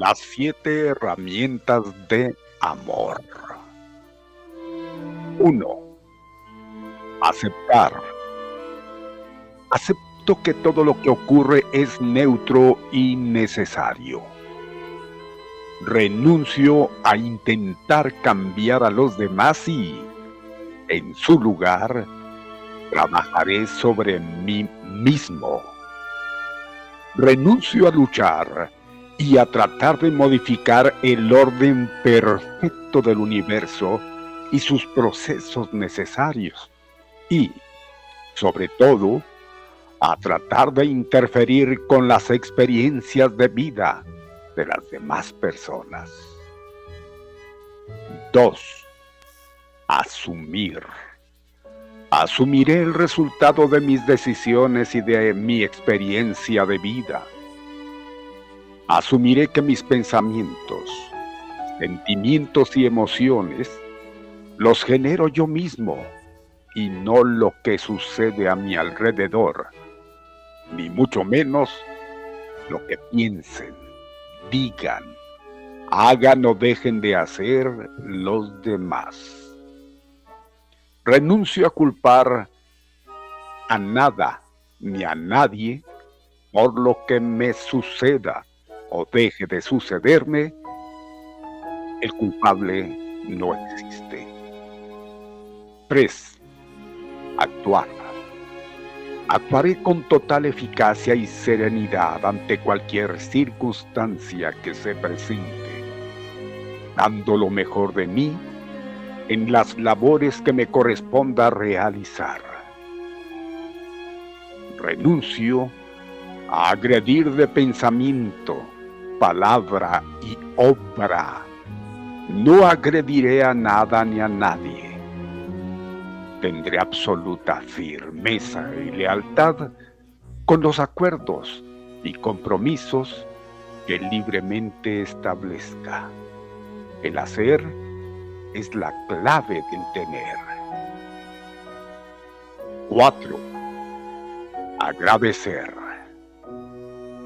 Las siete herramientas de amor. 1. Aceptar. Acepto que todo lo que ocurre es neutro y necesario. Renuncio a intentar cambiar a los demás y, en su lugar, trabajaré sobre mí mismo. Renuncio a luchar y a tratar de modificar el orden perfecto del universo y sus procesos necesarios. Y, sobre todo, a tratar de interferir con las experiencias de vida de las demás personas. 2. Asumir. Asumiré el resultado de mis decisiones y de mi experiencia de vida. Asumiré que mis pensamientos, sentimientos y emociones los genero yo mismo y no lo que sucede a mi alrededor, ni mucho menos lo que piensen, digan, hagan o dejen de hacer los demás. Renuncio a culpar a nada ni a nadie por lo que me suceda o deje de sucederme. El culpable no existe. 3. Actuar. Actuaré con total eficacia y serenidad ante cualquier circunstancia que se presente, dando lo mejor de mí en las labores que me corresponda realizar. Renuncio a agredir de pensamiento, palabra y obra. No agrediré a nada ni a nadie. Tendré absoluta firmeza y lealtad con los acuerdos y compromisos que libremente establezca. El hacer es la clave del tener. 4. Agradecer.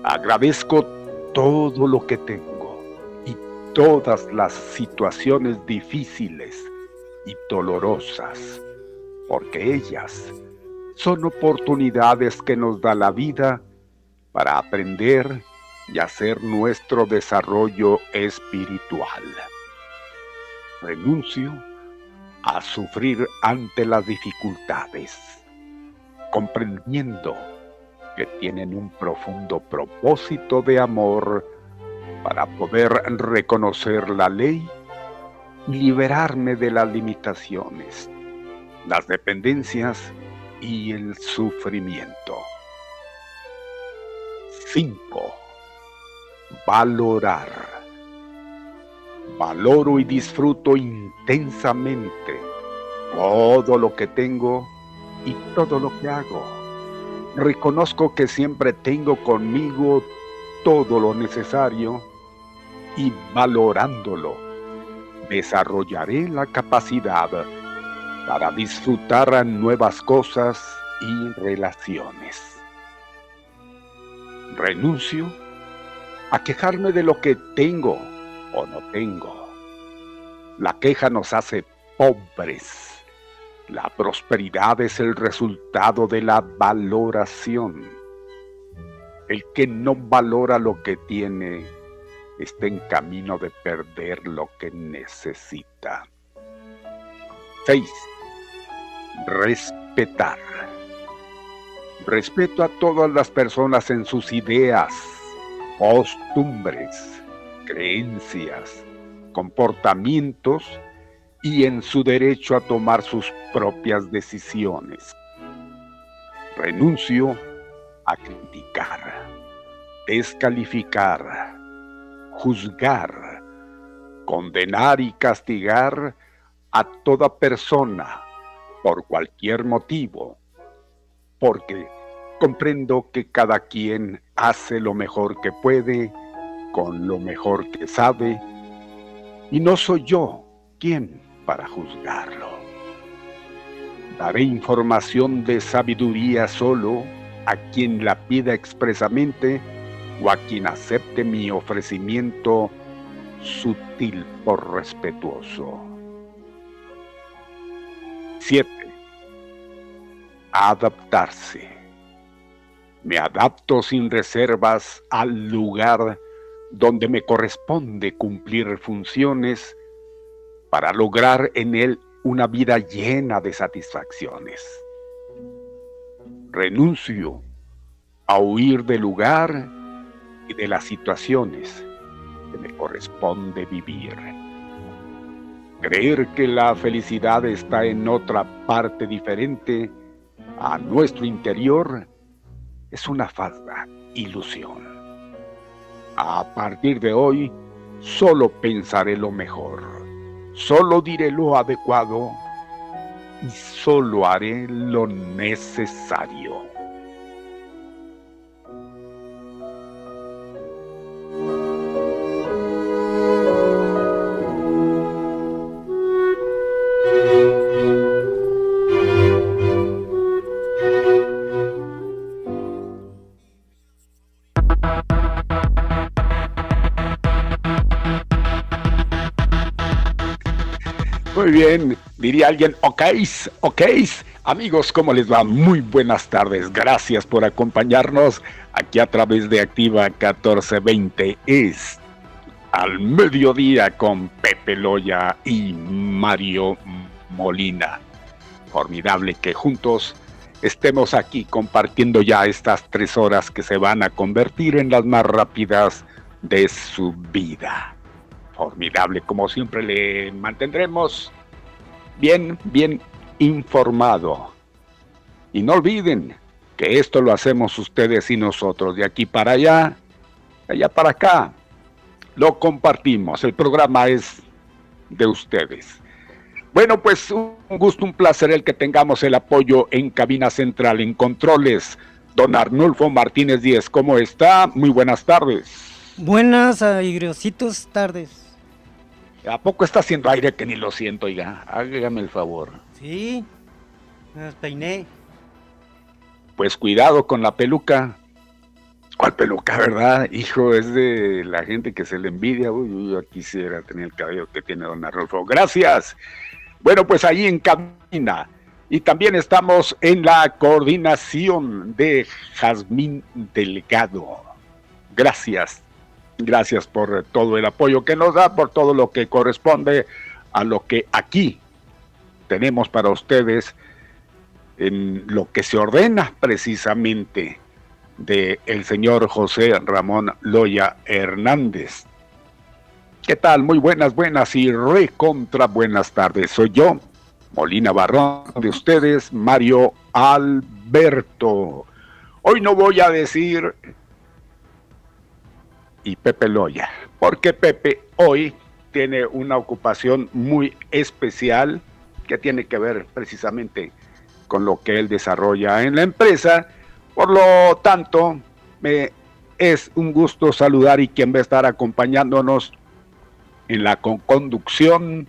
Agradezco todo lo que tengo y todas las situaciones difíciles y dolorosas, porque ellas son oportunidades que nos da la vida para aprender y hacer nuestro desarrollo espiritual. Renuncio a sufrir ante las dificultades, comprendiendo que tienen un profundo propósito de amor para poder reconocer la ley y liberarme de las limitaciones, las dependencias y el sufrimiento. 5. Valorar valoro y disfruto intensamente todo lo que tengo y todo lo que hago. Reconozco que siempre tengo conmigo todo lo necesario y valorándolo, desarrollaré la capacidad para disfrutar nuevas cosas y relaciones. Renuncio a quejarme de lo que tengo o no tengo. La queja nos hace pobres. La prosperidad es el resultado de la valoración. El que no valora lo que tiene está en camino de perder lo que necesita. 6. Respetar. Respeto a todas las personas en sus ideas, costumbres, creencias, comportamientos y en su derecho a tomar sus propias decisiones. Renuncio a criticar, descalificar, juzgar, condenar y castigar a toda persona por cualquier motivo, porque comprendo que cada quien hace lo mejor que puede con lo mejor que sabe, y no soy yo quien para juzgarlo. Daré información de sabiduría solo a quien la pida expresamente o a quien acepte mi ofrecimiento sutil por respetuoso. 7. Adaptarse. Me adapto sin reservas al lugar donde me corresponde cumplir funciones para lograr en él una vida llena de satisfacciones. Renuncio a huir del lugar y de las situaciones que me corresponde vivir. Creer que la felicidad está en otra parte diferente a nuestro interior es una falsa ilusión. A partir de hoy, solo pensaré lo mejor, solo diré lo adecuado y solo haré lo necesario. Diría alguien, ok, ok. Amigos, ¿cómo les va? Muy buenas tardes. Gracias por acompañarnos aquí a través de Activa 1420. Es al mediodía con Pepe Loya y Mario Molina. Formidable que juntos estemos aquí compartiendo ya estas tres horas que se van a convertir en las más rápidas de su vida formidable. Como siempre le mantendremos bien, bien informado. Y no olviden que esto lo hacemos ustedes y nosotros, de aquí para allá, allá para acá. Lo compartimos, el programa es de ustedes. Bueno, pues un gusto, un placer el que tengamos el apoyo en cabina central, en controles. Don Arnulfo Martínez Díez, ¿cómo está? Muy buenas tardes. Buenas, aigrositos tardes. ¿A poco está haciendo aire que ni lo siento, oiga? Hágame el favor. Sí, me peiné. Pues cuidado con la peluca. ¿Cuál peluca, verdad? Hijo, es de la gente que se le envidia. Uy, yo quisiera tener el cabello que tiene don Arnulfo. Gracias. Bueno, pues ahí en cabina. Y también estamos en la coordinación de Jazmín Delgado. Gracias Gracias por todo el apoyo que nos da, por todo lo que corresponde a lo que aquí tenemos para ustedes en lo que se ordena precisamente de el señor José Ramón Loya Hernández. ¿Qué tal? Muy buenas, buenas y recontra buenas tardes. Soy yo, Molina Barrón, de ustedes, Mario Alberto. Hoy no voy a decir y Pepe Loya, porque Pepe hoy tiene una ocupación muy especial que tiene que ver precisamente con lo que él desarrolla en la empresa. Por lo tanto, me es un gusto saludar y quien va a estar acompañándonos en la conducción,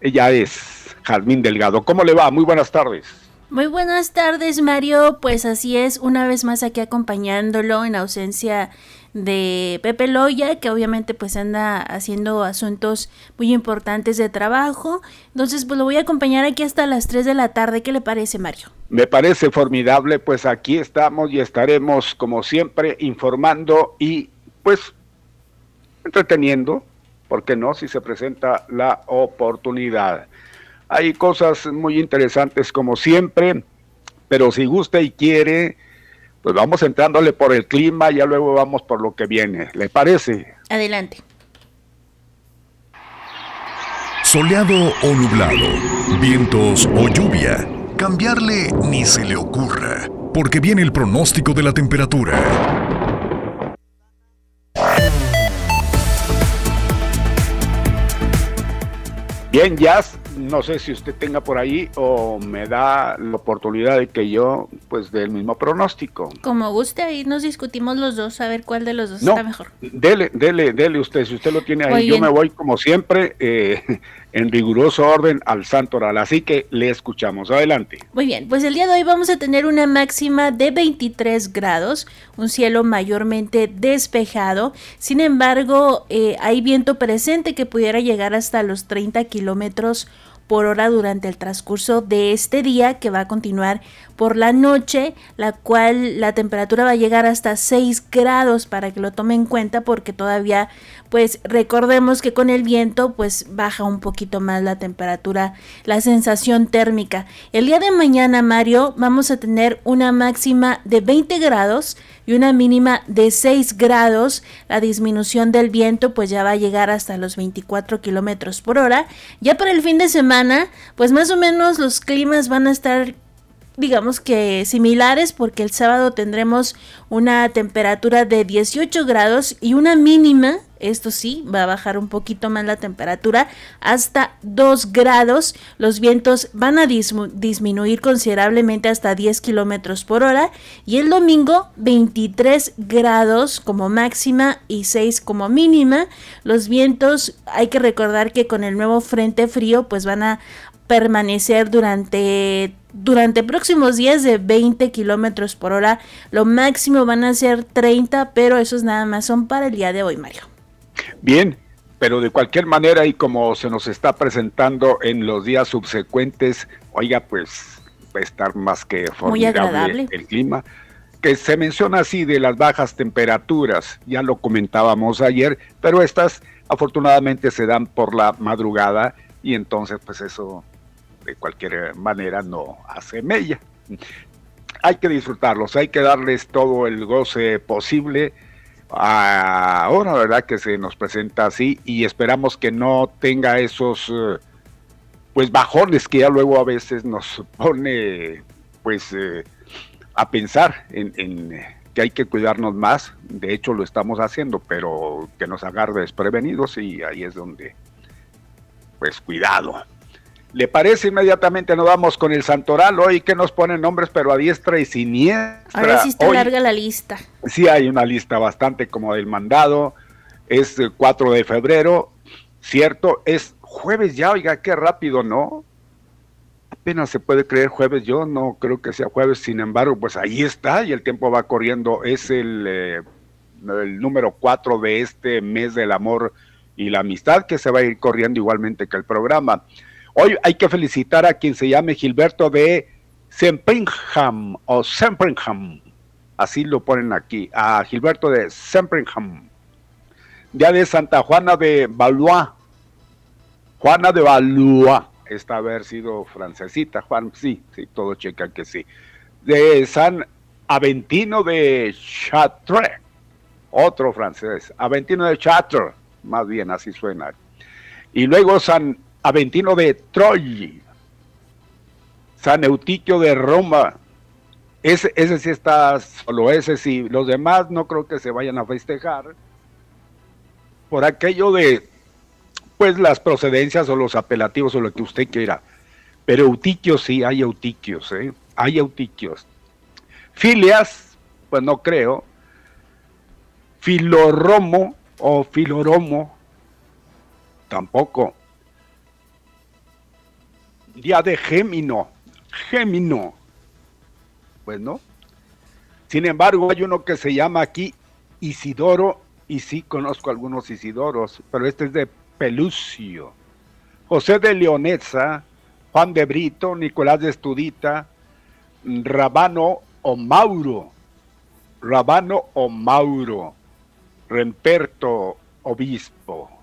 ella es Jazmín Delgado. ¿Cómo le va? Muy buenas tardes. Muy buenas tardes, Mario. Pues así es, una vez más aquí acompañándolo en ausencia de Pepe Loya, que obviamente pues anda haciendo asuntos muy importantes de trabajo. Entonces pues lo voy a acompañar aquí hasta las 3 de la tarde. ¿Qué le parece, Mario? Me parece formidable, pues aquí estamos y estaremos como siempre informando y pues entreteniendo, ¿por qué no? Si se presenta la oportunidad. Hay cosas muy interesantes como siempre, pero si gusta y quiere, pues vamos entrándole por el clima, ya luego vamos por lo que viene. ¿Le parece? Adelante. Soleado o nublado, vientos o lluvia, cambiarle ni se le ocurra, porque viene el pronóstico de la temperatura. Bien, Jazz, no sé si usted tenga por ahí o me da la oportunidad de que yo, pues, dé el mismo pronóstico. Como guste, ahí nos discutimos los dos a ver cuál de los dos está mejor. Dele, dele, dele usted, si usted lo tiene ahí. yo me voy como siempre, eh, en riguroso orden al santo oral. Así que le escuchamos. Adelante. Muy bien, pues el día de hoy vamos a tener una máxima de 23 grados, un cielo mayormente despejado. Sin embargo, eh, hay viento presente que pudiera llegar hasta los 30 kilómetros por hora durante el transcurso de este día que va a continuar por la noche, la cual la temperatura va a llegar hasta 6 grados para que lo tome en cuenta porque todavía pues recordemos que con el viento pues baja un poquito más la temperatura, la sensación térmica. El día de mañana, Mario, vamos a tener una máxima de 20 grados y una mínima de 6 grados. La disminución del viento pues ya va a llegar hasta los 24 kilómetros por hora. Ya para el fin de semana, pues más o menos los climas van a estar digamos que similares porque el sábado tendremos una temperatura de 18 grados y una mínima, esto sí, va a bajar un poquito más la temperatura hasta 2 grados. Los vientos van a disminuir considerablemente hasta 10 kilómetros por hora y el domingo 23 grados como máxima y 6 como mínima. Los vientos, hay que recordar que con el nuevo frente frío pues van a permanecer durante durante próximos días de 20 kilómetros por hora. Lo máximo van a ser 30, pero esos nada más son para el día de hoy, Mario. Bien, pero de cualquier manera y como se nos está presentando en los días subsecuentes, oiga, pues va a estar más que formidable el clima. Que se menciona así de las bajas temperaturas, ya lo comentábamos ayer, pero estas afortunadamente se dan por la madrugada y entonces pues eso de cualquier manera no hace mella. Hay que disfrutarlos, hay que darles todo el goce posible. Ahora, ¿verdad? Que se nos presenta así y esperamos que no tenga esos eh, pues bajones que ya luego a veces nos pone pues eh, a pensar en, en, que hay que cuidarnos más. De hecho lo estamos haciendo, pero que nos agarre desprevenidos y ahí es donde pues cuidado. ¿Le parece? Inmediatamente nos vamos con el Santoral hoy que nos ponen nombres pero a diestra y siniestra. Ahora sí está larga la lista. Sí hay una lista bastante como del mandado. Es 4 de febrero, cierto, es jueves ya, oiga, qué rápido, ¿no? Apenas se puede creer jueves, yo no creo que sea jueves, sin embargo, pues ahí está y el tiempo va corriendo. Es el, eh, el número 4 de este mes del amor y la amistad que se va a ir corriendo igualmente que el programa. Hoy hay que felicitar a quien se llame Gilberto de Sempringham o Sempringham. Así lo ponen aquí, a Gilberto de Sempringham. Día de Santa Juana de Valois. Juana de Valois. Esta haber sido francesita, Juan, sí, sí, todo checa que sí. De San Aventino de Chartres, otro francés. Aventino de Chartres, más bien así suena. Y luego San Aventino de Troy, San Eutiquio de Roma. Ese, sí está solo ese sí. Los demás no creo que se vayan a festejar por aquello de pues las procedencias o los apelativos o lo que usted quiera. Pero eutiquios sí, hay eutiquios, ¿eh? Hay eutiquios. Filias, pues no creo. Filoromo o filoromo, tampoco día de Gémino, Gémino. Pues no. Sin embargo, hay uno que se llama aquí Isidoro, y sí conozco algunos Isidoros, pero este es de Pelucio. José de Leonesa, Juan de Brito, Nicolás de Estudita, Rabano o Mauro, Rabano o Mauro, Remperto, obispo.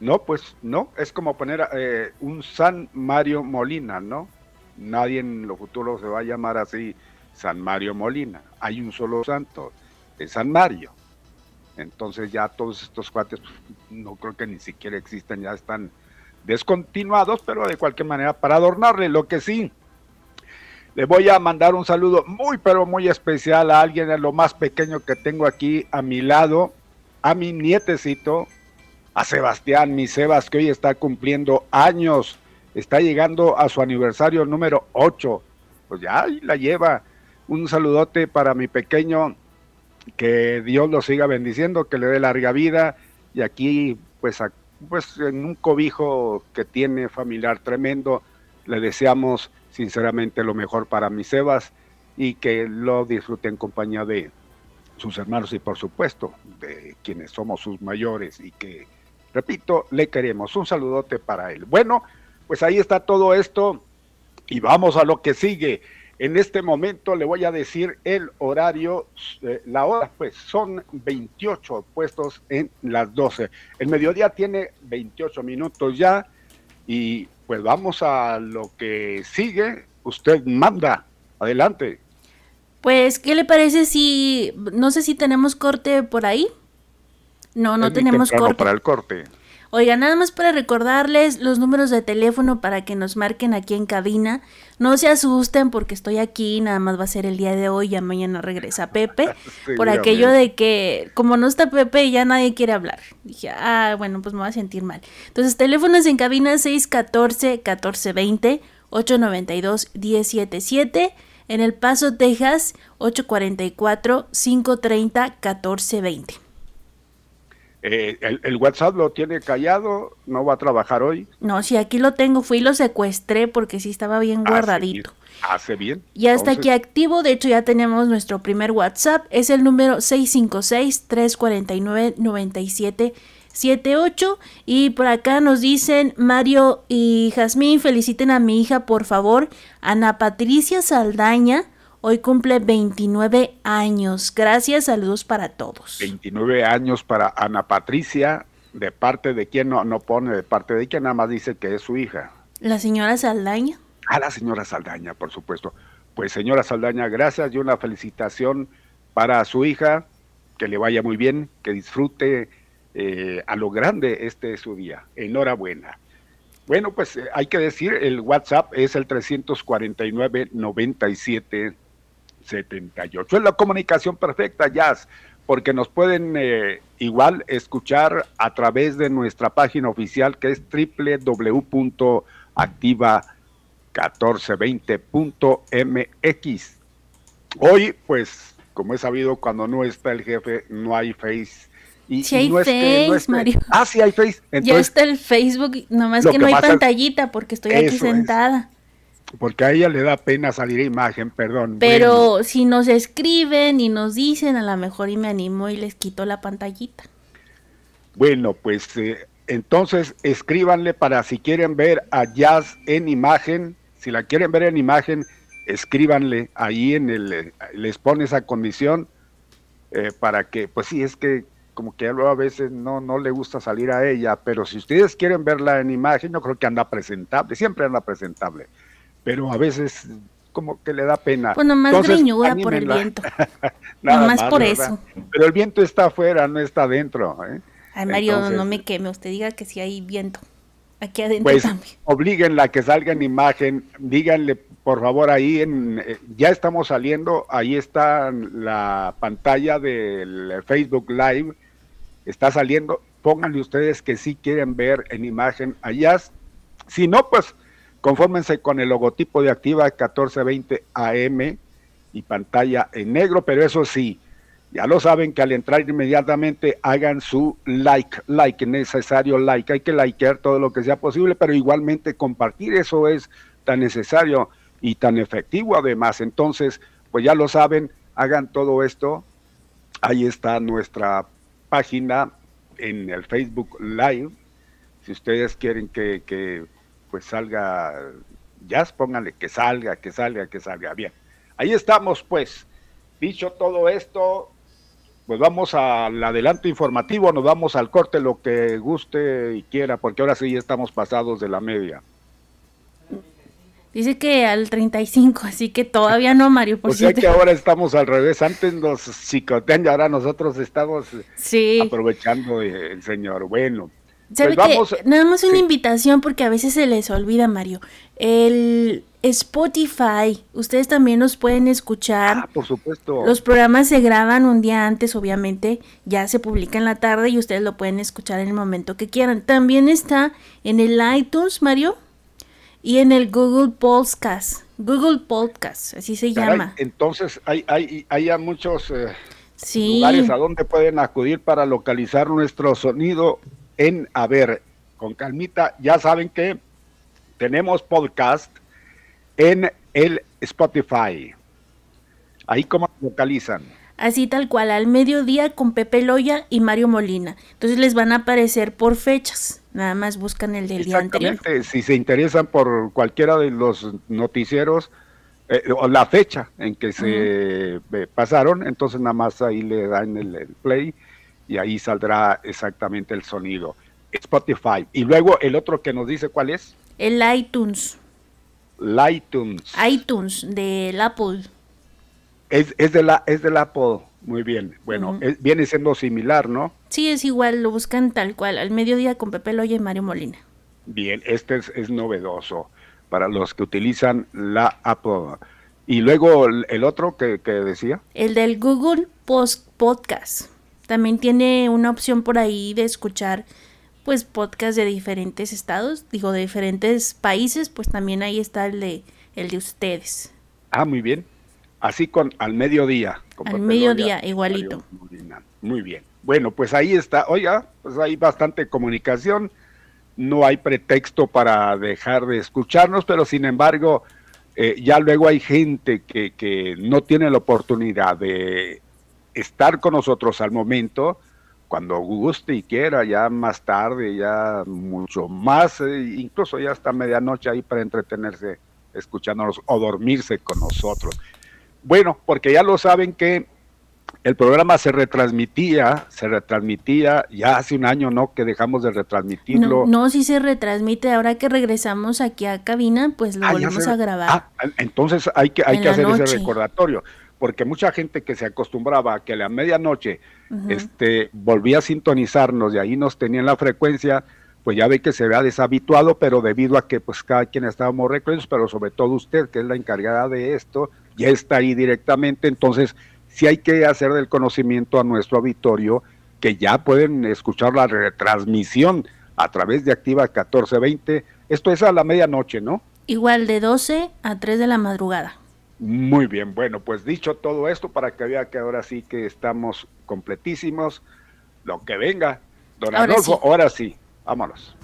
No, pues no, es como poner eh, un San Mario Molina, ¿no? Nadie en lo futuro se va a llamar así San Mario Molina. Hay un solo santo, es San Mario. Entonces ya todos estos cuates pues, no creo que ni siquiera existan, ya están descontinuados, pero de cualquier manera para adornarle, lo que sí, le voy a mandar un saludo muy, pero muy especial a alguien de lo más pequeño que tengo aquí a mi lado, a mi nietecito, a Sebastián, mi Sebas, que hoy está cumpliendo años, está llegando a su aniversario número 8. Pues ya la lleva. Un saludote para mi pequeño, que Dios lo siga bendiciendo, que le dé larga vida y aquí pues pues en un cobijo que tiene familiar tremendo. Le deseamos sinceramente lo mejor para mis Sebas y que lo disfrute en compañía de sus hermanos y por supuesto de quienes somos sus mayores y que, repito, le queremos. Un saludote para él. Bueno, pues ahí está todo esto y vamos a lo que sigue. En este momento le voy a decir el horario, eh, la hora, pues son 28 puestos en las 12. El mediodía tiene 28 minutos ya y pues vamos a lo que sigue. Usted manda. Adelante. Pues, ¿qué le parece si, no sé si tenemos corte por ahí? No, no tenemos corte. Para el corte. Oiga, nada más para recordarles los números de teléfono para que nos marquen aquí en cabina. No se asusten porque estoy aquí, nada más va a ser el día de hoy, ya mañana regresa Pepe. por aquello de que como no está Pepe ya nadie quiere hablar. Dije, ah, bueno, pues me voy a sentir mal. Entonces, teléfonos en cabina 614 1420 892 177 en El Paso, Texas 844 530 1420. Eh, el, WhatsApp lo tiene callado, no va a trabajar hoy. No, sí, aquí lo tengo, fui y lo secuestré porque sí estaba bien guardadito. Hace bien. Ya está aquí activo, de hecho ya tenemos nuestro primer WhatsApp, es el número 656-349-9778 y por acá nos dicen Mario y Jazmín, feliciten a mi hija por favor, Ana Patricia Saldaña, Hoy cumple 29 años. Gracias, saludos para todos. 29 años para Ana Patricia, de parte de quien no, no pone, de parte de quien nada más dice que es su hija. La señora Saldaña. A la señora Saldaña, por supuesto. Pues señora Saldaña, gracias y una felicitación para su hija, que le vaya muy bien, que disfrute eh, a lo grande este su día. Enhorabuena. Bueno, pues eh, hay que decir, el WhatsApp es el 349 97 78. Es la comunicación perfecta, Jazz, porque nos pueden eh, igual escuchar a través de nuestra página oficial que es www.activa1420.mx. Hoy, pues, como he sabido, cuando no está el jefe, no hay face. Y, si hay face, Mario. Ah, sí hay face. ya está el Facebook, nomás que, no hay pantallita porque estoy aquí sentada porque a ella le da pena salir a imagen, perdón. Pero si nos escriben y nos dicen, a lo mejor y me animo y les quito la pantallita. Bueno, pues eh, entonces escríbanle para si quieren ver a Jazz en imagen, si la quieren ver en imagen, escríbanle ahí en el, eh, les pone esa condición eh, para que, pues sí, es que como que a veces no, no le gusta salir a ella, pero si ustedes quieren verla en imagen, yo creo que anda presentable, siempre anda presentable pero a veces como que le da pena. Bueno, más greñuda por el viento. Nada más, por eso. Pero el viento está afuera, no está adentro. ¿eh? Ay, Mario, no me queme, usted diga que sí hay viento. Aquí adentro pues, también. Oblíguenla a que salga en imagen, díganle por favor ahí, en, eh, ya estamos saliendo, ahí está la pantalla del Facebook Live, está saliendo, pónganle ustedes que sí quieren ver en imagen allá. Si no, pues Confórmense con el logotipo de Activa 1420 AM y pantalla en negro, pero eso sí, ya lo saben que al entrar inmediatamente hagan su like, like, necesario like. Hay que likear todo lo que sea posible, pero igualmente compartir eso es tan necesario y tan efectivo además. Entonces, pues ya lo saben, hagan todo esto. Ahí está nuestra página en el Facebook Live. Si ustedes quieren que, que pues salga jazz, pónganle que salga, que salga, que salga. Bien, ahí estamos pues. Dicho todo esto, pues vamos al adelanto informativo, nos vamos al corte, lo que guste y quiera, porque ahora sí estamos pasados de la media. Dice que al 35, así que todavía no, Mario. Por o sea que ahora estamos al revés. Antes nos psicotean y ahora nosotros estamos aprovechando el señor. Bueno, ¿Sabe pues que nada más una invitación porque a veces se les olvida, Mario. El Spotify, ustedes también nos pueden escuchar. Ah, por supuesto. Los programas se graban un día antes, obviamente, ya se publica en la tarde y ustedes lo pueden escuchar en el momento que quieran. También está en el iTunes, Mario, y en el Google Podcast. Google Podcast, así se llama. Entonces, hay, hay, hay muchos eh, lugares a donde pueden acudir para localizar nuestro sonido en, a ver, con calmita, ya saben que tenemos podcast en el Spotify. Ahí como localizan. Así tal cual, al mediodía con Pepe Loya y Mario Molina. Entonces les van a aparecer por fechas. Nada más buscan el del día anterior. Si se interesan por cualquiera de los noticieros eh, o la fecha en que se eh, pasaron, entonces nada más ahí le dan el, play y ahí saldrá exactamente el sonido. Spotify. Y luego el otro que nos dice cuál es. El iTunes. El iTunes. iTunes del Apple. Es, es, de la, es del Apple, muy bien. Bueno, viene siendo similar, ¿no? Sí, es igual, lo buscan tal cual, al mediodía con Pepe Loya y Mario Molina. Bien, este es, novedoso para los que utilizan la Apple. Y luego el, otro que, decía. El del Google Post Podcast. También tiene una opción por ahí de escuchar pues podcast de diferentes estados, digo de diferentes países, pues también ahí está el de el de ustedes. Ah, muy bien. Así con al mediodía. al mediodía, igualito. Muy bien. Bueno, pues ahí está. Oiga, pues hay bastante comunicación. No hay pretexto para dejar de escucharnos, pero sin embargo, eh, ya luego hay gente que, que no tiene la oportunidad de estar con nosotros al momento, cuando guste y quiera, ya más tarde, ya mucho más, eh, incluso ya hasta medianoche ahí para entretenerse escuchándonos o dormirse con nosotros. Bueno, porque ya lo saben que el programa se retransmitía, se retransmitía ya hace un año, ¿no? Que dejamos de retransmitirlo. No, no sí se retransmite. Ahora que regresamos aquí a cabina, pues lo ah, volvemos a grabar. Ah, entonces hay que, hay que hacer ese recordatorio, porque mucha gente que se acostumbraba a que a la medianoche este, volvía a sintonizarnos y ahí nos tenían la frecuencia, pues ya ve que se vea deshabituado, pero debido a que pues cada quien estábamos reclusos, pero sobre todo usted, que es la encargada de esto, ya está ahí directamente, entonces sí hay que hacer del conocimiento a nuestro auditorio que ya pueden escuchar la retransmisión a través de Activa 1420. Esto es a la medianoche, ¿no? Igual de 12 a 3 de la madrugada. Muy bien, bueno, pues dicho todo esto para que vea que ahora sí que estamos completísimos, lo que venga. Don ahora Adolfo, ahora sí, vámonos.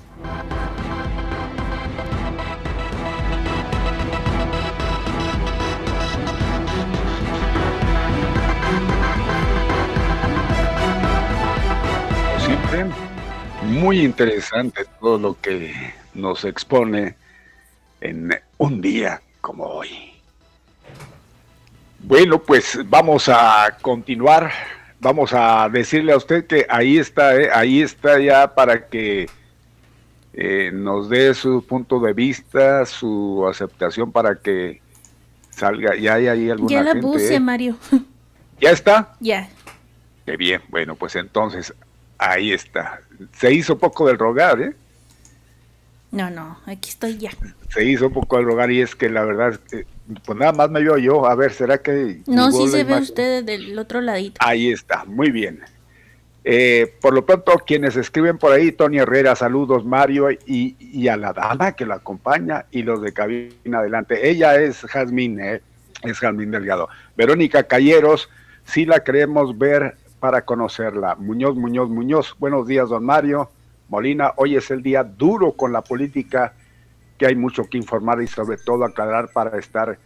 muy interesante todo lo que nos expone en un día como hoy. Bueno, pues vamos a continuar. Vamos a decirle a usted que ahí está, eh, ahí está ya para que eh, nos dé su punto de vista, su aceptación para que salga. Ya hay ahí alguna Ya la puse, ¿eh? Mario. ¿Ya está? Ya. Qué bien. Bueno, pues entonces Ahí está. Se hizo poco del rogar, ¿eh? No, no, aquí estoy ya. Se hizo poco del rogar y es que la verdad, pues nada más me veo yo. A ver, ¿será que... No, sí se ve usted del otro ladito. Ahí está, muy bien. Eh, por lo pronto, quienes escriben por ahí, Tony Herrera, saludos Mario y, y, a la dama que la acompaña y los de cabina adelante. Ella es Jazmín, ¿eh? es Jazmín Delgado. Verónica Calleros, sí la queremos ver para conocerla. Muñoz, Muñoz, Muñoz. Buenos días, don Mario. Molina, hoy es el día duro con la política, que hay mucho que informar y sobre todo aclarar para estar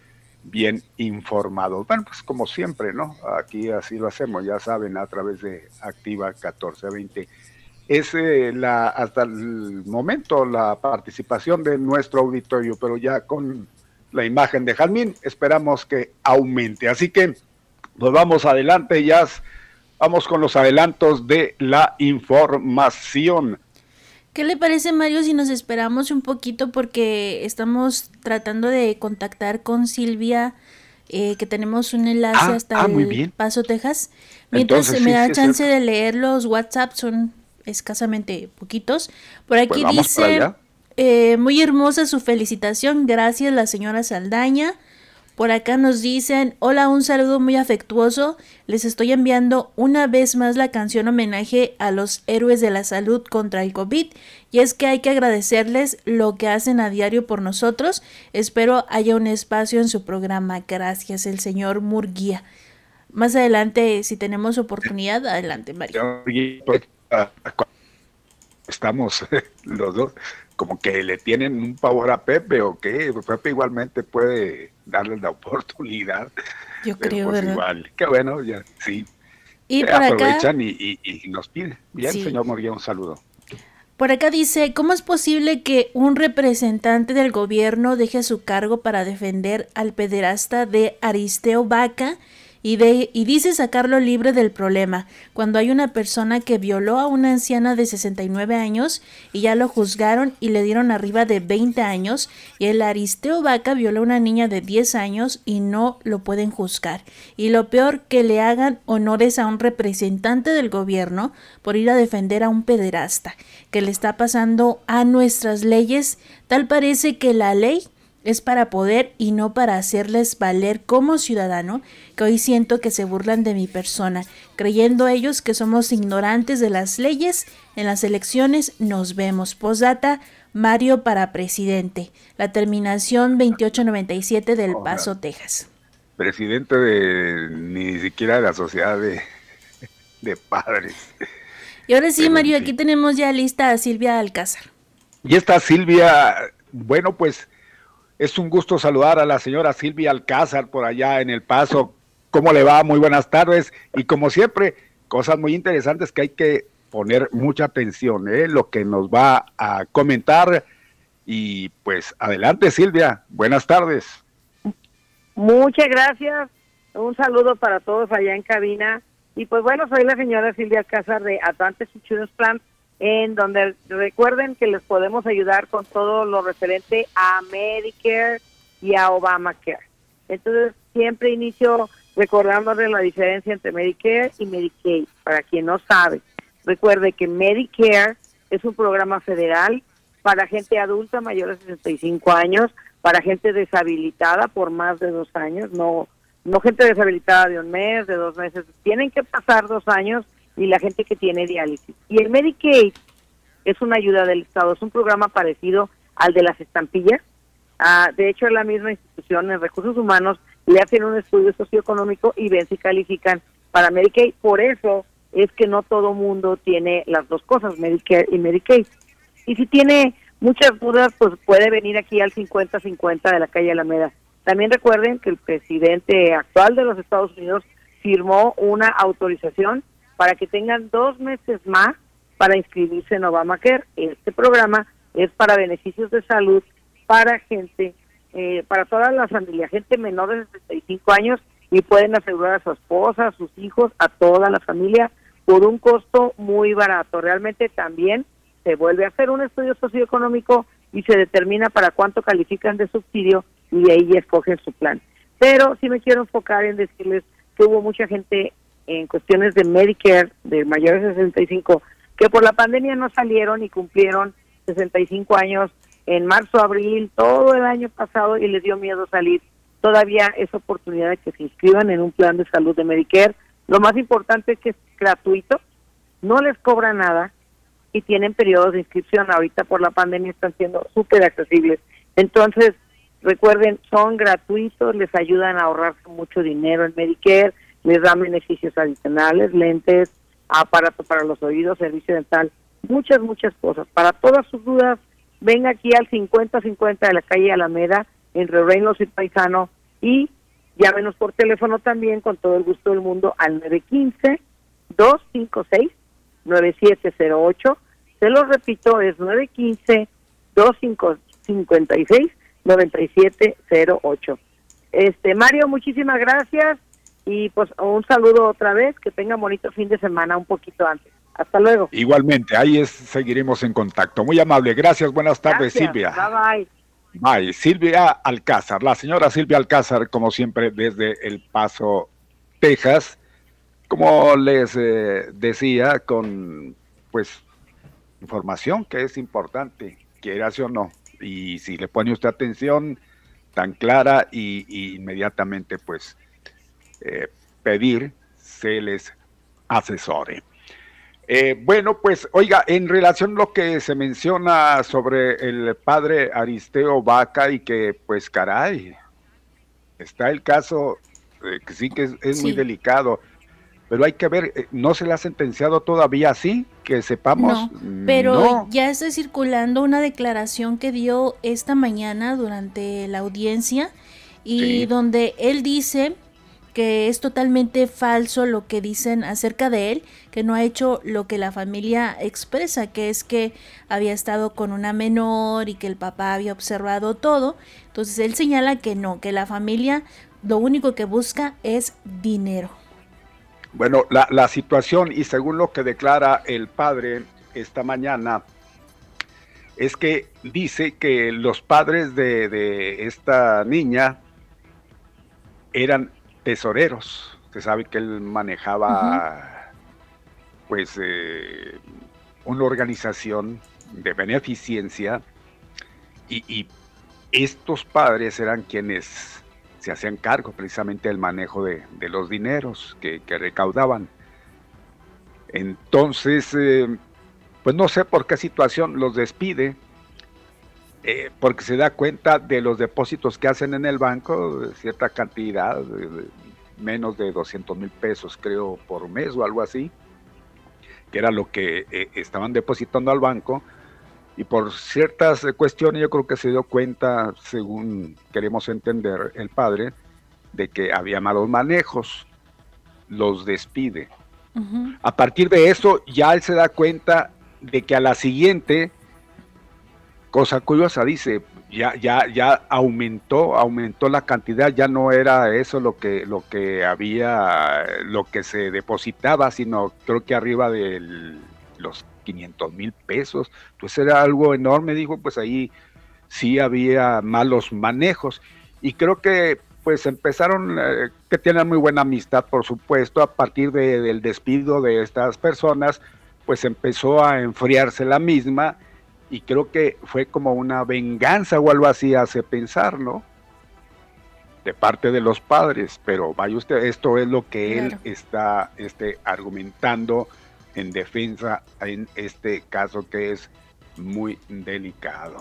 bien informados. Bueno, pues como siempre, ¿no? Aquí así lo hacemos, ya saben, a través de Activa 1420. Es eh, la, hasta el momento la participación de nuestro auditorio, pero ya con la imagen de Jalmín esperamos que aumente. Así que, pues vamos adelante, ya Vamos con los adelantos de la información. ¿Qué le parece, Mario, si nos esperamos un poquito porque estamos tratando de contactar con Silvia, eh, que tenemos un enlace ah, hasta ah, el Paso, Texas? Mientras se me da chance de leer los WhatsApp, son escasamente poquitos. Por aquí pues dice, eh, muy hermosa su felicitación, gracias la señora Saldaña. Por acá nos dicen, hola, un saludo muy afectuoso. Les estoy enviando una vez más la canción homenaje a los héroes de la salud contra el COVID. Y es que hay que agradecerles lo que hacen a diario por nosotros. Espero haya un espacio en su programa. Gracias, el señor Murguía. Más adelante, si tenemos oportunidad, adelante, Mario. Pues, estamos los dos, como que le tienen un favor a Pepe o qué, Pepe igualmente puede darles la oportunidad. Yo creo, pues igual, qué bueno, ya, sí. Y por aprovechan y, nos piden. Bien, señor Moría, un saludo. Por acá dice, ¿cómo es posible que un representante del gobierno deje su cargo para defender al pederasta de Aristeo Vaca y, de, y dice sacarlo libre del problema, cuando hay una persona que violó a una anciana de 69 años y ya lo juzgaron y le dieron arriba de 20 años, y el Aristeo Vaca violó a una niña de 10 años y no lo pueden juzgar. Y lo peor, que le hagan honores a un representante del gobierno por ir a defender a un pederasta, que le está pasando a nuestras leyes, tal parece que la ley es para poder y no para hacerles valer como ciudadano, que hoy siento que se burlan de mi persona, creyendo ellos que somos ignorantes de las leyes. En las elecciones nos vemos. Posdata, Mario para presidente. La terminación 2897 del Paso, Texas. Presidente de ni siquiera de la sociedad de, de padres. Y ahora sí, Mario, aquí tenemos ya lista a Silvia Alcázar. Y esta Silvia, bueno, pues es un gusto saludar a la señora Silvia Alcázar por allá en El Paso. ¿Cómo le va? Muy buenas tardes. Y como siempre, cosas muy interesantes que hay que poner mucha atención, ¿eh? lo que nos va a comentar. Y pues adelante Silvia, buenas tardes. Muchas gracias. Un saludo para todos allá en cabina. Y pues bueno, soy la señora Silvia Alcázar de Atlantes Insurance Plan en donde recuerden que les podemos ayudar con todo lo referente a Medicare y a Obamacare. Entonces, siempre inicio recordándole la diferencia entre Medicare y Medicaid, para quien no sabe. Recuerde que Medicare es un programa federal para gente adulta mayor de 65 años, para gente deshabilitada por más de dos años, no, no gente deshabilitada de un mes, de dos meses, tienen que pasar dos años y la gente que tiene diálisis. Y el Medicaid es una ayuda del Estado, es un programa parecido al de las estampillas. Ah, de hecho, la misma institución en recursos humanos le hacen un estudio socioeconómico y ven si califican para Medicaid. Por eso es que no todo mundo tiene las dos cosas, Medicare y Medicaid. Y si tiene muchas dudas, pues puede venir aquí al 50-50 de la calle Alameda. También recuerden que el presidente actual de los Estados Unidos firmó una autorización para que tengan dos meses más para inscribirse en Obamacare. Este programa es para beneficios de salud para gente, eh, para toda la familia, gente menor de 65 años y pueden asegurar a su esposa, a sus hijos, a toda la familia por un costo muy barato. Realmente también se vuelve a hacer un estudio socioeconómico y se determina para cuánto califican de subsidio y ahí escogen su plan. Pero sí me quiero enfocar en decirles que hubo mucha gente en cuestiones de Medicare de mayores de 65 que por la pandemia no salieron y cumplieron 65 años en marzo, abril, todo el año pasado y les dio miedo salir. Todavía es oportunidad de que se inscriban en un plan de salud de Medicare. Lo más importante es que es gratuito, no les cobra nada y tienen periodos de inscripción. Ahorita por la pandemia están siendo súper accesibles. Entonces, recuerden, son gratuitos, les ayudan a ahorrarse mucho dinero en Medicare les dan beneficios adicionales, lentes, aparato para los oídos, servicio dental, muchas, muchas cosas. Para todas sus dudas, venga aquí al 5050 de la calle Alameda, entre Reynos y Paisano, y llámenos por teléfono también con todo el gusto del mundo al 915-256-9708. Se lo repito, es 915-256-9708. Este, Mario, muchísimas gracias y pues un saludo otra vez, que tenga bonito fin de semana un poquito antes. Hasta luego. Igualmente, ahí es, seguiremos en contacto. Muy amable, gracias, buenas tardes Silvia. Bye bye. Bye, Silvia Alcázar, la señora Silvia Alcázar, como siempre, desde El Paso, Texas. Como les eh, decía, con pues información que es importante, quiera o no. Y si le pone usted atención tan clara y inmediatamente pues eh, pedir se les asesore. Eh, bueno, pues oiga, en relación a lo que se menciona sobre el padre Aristeo Vaca y que pues caray, está el caso que sí que es, muy delicado, pero hay que ver, eh, ¿no se le ha sentenciado todavía así? Que sepamos. No, pero ya está circulando una declaración que dio esta mañana durante la audiencia y donde él dice que es totalmente falso lo que dicen acerca de él, que no ha hecho lo que la familia expresa, que es que había estado con una menor y que el papá había observado todo. Entonces él señala que no, que la familia lo único que busca es dinero. Bueno, la, situación y según lo que declara el padre esta mañana, es que dice que los padres de, esta niña eran tesoreros. Usted sabe que él manejaba pues eh, una organización de beneficencia y, y, estos padres eran quienes se hacían cargo precisamente del manejo de, los dineros que, recaudaban. Entonces, eh, pues no sé por qué situación los despide, eh, porque se da cuenta de los depósitos que hacen en el banco, cierta cantidad, menos de 200 mil pesos creo por mes o algo así, que era lo que eh, estaban depositando al banco, y por ciertas cuestiones yo creo que se dio cuenta, según queremos entender el padre, de que había malos manejos, los despide. A partir de eso ya él se da cuenta de que a la siguiente, cosa curiosa, dice, ya, ya, ya aumentó, aumentó la cantidad, ya no era eso lo que, lo que había, lo que se depositaba, sino creo que arriba de los 500 mil pesos. Entonces era algo enorme, dijo, pues ahí sí había malos manejos. Y creo que pues empezaron, eh, que tienen muy buena amistad, por supuesto, a partir del despido de estas personas, pues empezó a enfriarse la misma y creo que fue como una venganza o algo así hace pensar, ¿no? De parte de los padres, pero vaya usted, esto es lo que él está este, argumentando en defensa en este caso que es muy delicado.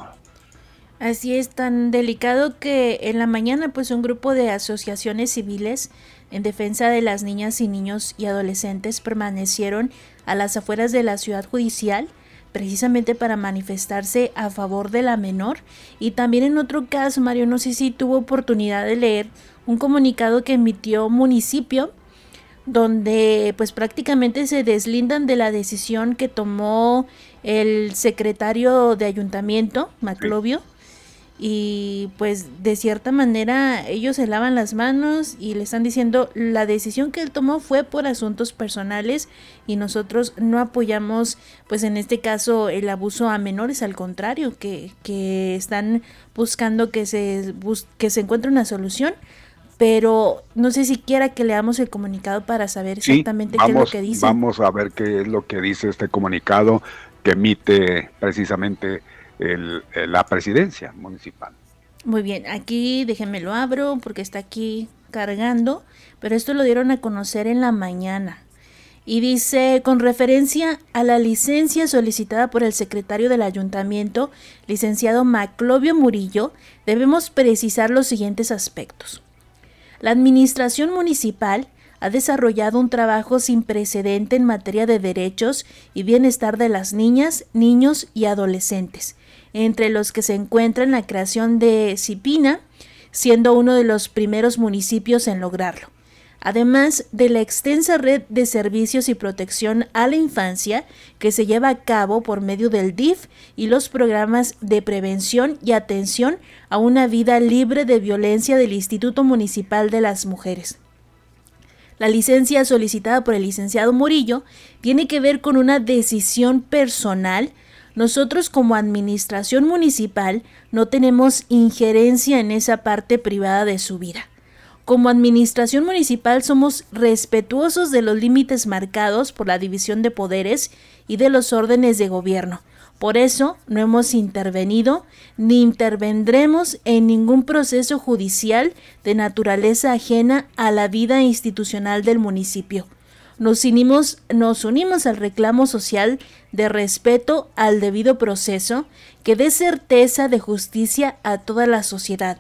Así es, tan delicado que en la mañana pues un grupo de asociaciones civiles en defensa de las niñas y niños y adolescentes permanecieron a las afueras de la ciudad judicial precisamente para manifestarse a favor de la menor. Y también en otro caso Mario no sé si tuvo oportunidad de leer un comunicado que emitió municipio donde pues prácticamente se deslindan de la decisión que tomó el secretario de ayuntamiento, Maclovio, y pues de cierta manera ellos se lavan las manos y le están diciendo la decisión que él tomó fue por asuntos personales y nosotros no apoyamos pues en este caso el abuso a menores al contrario que, que están buscando que se que se encuentre una solución pero no sé si quiera que leamos el comunicado para saber exactamente qué es lo que dice. Vamos a ver qué es lo que dice este comunicado que emite precisamente la presidencia municipal. Muy bien, aquí déjenme lo abro porque está aquí cargando, pero esto lo dieron a conocer en la mañana. Y dice, con referencia a la licencia solicitada por el secretario del ayuntamiento, licenciado Maclovio Murillo, debemos precisar los siguientes aspectos. La Administración Municipal ha desarrollado un trabajo sin precedente en materia de derechos y bienestar de las niñas, niños y adolescentes, entre los que se encuentra la creación de Cipina, siendo uno de los primeros municipios en lograrlo además de la extensa red de servicios y protección a la infancia que se lleva a cabo por medio del DIF y los programas de prevención y atención a una vida libre de violencia del Instituto Municipal de las Mujeres. La licencia solicitada por el licenciado Murillo tiene que ver con una decisión personal. Nosotros como administración municipal no tenemos injerencia en esa parte privada de su vida. Como administración municipal somos respetuosos de los límites marcados por la división de poderes y de los órdenes de gobierno. Por eso no hemos intervenido ni intervendremos en ningún proceso judicial de naturaleza ajena a la vida institucional del municipio. Nos unimos, al reclamo social de respeto al debido proceso que dé certeza de justicia a toda la sociedad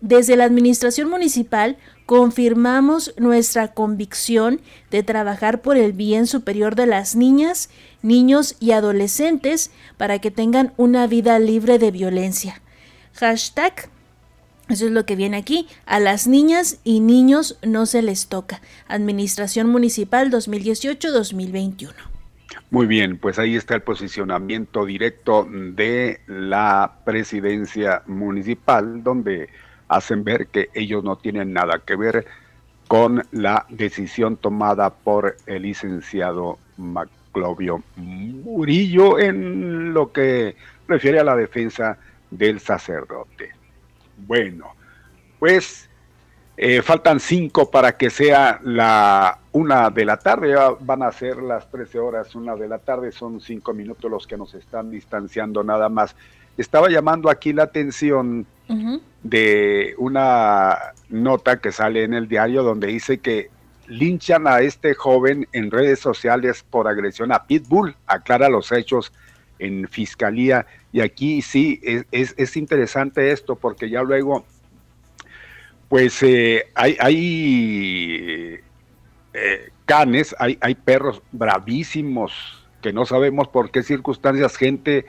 desde la Administración Municipal confirmamos nuestra convicción de trabajar por el bien superior de las niñas, niños y adolescentes para que tengan una vida libre de violencia. Hashtag, eso es lo que viene aquí, a las niñas y niños no se les toca. Administración Municipal 2018-2021. Muy bien, pues ahí está el posicionamiento directo de la presidencia municipal, donde hacen ver que ellos no tienen nada que ver con la decisión tomada por el licenciado Maclovio Murillo en lo que refiere a la defensa del sacerdote. Bueno, pues eh, faltan cinco para que sea la una de la tarde, ya van a ser las 13 horas, una de la tarde, son cinco minutos los que nos están distanciando nada más. Estaba llamando aquí la atención de una nota que sale en el diario donde dice que linchan a este joven en redes sociales por agresión a Pitbull, aclara los hechos en fiscalía. Y aquí sí, es, es, interesante esto porque ya luego, pues eh, hay, hay eh, canes, hay, hay perros bravísimos que no sabemos por qué circunstancias gente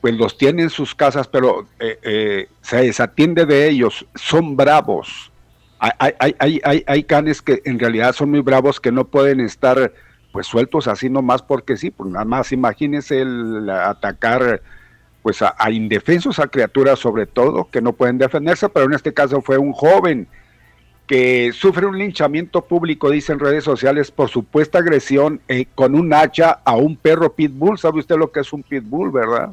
pues los tiene en sus casas, pero eh, se desatiende de ellos, son bravos. Hay, hay, hay, hay, canes que en realidad son muy bravos que no pueden estar pues sueltos así nomás porque sí, pues nada más imagínense el atacar pues a, indefensos, a criaturas sobre todo, que no pueden defenderse, pero en este caso fue un joven que sufre un linchamiento público, dicen redes sociales, por supuesta agresión eh, con un hacha a un perro pitbull. ¿Sabe usted lo que es un pitbull, verdad?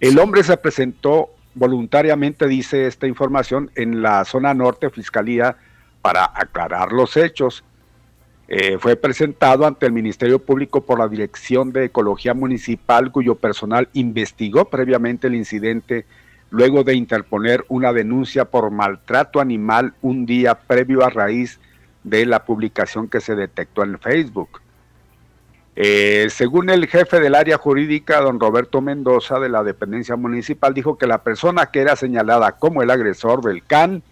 El hombre se presentó voluntariamente, dice esta información, en la zona norte Fiscalía para aclarar los hechos. Eh, fue presentado ante el Ministerio Público por la Dirección de Ecología Municipal, cuyo personal investigó previamente el incidente luego de interponer una denuncia por maltrato animal un día previo a raíz de la publicación que se detectó en Facebook. Eh, según el jefe del área jurídica, don Roberto Mendoza, de la dependencia municipal, dijo que la persona que era señalada como el agresor del CAN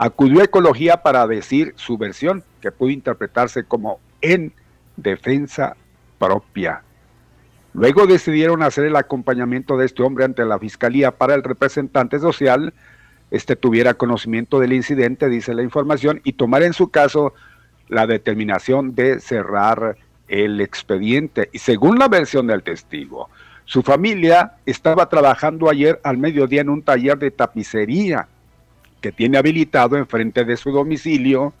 acudió a Ecología para decir su versión, que pudo interpretarse como en defensa propia. Luego decidieron hacer el acompañamiento de este hombre ante la Fiscalía para el representante social, este tuviera conocimiento del incidente, dice la información, y tomar en su caso la determinación de cerrar el expediente. Y según la versión del testigo, su familia estaba trabajando ayer al mediodía en un taller de tapicería que tiene habilitado enfrente de su domicilio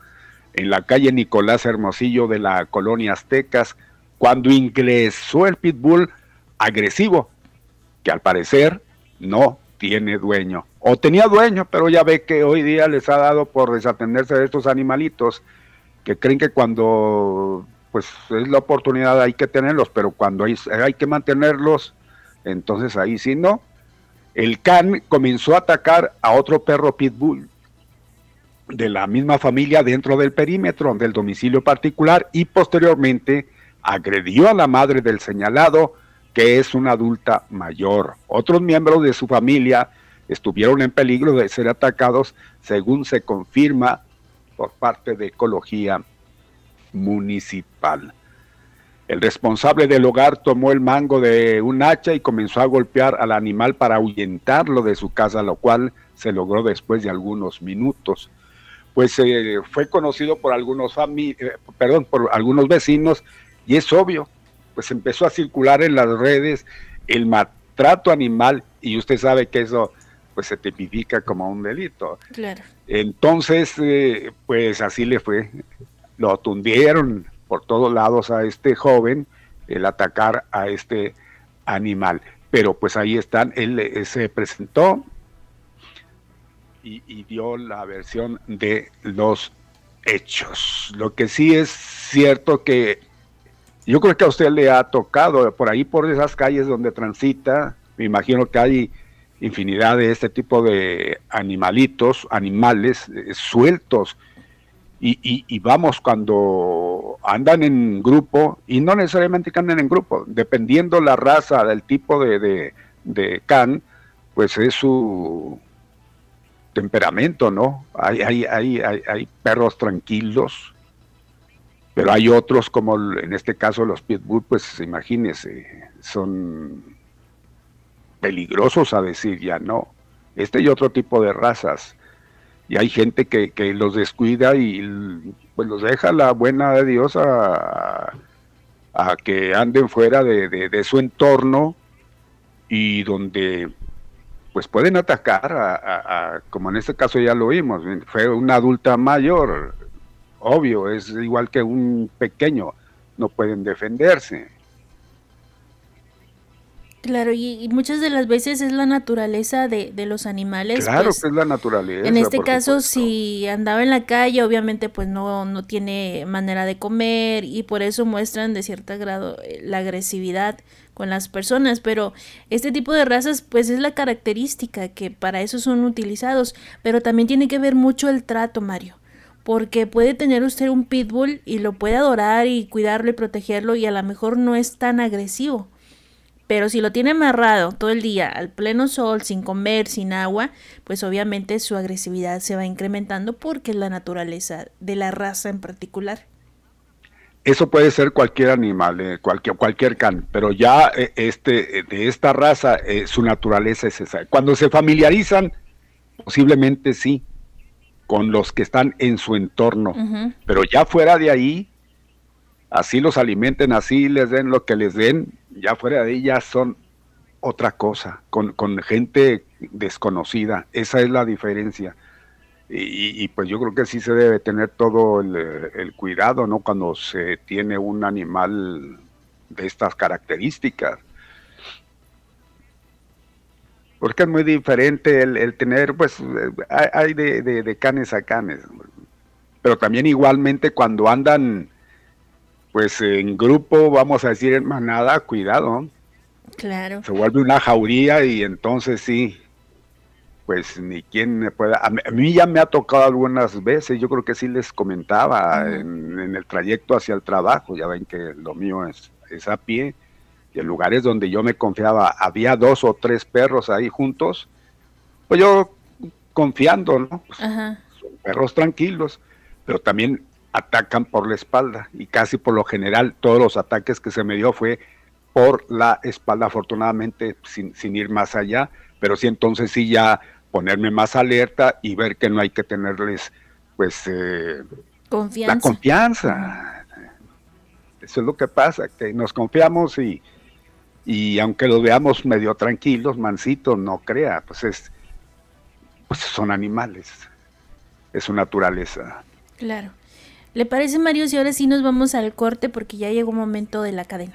en la calle Nicolás Hermosillo de la colonia Aztecas, cuando ingresó el pitbull agresivo, que al parecer no tiene dueño. O tenía dueño, pero ya ve que hoy día les ha dado por desatenderse de estos animalitos que creen que cuando pues es la oportunidad, hay que tenerlos, pero cuando hay, hay que mantenerlos, entonces ahí sí no. El can comenzó a atacar a otro perro pitbull de la misma familia dentro del perímetro del domicilio particular y posteriormente agredió a la madre del señalado, que es una adulta mayor. Otros miembros de su familia estuvieron en peligro de ser atacados, según se confirma por parte de Ecología municipal. El responsable del hogar tomó el mango de un hacha y comenzó a golpear al animal para ahuyentarlo de su casa, lo cual se logró después de algunos minutos. Pues eh, fue conocido por algunos eh, perdón, por algunos vecinos y es obvio, pues empezó a circular en las redes el maltrato animal y usted sabe que eso pues se tipifica como un delito. Claro. Entonces, eh, pues así le fue lo tundieron por todos lados a este joven, el atacar a este animal. Pero pues ahí están, él eh, se presentó y, dio la versión de los hechos. Lo que sí es cierto que yo creo que a usted le ha tocado por ahí, por esas calles donde transita, me imagino que hay infinidad de este tipo de animalitos, animales eh, sueltos y, vamos, cuando andan en grupo, y no necesariamente que anden en grupo, dependiendo la raza, del tipo de, de, can, pues es su temperamento, ¿no? Hay, hay, hay, hay, perros tranquilos, pero hay otros como en este caso los pitbull, pues imagínense, son peligrosos a decir ya, ¿no? Este y otro tipo de razas. Y hay gente que, que los descuida y pues los deja la buena de Dios a, a que anden fuera de, de, su entorno y donde pues pueden atacar a, como en este caso ya lo vimos, fue una adulta mayor, obvio, es igual que un pequeño, no pueden defenderse. Claro, y, muchas de las veces es la naturaleza de, de los animales. Claro pues, que es la naturaleza. En este caso, si andaba en la calle, obviamente pues no, no tiene manera de comer y por eso muestran de cierto grado eh, la agresividad con las personas, pero este tipo de razas pues es la característica que para eso son utilizados, pero también tiene que ver mucho el trato, Mario porque puede tener usted un pitbull y lo puede adorar y cuidarlo y protegerlo y a lo mejor no es tan agresivo. Pero si lo tiene amarrado todo el día al pleno sol, sin comer, sin agua, pues obviamente su agresividad se va incrementando porque es la naturaleza de la raza en particular. Eso puede ser cualquier animal, eh, cualquier, cualquier can, pero ya eh, este, eh, de esta raza su naturaleza es esa. Cuando se familiarizan, posiblemente sí, con los que están en su entorno, pero ya fuera de ahí, así los alimenten, así les den lo que les den, ya fuera de ahí ya son otra cosa, con, gente desconocida, esa es la diferencia. Y, pues yo creo que sí se debe tener todo el, cuidado, ¿no? Cuando se tiene un animal de estas características. Porque es muy diferente el, tener, pues, hay, de, de, canes a canes. Pero también igualmente cuando andan pues en grupo, vamos a decir en manada, cuidado. Claro. Se vuelve una jauría y entonces sí, pues ni quien me pueda. A mí, ya me ha tocado algunas veces, yo creo que sí les comentaba en, el trayecto hacia el trabajo, ya ven que lo mío es, es a pie, y en lugares donde yo me confiaba, había dos o tres perros ahí juntos, pues yo confiando, ¿no? Pues, son perros tranquilos, pero también atacan por la espalda y casi por lo general todos los ataques que se me dio fue por la espalda, afortunadamente sin, ir más allá, pero sí entonces sí ya ponerme más alerta y ver que no hay que tenerles pues eh, confianza. la confianza. Eso es lo que pasa, que nos confiamos y, y aunque los veamos medio tranquilos, mansitos, no crea, pues es pues son animales, es su naturaleza. Claro. ¿Le parece, Mario, si ahora sí nos vamos al corte porque ya llegó un momento de la cadena?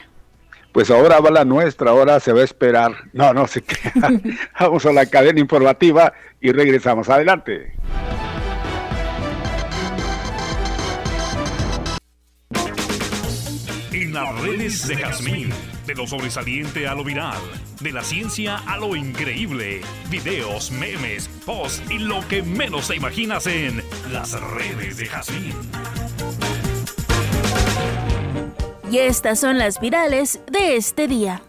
Pues ahora va la nuestra, ahora se va a esperar. No, no se crea. vamos a la cadena informativa y regresamos. Adelante. En las redes de Jazmín, de lo sobresaliente a lo viral, de la ciencia a lo increíble, videos, memes, posts y lo que menos te imaginas en las redes de Jazmín. Y estas son las virales de este día.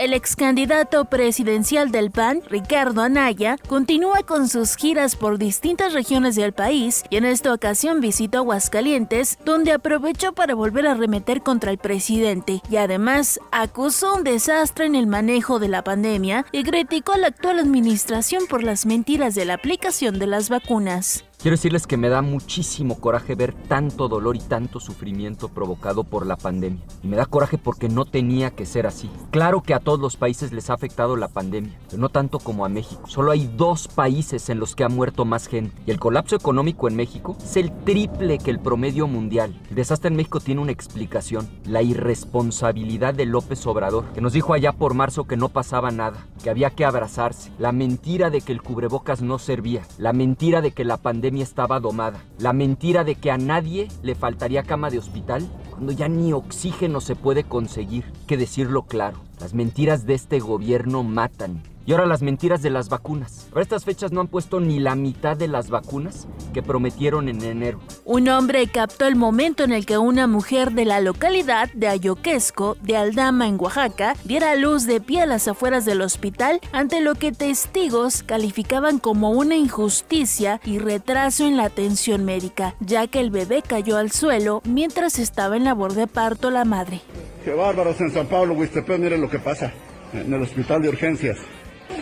El ex candidato presidencial del PAN, Ricardo Anaya, continúa con sus giras por distintas regiones del país y en esta ocasión visitó Aguascalientes, donde aprovechó para volver a remeter contra el presidente y además acusó un desastre en el manejo de la pandemia y criticó a la actual administración por las mentiras de la aplicación de las vacunas. Quiero decirles que me da muchísimo coraje ver tanto dolor y tanto sufrimiento provocado por la pandemia. Y me da coraje porque no tenía que ser así. Claro que a todos los países les ha afectado la pandemia, pero no tanto como a México. Solo hay dos países en los que ha muerto más gente. Y el colapso económico en México es el triple que el promedio mundial. El desastre en México tiene una explicación. La irresponsabilidad de López Obrador, que nos dijo allá por marzo que no pasaba nada, que había que abrazarse. La mentira de que el cubrebocas no servía. La mentira de que la pandemia estaba domada. La mentira de que a nadie le faltaría cama de hospital cuando ya ni oxígeno se puede conseguir. Que decirlo claro, las mentiras de este gobierno matan Y ahora las mentiras de las vacunas. Para estas fechas no han puesto ni la mitad de las vacunas que prometieron en enero. Un hombre captó el momento en el que una mujer de la localidad de Ayoquesco, de Aldama, en Oaxaca, diera luz de pie a las afueras del hospital ante lo que testigos calificaban como una injusticia y retraso en la atención médica, ya que el bebé cayó al suelo mientras estaba en labor de parto la madre. Qué bárbaros en San Pablo, Huistepec, miren lo que pasa en el hospital de urgencias.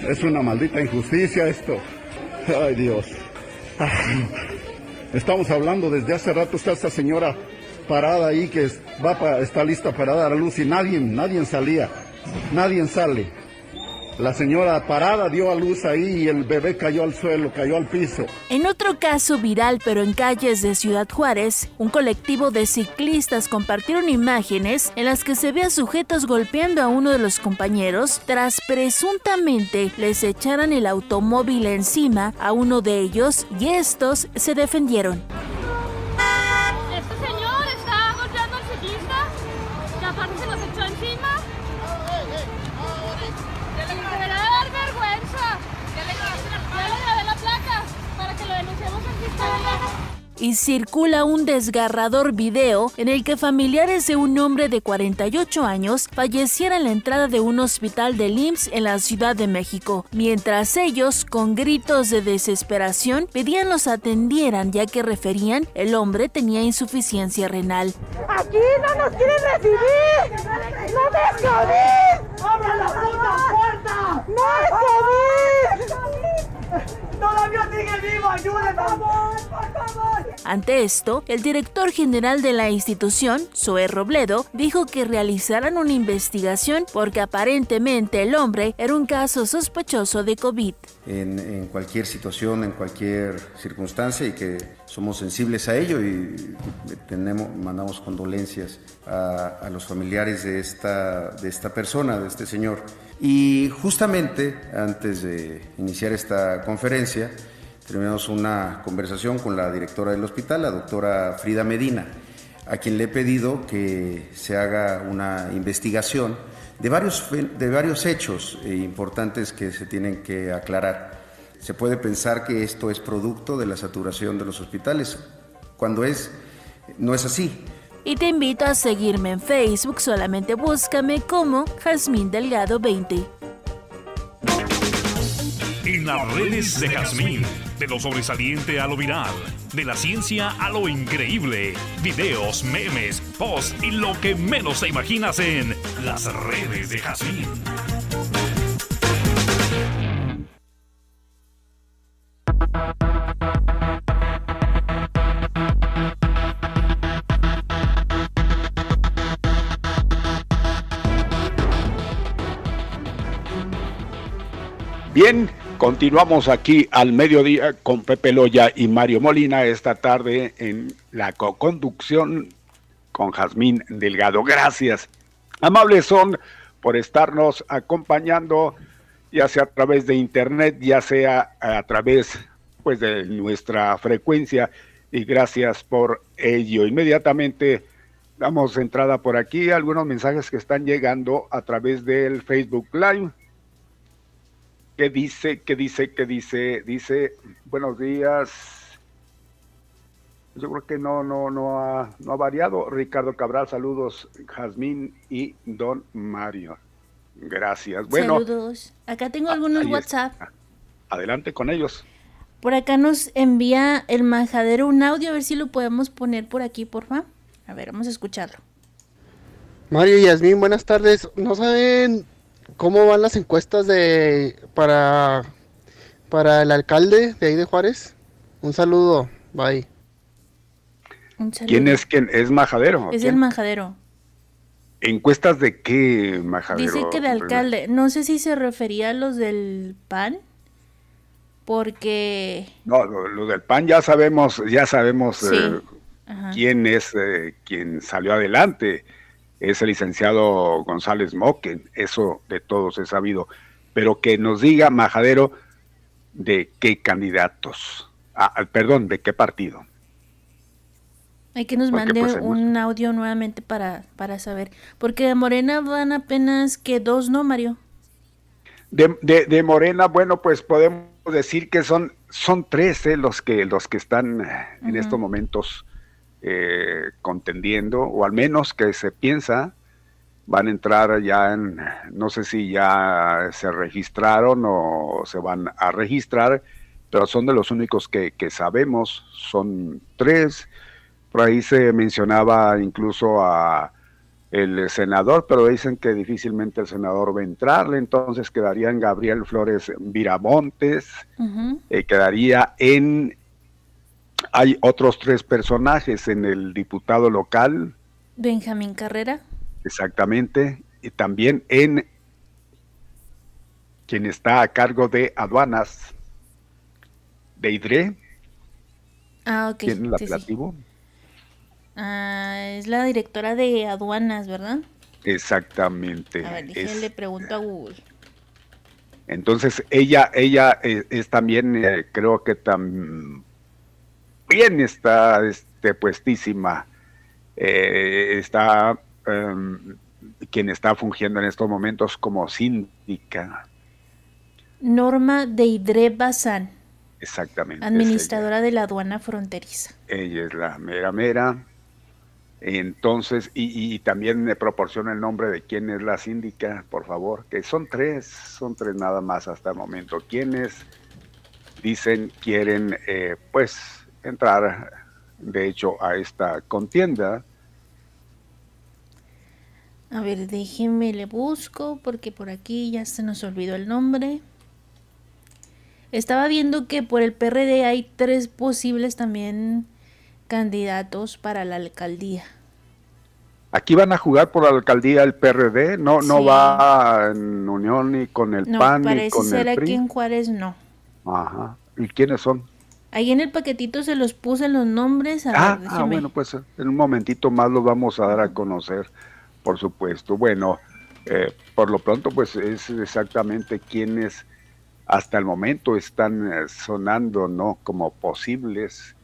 Es una maldita injusticia esto. Ay Dios. Estamos hablando desde hace rato, está esta señora parada ahí que va está lista para dar a luz y nadie, nadie salía, nadie sale. La señora parada dio a luz ahí y el bebé cayó al suelo, cayó al piso. En otro caso viral, pero en calles de Ciudad Juárez, un colectivo de ciclistas compartieron imágenes en las que se ve a sujetos golpeando a uno de los compañeros tras presuntamente les echaran el automóvil encima a uno de ellos y estos se defendieron. Y circula un desgarrador video en el que familiares de un hombre de 48 años fallecieran en la entrada de un hospital de IMSS en la Ciudad de México, mientras ellos, con gritos de desesperación, pedían los atendieran ya que referían el hombre tenía insuficiencia renal. ¡Aquí no nos quieren recibir! ¡No me COVID! ¡Abra la puta puerta! ¡No es COVID! ¡Todavía sigue vivo! ¡Ayúdenme! ¡Por favor! ¡Por favor! Ante esto, el director general de la institución, Zoé Robledo, dijo que realizarán una investigación porque aparentemente el hombre era un caso sospechoso de COVID. En, cualquier situación, en cualquier circunstancia y que somos sensibles a ello y tenemos, mandamos condolencias a, a los familiares de esta, de esta persona, de este señor. Y justamente antes de iniciar esta conferencia, Terminamos una conversación con la directora del hospital, la doctora Frida Medina, a quien le he pedido que se haga una investigación de varios, de varios hechos eh, importantes que se tienen que aclarar. Se puede pensar que esto es producto de la saturación de los hospitales, cuando es, no es así. Y te invito a seguirme en Facebook, solamente búscame como Jazmín Delgado 20. En las redes de Jazmín de lo sobresaliente a lo viral, de la ciencia a lo increíble, videos, memes, posts y lo que menos te imaginas en las redes de Jazmín. Bien, Continuamos aquí al mediodía con Pepe Loya y Mario Molina esta tarde en la co-conducción con Jazmín Delgado. Gracias. Amables son por estarnos acompañando, ya sea a través de internet, ya sea a través pues de nuestra frecuencia y gracias por ello. Inmediatamente damos entrada por aquí algunos mensajes que están llegando a través del Facebook Live ¿Qué dice? ¿Qué dice? ¿Qué dice? Dice, buenos días. Yo creo que no, no, no ha, no ha variado. Ricardo Cabral, saludos, Jazmín y Don Mario. Gracias. Bueno, saludos. Acá tengo algunos WhatsApp. Adelante con ellos. Por acá nos envía el majadero un audio, a ver si lo podemos poner por aquí, porfa. A ver, vamos a escucharlo. Mario y Yasmín, buenas tardes. ¿No saben ¿Cómo van las encuestas de para para el alcalde de ahí de Juárez? Un saludo, bye. ¿Quién es quién? ¿Es Majadero? Es el Majadero. ¿Encuestas de qué, Majadero? Dice que de alcalde. No sé si se refería a los del PAN, porque... No, los del PAN ya sabemos, ya sabemos eh, quién es eh, quien salió adelante es el licenciado González Moquen, eso de todos es sabido, pero que nos diga Majadero de qué candidatos, ah, ah perdón, de qué partido. Hay que nos mande pues, un audio nuevamente para, para saber, porque de Morena van apenas que dos, ¿no, Mario? De, de, Morena, bueno, pues podemos decir que son, son tres eh, los, que, los que están en estos momentos eh, contendiendo, o al menos que se piensa, van a entrar ya en, no sé si ya se registraron o se van a registrar, pero son de los únicos que, que sabemos, son tres. Por ahí se mencionaba incluso a el senador, pero dicen que difícilmente el senador va a entrarle, entonces quedaría en Gabriel Flores Viramontes, eh, quedaría en... Hay otros tres personajes en el diputado local. Benjamín Carrera. Exactamente, y también en quien está a cargo de aduanas de IDRE. Ah, ok. ¿Quién es la sí, Ah, es la directora de aduanas, ¿verdad? Exactamente. A ver, le pregunto a Google. Entonces, ella, ella eh, es, también, eh, creo que también está este, puestísima. Eh, está em, quien está fungiendo en estos momentos como síndica. Norma Deidre Bazán. Exactamente. Administradora de la aduana fronteriza. Ella es la mera mera. Entonces, y, también me proporciona el nombre de quién es la síndica, por favor, que son tres, son tres nada más hasta el momento. Quienes dicen quieren, eh, pues, entrar, de hecho, a esta contienda. A ver, déjenme le busco, porque por aquí ya se nos olvidó el nombre. Estaba viendo que por el PRD hay tres posibles también candidatos para la alcaldía. Aquí van a jugar por la alcaldía el PRD, no no va en unión ni con el PAN ni con ser el PRI. aquí en Juárez no. Ajá. ¿Y quiénes son? Ahí en el paquetito se los puse los nombres. ah, ah, bueno, pues en un momentito más los vamos a dar a conocer, por supuesto. Bueno, eh, por lo pronto, pues es exactamente quienes hasta el momento están eh, sonando, ¿no? Como posibles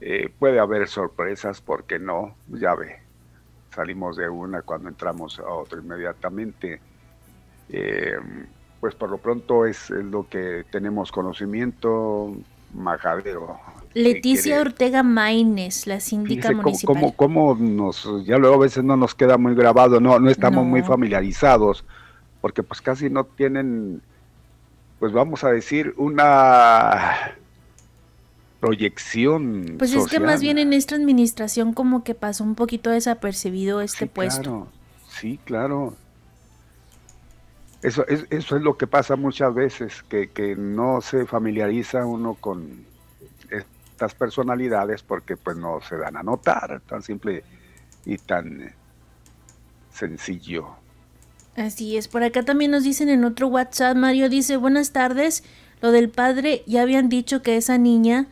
eh, puede haber sorpresas, porque no, ya ve, salimos de una cuando entramos a otra inmediatamente. Eh, pues por lo pronto es, lo que tenemos conocimiento, majadero. Leticia Ortega Maines, la síndica municipal. Cómo, nos, ya luego a veces no nos queda muy grabado, no, no estamos muy familiarizados, porque pues casi no tienen, pues vamos a decir, una proyección. Pues es que más bien en esta administración como que pasó un poquito desapercibido este puesto. Claro, sí, claro. Eso es, eso es lo que pasa muchas veces, que, que no se familiariza uno con estas personalidades porque pues no se dan a notar, tan simple y tan sencillo. Así es, por acá también nos dicen en otro WhatsApp, Mario dice, buenas tardes, lo del padre, ya habían dicho que esa niña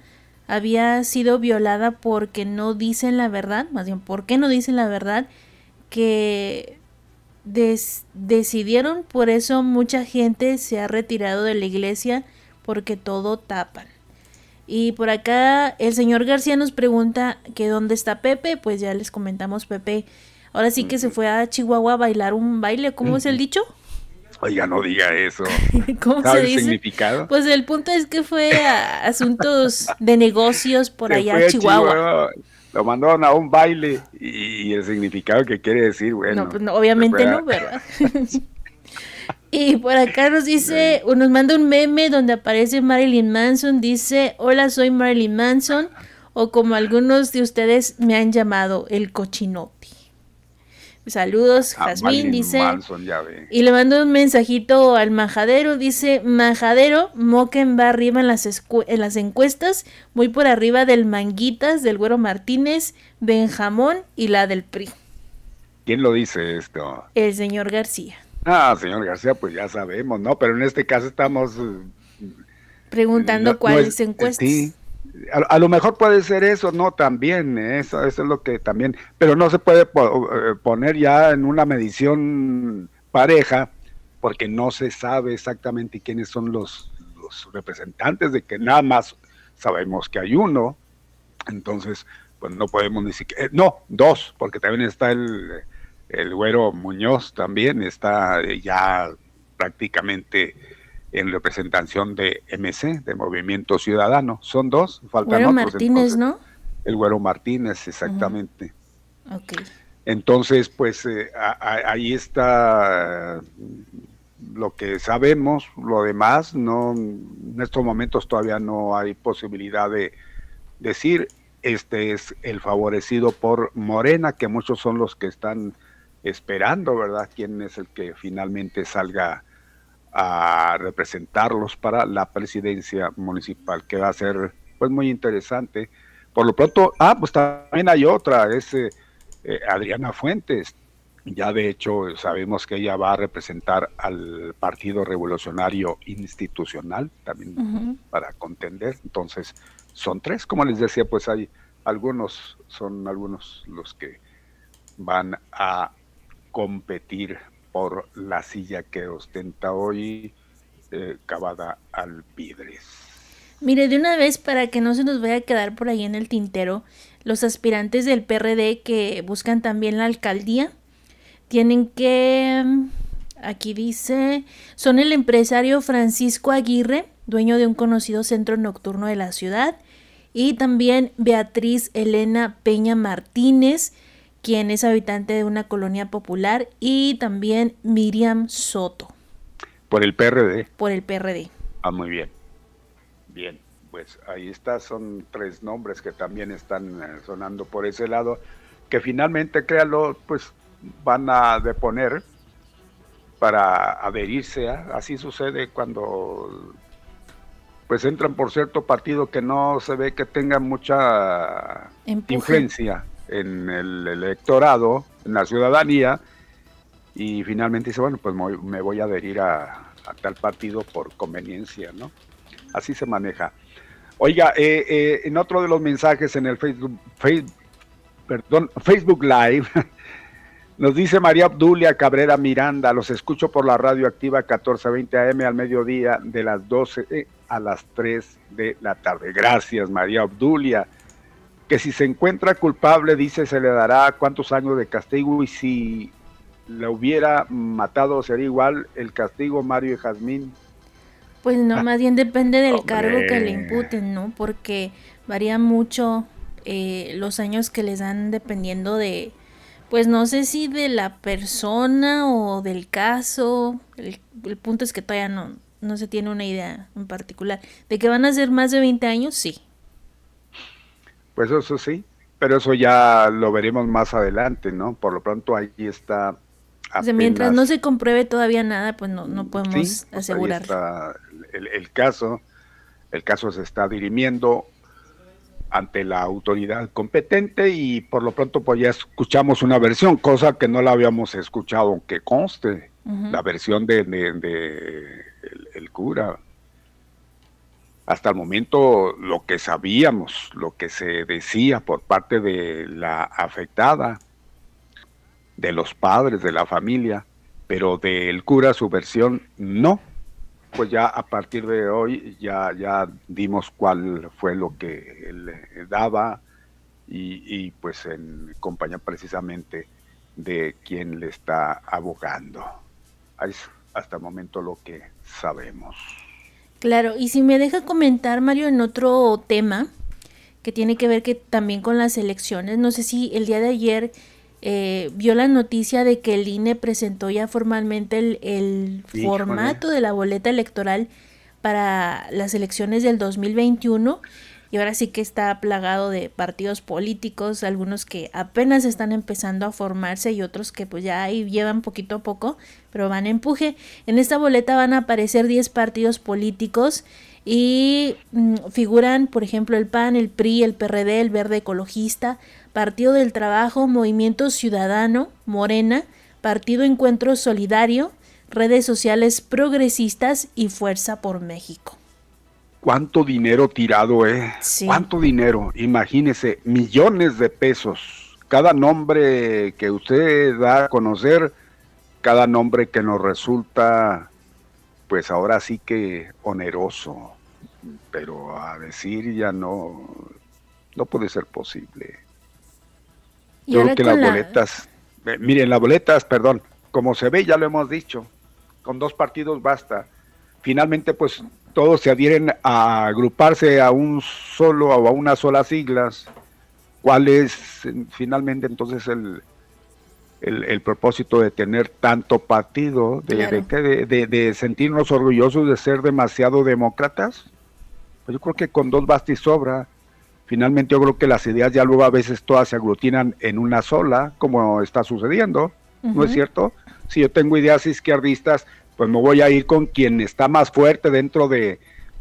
había sido violada porque no dicen la verdad, más bien, ¿por qué no dicen la verdad? Que decidieron, por eso mucha gente se ha retirado de la iglesia porque todo tapan. Y por acá el señor García nos pregunta que dónde está Pepe, pues ya les comentamos Pepe. Ahora sí que se fue a Chihuahua a bailar un baile, ¿cómo es el dicho? Oiga, no diga eso. ¿Cómo se dice? el significado? Pues el punto es que fue a asuntos de negocios por allá a Chihuahua. Lo mandaron a un baile y, el significado que quiere decir, bueno. No, pues obviamente no, ¿verdad? y por acá nos dice, nos manda un meme donde aparece Marilyn Manson, dice, hola, soy Marilyn Manson, o como algunos de ustedes me han llamado, el cochinote. Saludos, ah, Jazmín, dice. Y le mando un mensajito al Majadero, dice, Majadero, Moken va arriba en las, en las encuestas, muy por arriba del Manguitas, del Güero Martínez, Benjamón y la del PRI. ¿Quién lo dice esto? El señor García. Ah, señor García, pues ya sabemos, ¿no? Pero en este caso estamos... Eh, Preguntando cuáles encuestas. Sí, a, lo mejor puede ser eso, no, también, eso, eso es lo que también, pero no se puede eh, poner ya en una medición pareja, porque no se sabe exactamente quiénes son los, representantes, de que nada más sabemos que hay uno, entonces, pues no podemos ni siquiera, eh, no, dos, porque también está el, el güero Muñoz, también está ya prácticamente en representación de MC, de Movimiento Ciudadano. Son dos, faltan Güero Martínez, ¿no? El Güero Martínez, exactamente. Entonces, pues eh, ahí está lo que sabemos, lo demás, no, en estos momentos todavía no hay posibilidad de decir, este es el favorecido por Morena, que muchos son los que están esperando, ¿verdad? ¿Quién es el que finalmente salga a representarlos para la presidencia municipal, que va a ser pues muy interesante. Por lo pronto, ah, pues también hay otra, es eh, eh, Adriana Fuentes. Ya de hecho sabemos que ella va a representar al Partido Revolucionario Institucional también para contender. Entonces, son tres, como les decía, pues hay algunos, son algunos los que van a competir por la silla que ostenta hoy eh, Cavada Alpidres. Mire, de una vez, para que no se nos vaya a quedar por ahí en el tintero, los aspirantes del PRD que buscan también la alcaldía tienen que, aquí dice, son el empresario Francisco Aguirre, dueño de un conocido centro nocturno de la ciudad, y también Beatriz Elena Peña Martínez, quien es habitante de una colonia popular, y también Miriam Soto. Por el PRD. Por el PRD. Ah, muy bien. Bien, pues ahí está, son tres nombres que también están eh, sonando por ese lado, que finalmente, créalo, pues van a deponer para adherirse. Así sucede cuando pues entran por cierto partido que no se ve que tenga mucha influencia en el electorado, en la ciudadanía, y finalmente dice, bueno, pues me voy a adherir a, tal partido por conveniencia, ¿no? Así se maneja. Oiga, eh, eh, en otro de los mensajes en el Facebook, perdón, Facebook Live, nos dice María Obdulia Cabrera Miranda, los escucho por la radio activa 1420 AM al mediodía de las 12 a las 3 de la tarde. Gracias María Obdulia que si se encuentra culpable, dice, se le dará cuántos años de castigo y si la hubiera matado sería igual el castigo Mario y Jazmín. Pues no, ah, más bien depende del cargo que le imputen, ¿no? Porque varía mucho eh, los años que les dan dependiendo de, pues no sé si de la persona o del caso. El, el punto es que todavía no, no se tiene una idea en particular. ¿De que van a ser más de 20 años? Sí. Pues eso sí, pero eso ya lo veremos más adelante, ¿no? Por lo pronto ahí está. mientras no se compruebe todavía nada, pues no, no podemos pues asegurar. el, caso, el caso se está dirimiendo ante la autoridad competente y por lo pronto pues ya escuchamos una versión, cosa que no la habíamos escuchado, aunque conste, la versión de, el cura hasta el momento lo que sabíamos, lo que se decía por parte de la afectada, de los padres, de la familia, pero del cura su versión no. Pues ya a partir de hoy ya, ya dimos cuál fue lo que él daba y, pues en compañía precisamente de quien le está abogando. Es hasta el momento lo que sabemos. Claro, y si me deja comentar, Mario, en otro tema que tiene que ver que también con las elecciones, no sé si el día de ayer eh, vio la noticia de que el INE presentó ya formalmente el, formato de la boleta electoral para las elecciones del 2021 y ahora sí que está plagado de partidos políticos, algunos que apenas están empezando a formarse y otros que pues ya ahí llevan poquito a poco, pero van a empuje. En esta boleta van a aparecer 10 partidos políticos y mm, figuran, por ejemplo, el PAN, el PRI, el PRD, el Verde Ecologista, Partido del Trabajo, Movimiento Ciudadano, Morena, Partido Encuentro Solidario, redes sociales progresistas y Fuerza por México cuánto dinero tirado, ¿eh? ¿Cuánto dinero? Imagínese, millones de pesos. Cada nombre que usted da a conocer, cada nombre que nos resulta, pues ahora sí que oneroso. Pero a decir ya no, no puede ser posible. Yo creo que las boletas, eh, miren, las boletas, perdón, como se ve, ya lo hemos dicho, con dos partidos basta. Finalmente, pues todos se adhieren a agruparse a un solo o a una sola siglas. ¿Cuál es finalmente entonces el, el, propósito de tener tanto partido, de, de, de, sentirnos orgullosos de ser demasiado demócratas? Pues yo creo que con dos basta y sobra. Finalmente yo creo que las ideas ya luego a veces todas se aglutinan en una sola, como está sucediendo, ¿no es cierto? Si yo tengo ideas izquierdistas, pues me voy a ir con quien está más fuerte dentro de,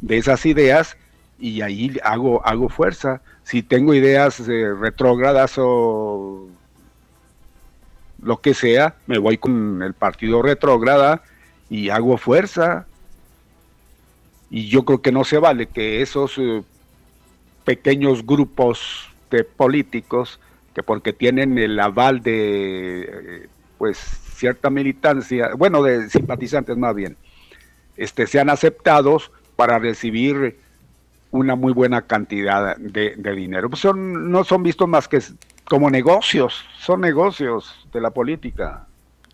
esas ideas y ahí hago, hago fuerza. Si tengo ideas eh, retrógradas o lo que sea, me voy con el partido retrógrada y hago fuerza. Y yo creo que no se vale que esos eh, pequeños grupos de políticos, que porque tienen el aval de eh, pues cierta militancia, bueno, de simpatizantes más bien, este, sean aceptados para recibir una muy buena cantidad de, dinero. Pues son, no son vistos más que como negocios, son negocios de la política.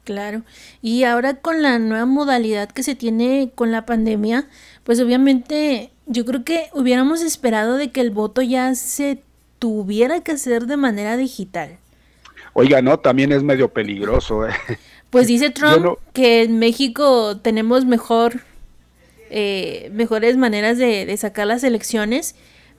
Claro, y ahora con la nueva modalidad que se tiene con la pandemia, pues obviamente yo creo que hubiéramos esperado de que el voto ya se tuviera que hacer de manera digital. Oiga, no, también es medio peligroso. ¿eh? Pues dice Trump que en México tenemos mejor, eh, mejores maneras de, de sacar las elecciones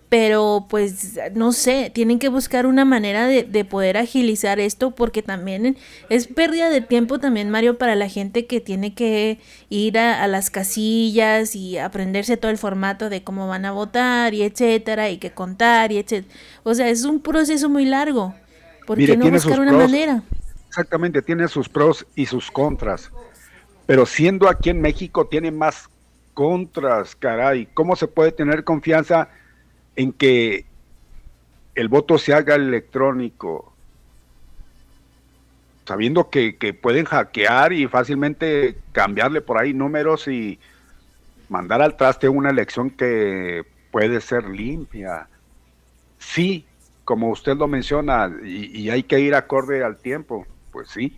pero pues no sé, tienen que buscar una manera de, de, poder agilizar esto porque también es pérdida de tiempo también Mario para la gente que tiene que ir a, las casillas y aprenderse todo el formato de cómo van a votar y etcétera y que contar y etcétera. O sea, es un proceso muy largo. ¿Por qué no buscar una manera? Exactamente, tiene sus pros y sus contras. Pero siendo aquí en México tiene más contras, caray. ¿Cómo se puede tener confianza? en que el voto se haga electrónico, sabiendo que, pueden hackear y fácilmente cambiarle por ahí números y mandar al traste una elección que puede ser limpia. Sí, como usted lo menciona, y, y hay que ir acorde al tiempo, pues sí,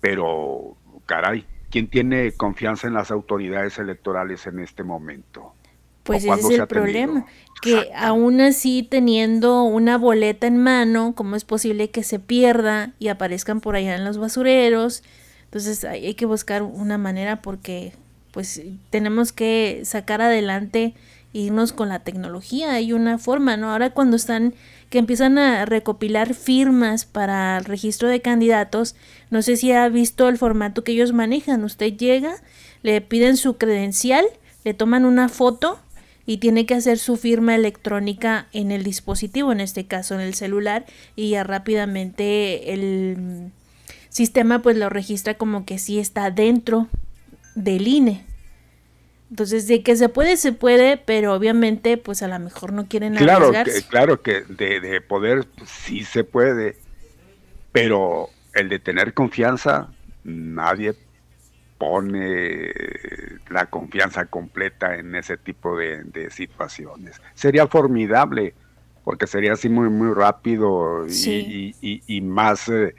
pero caray, ¿quién tiene confianza en las autoridades electorales en este momento? Pues ese es el problema, que aún así teniendo una boleta en mano, ¿cómo es posible que se pierda y aparezcan por allá en los basureros? Entonces hay, que buscar una manera porque pues tenemos que sacar adelante e irnos con la tecnología, hay una forma, ¿no? Ahora cuando están que empiezan a recopilar firmas para el registro de candidatos, no sé si ha visto el formato que ellos manejan, usted llega, le piden su credencial, le toman una foto y tiene que hacer su firma electrónica en el dispositivo, en este caso en el celular, y ya rápidamente el sistema pues lo registra como que sí está dentro del INE. Entonces, de que se puede, se puede, pero obviamente, pues a lo mejor no quieren claro Que, claro que de, de poder sí se puede, pero el de tener confianza, nadie pone la confianza completa en ese tipo de, situaciones. Sería formidable, porque sería así muy, muy rápido y, más... Eh,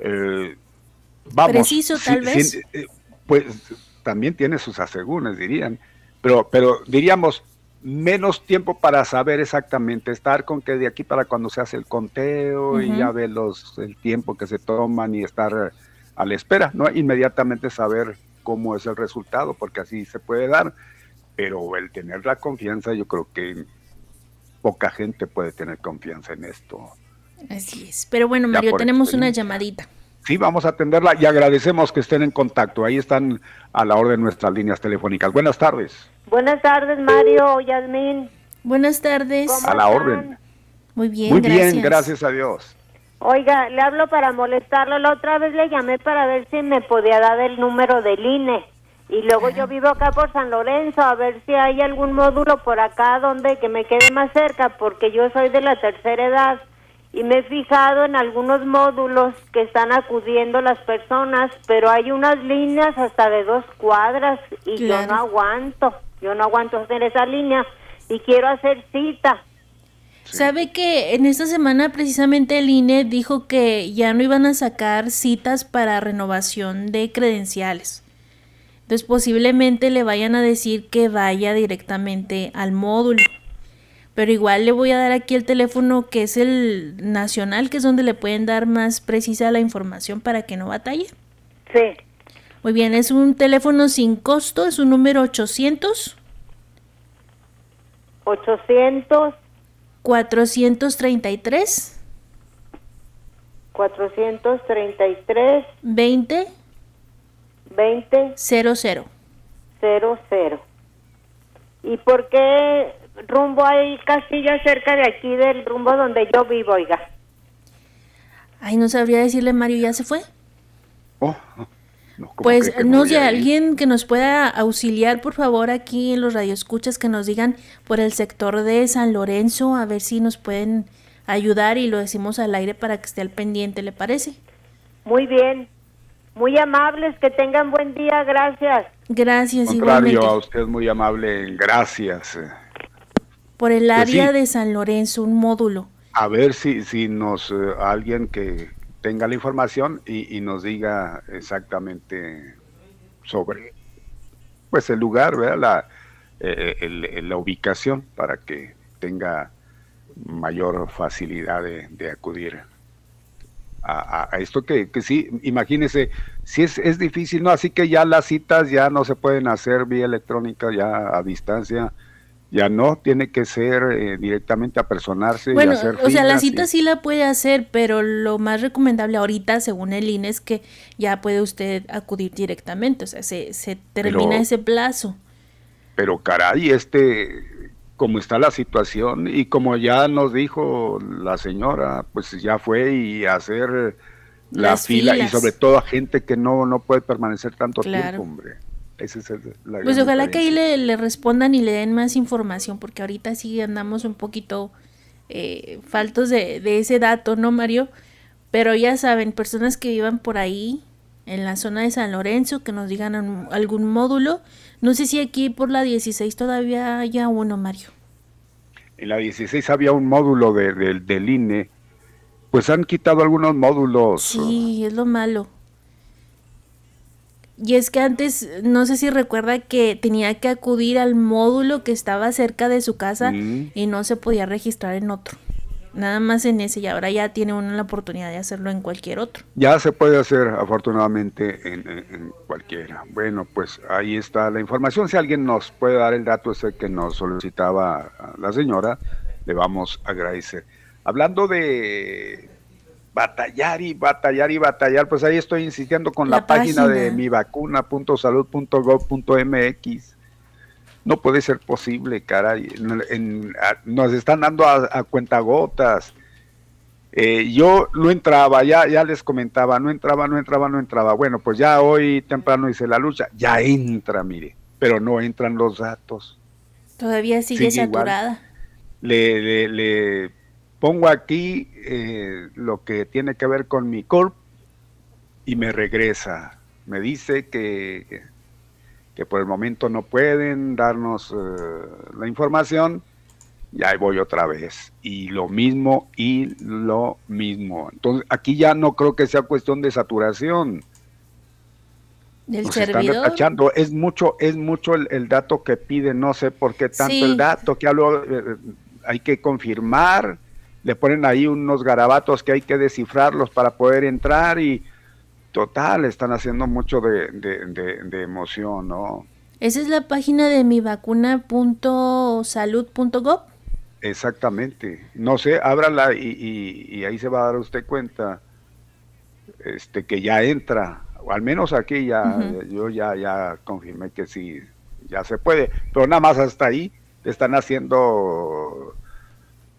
eh, vamos, Preciso, tal vez. Eh, pues también tiene sus asegúnes, dirían, pero, pero diríamos menos tiempo para saber exactamente, estar con que de aquí para cuando se hace el conteo y ya ve los, el tiempo que se toman y estar a la espera, no inmediatamente saber cómo es el resultado, porque así se puede dar, pero el tener la confianza, yo creo que poca gente puede tener confianza en esto. Así es, pero bueno, Mario, tenemos una llamadita. Sí, vamos a atenderla y agradecemos que estén en contacto. Ahí están a la orden nuestras líneas telefónicas. Buenas tardes. Buenas tardes, Mario, Yasmín. Buenas tardes. A la orden. Muy bien, Muy bien, gracias a Dios. Oiga, le hablo para molestarlo. La otra vez le llamé para ver si me podía dar el número del INE. Y luego yo vivo acá por San Lorenzo, a ver si hay algún módulo por acá donde que me quede más cerca, porque yo soy de la tercera edad y me he fijado en algunos módulos que están acudiendo las personas, pero hay unas líneas hasta de dos cuadras y yo no aguanto, yo no aguanto hacer esa línea y quiero hacer cita. ¿Sabe que en esta semana precisamente el INE dijo que ya no iban a sacar citas para renovación de credenciales? Entonces posiblemente le vayan a decir que vaya directamente al módulo. Pero igual le voy a dar aquí el teléfono que es el nacional, que es donde le pueden dar más precisa la información para que no batalle. Sí. Muy bien, es un teléfono sin costo, es un número 800 800 433 433 20 20 00. 00. ¿Y por qué rumbo hay castillo cerca de aquí del rumbo donde yo vivo, oiga? Ay, no sabría decirle, Mario, ¿ya se fue? Oh, no, ¿cómo Pues que no sé, a alguien que nos pueda auxiliar, por favor, aquí en los radioescuchas, que nos digan por el sector de San Lorenzo, a ver si nos pueden ayudar y lo decimos al aire para que esté al pendiente, ¿le parece? Muy bien. Muy amables, que tengan buen día, gracias. Gracias, Contrario, a igualmente. usted muy amable, gracias. Eh. Por el Pues área sí. de San Lorenzo, un módulo. A ver si, si nos, eh, alguien que tenga la información y, y nos diga exactamente sobre pues el lugar, ¿verdad? La, eh, el- el- la ubicación para que tenga mayor facilidad de, de acudir a, a- a esto que, que sí, imagínese, si es, es difícil, ¿no? Así que ya las citas ya no se pueden hacer vía electrónica, ya a distancia, ya no, tiene que ser eh, directamente apersonarse Bueno, y hacer o sea, la y- cita sí la puede hacer, pero lo más recomendable ahorita, según el INE, es que ya puede usted acudir directamente, o sea, se, se termina Pero- ese plazo. Pero caray, este, como está la situación y como ya nos dijo la señora, pues ya fue y hacer la Las fila filas. y sobre todo a gente que no, no puede permanecer tanto Claro. tiempo, hombre. Esa es la Pues ojalá que ahí le, le respondan y le den más información, porque ahorita sí andamos un poquito eh, faltos de, de ese dato, ¿no, Mario? Pero ya saben, personas que vivan por ahí, en la zona de San Lorenzo, que nos digan un- algún módulo. No sé si aquí por la 16 todavía haya uno, Mario. En la 16 había un módulo de- del- del INE, pues han quitado algunos módulos. Sí, es lo malo. Y es que antes, no sé si recuerda que tenía que acudir al módulo que estaba cerca de su casa Mm. y no se podía registrar en otro. Nada más en ese y ahora ya tiene uno la oportunidad de hacerlo en cualquier otro. Ya se puede hacer afortunadamente en, en- en cualquiera. Bueno, pues ahí está la información. Si alguien nos puede dar el dato ese que nos solicitaba la señora, le vamos a agradecer. Hablando de batallar y batallar y batallar, pues ahí estoy insistiendo con la, La página, de página. mivacuna.salud.gov.mx. No puede ser posible, caray. En- en- a- nos están dando a, a cuentagotas. Eh, yo no entraba, ya, ya les comentaba, no entraba, no entraba, no entraba. Bueno, pues ya hoy temprano hice la lucha, ya entra, mire, pero no entran los datos. Todavía sigue Sigue saturada. Le, le- le pongo aquí eh, lo que tiene que ver con mi corp y me regresa. Me dice que, que por el momento no pueden darnos eh, la información y ahí voy otra vez. Y lo mismo y lo mismo. Entonces, aquí ya no creo que sea cuestión de saturación. Del Nos están servidor. retachando. Es mucho, es mucho el, el dato que piden, no sé por qué tanto Sí. el dato, que algo, eh, hay que confirmar, le ponen ahí unos garabatos que hay que descifrarlos para poder entrar y total, están haciendo mucho de, de, de- de emoción, ¿no? Esa es la página de mivacuna.salud.gov. Exactamente. No sé, ábrala y, y- y ahí se va a dar usted cuenta este que ya entra, o al menos aquí ya, yo ya, ya confirmé que sí, ya se puede, pero nada más hasta ahí están haciendo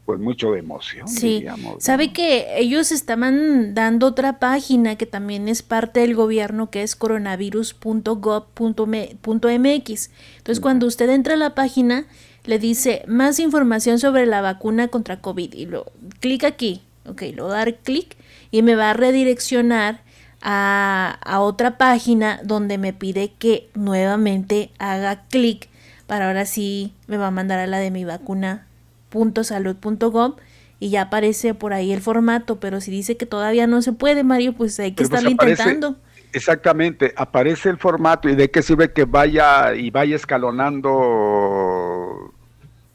pues mucho de emoción, Sí, diríamos, ¿no? sabe que ellos estaban dando otra página que también es parte del gobierno, que es coronavirus.gov.mx. Entonces, cuando usted entra a la página, le dice más información sobre la vacuna contra COVID y lo clic aquí, ok, lo dar clic y me va a redireccionar a, a otra página donde me pide que nuevamente haga clic para ahora sí me va a mandar a la de mi vacuna.salud.gov y ya aparece por ahí el formato, pero si dice que todavía no se puede, Mario, pues hay que Pero, pues, estarlo aparece- intentando. Exactamente, aparece el formato y de qué sirve que vaya y vaya escalonando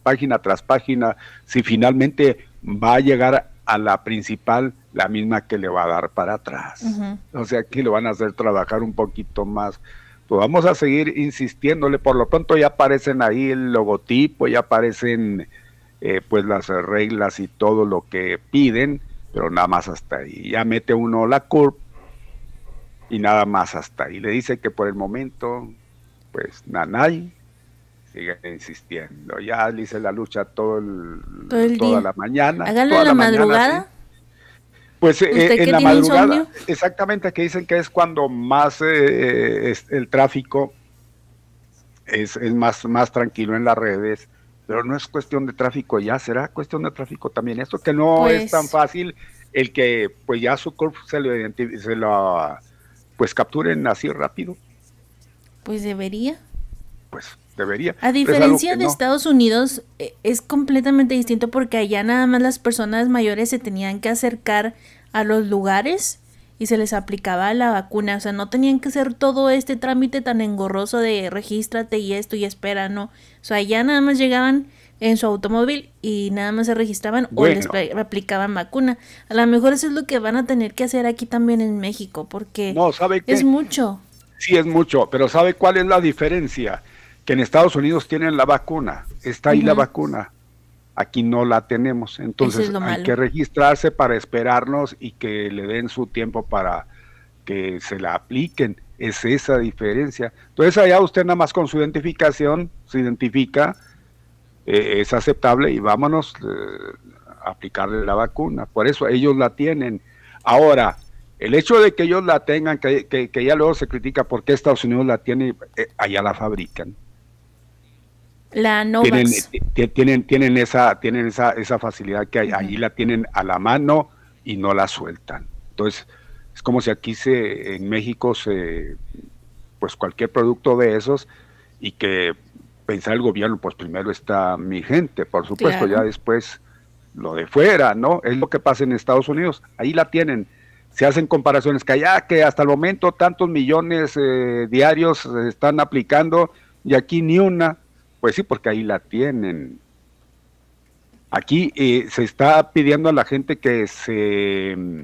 página tras página si finalmente va a llegar a la principal la misma que le va a dar para atrás. O sea, aquí lo van a hacer trabajar un poquito más. Pues vamos a seguir insistiéndole, por lo pronto ya aparecen ahí el logotipo, ya aparecen eh, pues las reglas y todo lo que piden, pero nada más hasta ahí. Ya mete uno la curva y nada más hasta ahí. Le dice que por el momento, pues Nanay sigue insistiendo. Ya le hice la lucha todo el, toda la mañana. Háganlo la, madrugada. Pues eh, en la madrugada, exactamente, que dicen que es cuando más eh, es, el tráfico es, es, más, más tranquilo en las redes, pero no es cuestión de tráfico ya, será cuestión de tráfico también. Esto que no es tan pues fácil el que pues ya su cuerpo se lo, se lo pues capturen así rápido. Pues debería. Pues debería. A diferencia de Estados Unidos, eh, es completamente distinto porque allá nada más las personas mayores se tenían que acercar a los lugares y se les aplicaba la vacuna. O sea, no tenían que hacer todo este trámite tan engorroso de regístrate y esto y espera, no. O sea, allá nada más llegaban en su automóvil y nada más se registraban o les aplicaban vacuna. A lo mejor eso es lo que van a tener que hacer aquí también en México porque no, ¿sabe es mucho. Sí, es mucho, pero ¿sabe cuál es la diferencia? que en Estados Unidos tienen la vacuna, está ahí la vacuna, aquí no la tenemos, entonces hay que registrarse para esperarnos y que le den su tiempo para que se la apliquen, es esa diferencia. Entonces allá usted nada más con su identificación se identifica, eh, es aceptable y vámonos eh, a aplicarle la vacuna, por eso ellos la tienen. Ahora, el hecho de que ellos la tengan, que, que, ya luego se critica por qué Estados Unidos la tiene, eh, allá la fabrican. La Tienen, tienen, esa, tienen esa, esa facilidad que hay, ahí la tienen a la mano y no la sueltan. Entonces, es como si aquí se, en México se, pues cualquier producto de esos y que pensar el gobierno, pues primero está mi gente, por supuesto, ya después lo de fuera, ¿no? Es lo que pasa en Estados Unidos, ahí la tienen. Se hacen comparaciones que allá que hasta el momento tantos millones eh, diarios se están aplicando y aquí ni una. Pues sí, porque ahí la tienen. Aquí eh, se está pidiendo a la gente que se mm,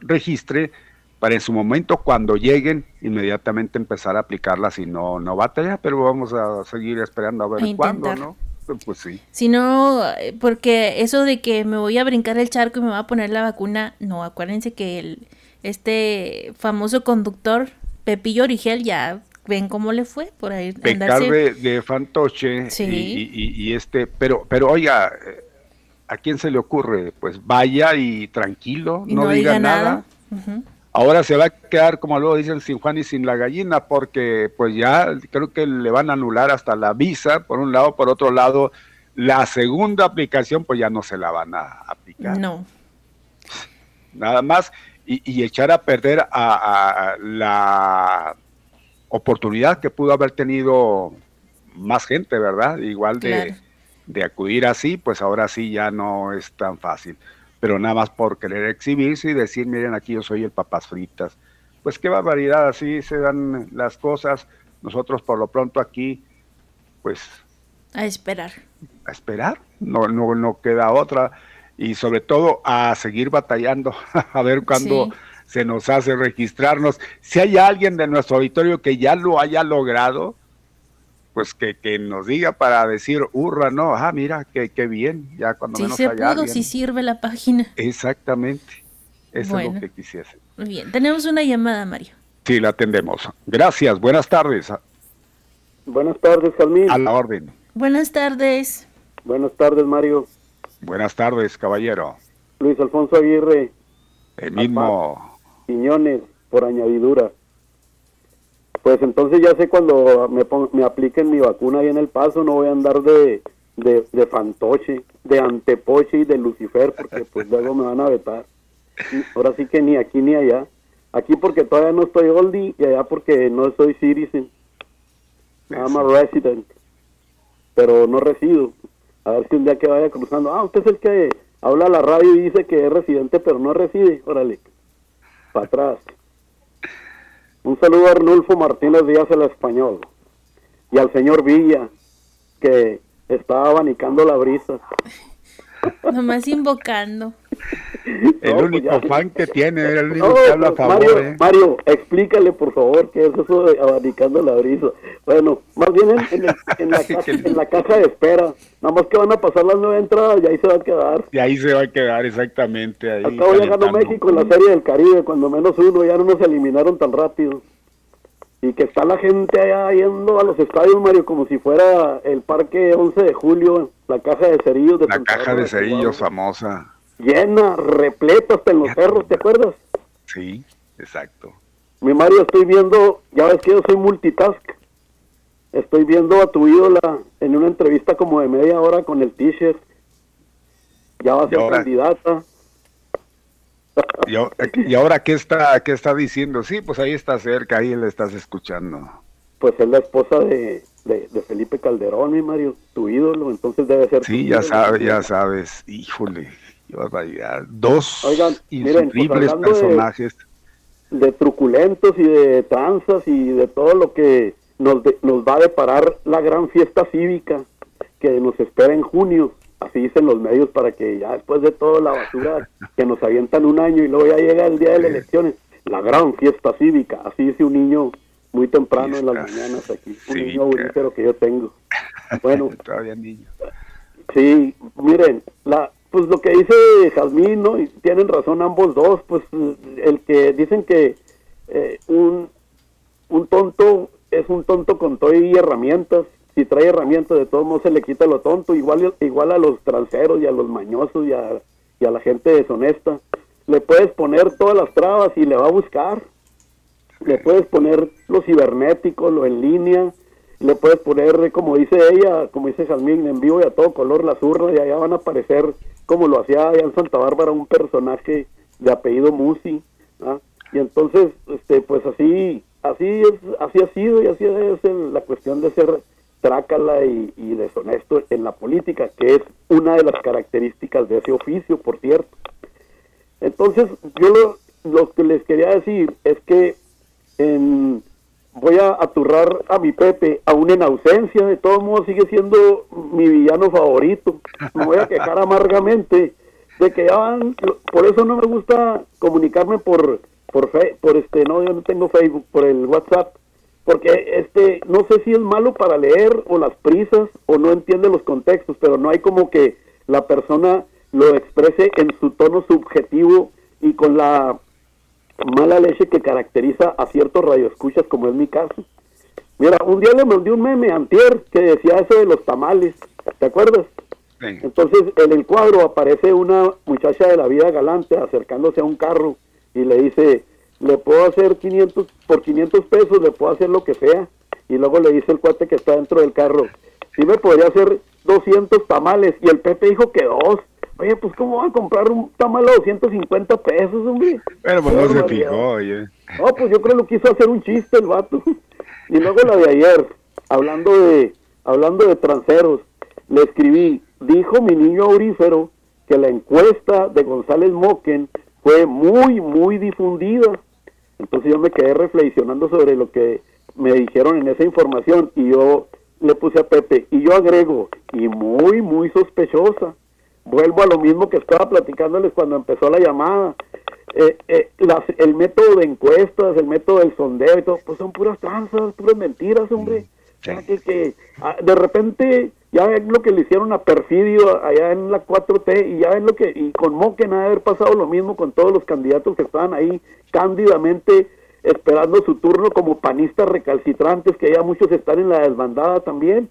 registre para en su momento, cuando lleguen, inmediatamente empezar a aplicarla si no, no batalla, pero vamos a seguir esperando a ver cuándo, ¿no? Pues sí. Si no, eh, porque eso de que me voy a brincar el charco y me voy a poner la vacuna, no, acuérdense que el, este famoso conductor Pepillo Origel ya ven cómo le fue por ahí. Pecar de, fantoche y, este, pero, pero oiga, eh, ¿a quién se le ocurre? Pues vaya y tranquilo, no, diga, nada. Ahora se va a quedar, como luego dicen, sin Juan y sin la gallina, porque pues ya creo que le van a anular hasta la visa, por un lado, por otro lado, la segunda aplicación pues ya no se la van a aplicar. No. Nada más, y, echar a perder a la oportunidad que pudo haber tenido más gente, ¿verdad? Igual de, acudir así, pues ahora sí ya no es tan fácil. Pero nada más por querer exhibirse y decir, miren, aquí yo soy el papas fritas. Pues qué barbaridad, así se dan las cosas. Nosotros por lo pronto aquí, pues... A esperar. A esperar, no, no, no queda otra. Y sobre todo a seguir batallando, a ver cuándo se nos hace registrarnos. Si hay alguien de nuestro auditorio que ya lo haya logrado, pues que, nos diga para decir, hurra, no, ah, mira, qué, qué bien, ya cuando si se pudo, si sirve la página. Exactamente, eso es lo que quisiese. Muy bien, tenemos una llamada, Mario. Sí, la atendemos. Gracias, buenas tardes. Buenas tardes, Salmín. A la orden. Buenas tardes. Buenas tardes, Mario. Buenas tardes, caballero. Luis Alfonso Aguirre. El mismo. Quiñones, por añadidura. Pues entonces ya sé cuando me, me apliquen mi vacuna ahí en el paso, no voy a andar de, de, fantoche, de antepoche y de Lucifer, porque pues luego me van a vetar. Ahora sí que ni aquí ni allá. Aquí porque todavía no estoy oldie y allá porque no soy citizen. I'm a resident. Pero no resido. A ver si un día que vaya cruzando. Ah, usted es el que habla a la radio y dice que es residente, pero no reside. Órale para atrás. Un saludo a Arnulfo Martínez Díaz, el español. Y al señor Villa, que estaba abanicando la brisa. Nomás invocando. El No, único pues ya. fan que tiene, el único No, que habla a pues, favor. Mario, ¿eh? Mario, explícale por favor qué es eso de abanicando la brisa. Bueno, más bien en, en el- en la, caja, en la caja de espera. Nada más que van a pasar las nueve entradas y ahí se va a quedar. Y ahí se va a quedar exactamente. Ahí Al cabo ya ganó calentando. México en la Serie del Caribe, cuando menos uno, ya no nos eliminaron tan rápido. Y que está la gente allá yendo a los estadios, Mario, como si fuera el Parque 11 de Julio, la caja de cerillos de La Santa caja de cerillos famosa. Llena, repleta hasta en los cerros, ¿te acuerdas? Sí, exacto. Mi Mario, estoy viendo, ya ves que yo soy multitask. Estoy viendo a tu ídola en una entrevista como de media hora con el t-shirt. Ya va a ser ahora- candidata. ¿Y, ahora- y ahora qué está, qué está diciendo? Sí, pues ahí está cerca, ahí le estás escuchando. Pues es la esposa de, de, de Felipe Calderón, mi Mario, tu ídolo, entonces debe ser. Sí, ya sabes, ya sabes. Híjole, qué barbaridad. Dos Oigan, miren, pues, de- personajes. De truculentos y de tranzas y de todo lo que nos, de- nos va a deparar la gran fiesta cívica que nos espera en junio. Así dicen los medios para que ya después de toda la basura que nos avientan un año y luego ya llega el día de las elecciones, la gran fiesta cívica. Así dice un niño muy temprano en las mañanas aquí. Un niño aurífero que yo tengo. Bueno, Todavía niño. Sí, miren, la, pues lo que dice Jazmín, ¿no? Y tienen razón ambos dos, pues el que dicen que eh, un, un tonto es un tonto con todo y herramientas, si trae herramientas de todos modos se le quita lo tonto, igual, igual a los transeros y a los mañosos y a, y a la gente deshonesta, le puedes poner todas las trabas y le va a buscar, le puedes poner lo cibernético, lo en línea, le puedes poner, como dice ella, como dice Jalmín, en vivo y a todo color las urnas y allá van a aparecer, como lo hacía allá en Santa Bárbara, un personaje de apellido Musi, ¿ah? y entonces, este, pues así, así es, así ha sido y así es la cuestión de ser trácala y, y deshonesto en la política, que es una de las características de ese oficio, por cierto. Entonces, yo lo, lo que les quería decir es que en, voy a aturrar a mi Pepe, aún en ausencia, de todos modos sigue siendo mi villano favorito. Me voy a quejar amargamente de que ya van, por eso no me gusta comunicarme por por fe- por este no yo no tengo Facebook, por el WhatsApp, porque este no sé si es malo para leer o las prisas o no entiende los contextos, pero no hay como que la persona lo exprese en su tono subjetivo y con la mala leche que caracteriza a ciertos radioescuchas como es mi caso. Mira, un día le mandé un meme antier que decía eso de los tamales, ¿te acuerdas? Entonces en el cuadro aparece una muchacha de la vida galante acercándose a un carro y le dice, le puedo hacer 500, por 500 pesos le puedo hacer lo que sea. Y luego le dice el cuate que está dentro del carro, sí me podría hacer 200 tamales. Y el Pepe dijo que dos. Oye, pues ¿cómo va a comprar un tamal a 250 pesos, hombre? Pero pues no se fijó, oye. No, pues yo creo que lo quiso hacer un chiste el vato. Y luego la de ayer, hablando de hablando de transeros, le escribí, dijo mi niño aurífero que la encuesta de González Moquen fue muy, muy difundida. Entonces yo me quedé reflexionando sobre lo que me dijeron en esa información y yo le puse a Pepe y yo agrego, y muy, muy sospechosa. Vuelvo a lo mismo que estaba platicándoles cuando empezó la llamada. Eh, eh, las- el método de encuestas, el método del sondeo y todo, pues son puras tranzas, puras mentiras, hombre. O sea, que, que, ah, de repente ya ven lo que le hicieron a Perfidio allá en la 4T y ya ven lo que, y con Moquen ha de haber pasado lo mismo con todos los candidatos que estaban ahí cándidamente esperando su turno como panistas recalcitrantes, que ya muchos están en la desbandada también.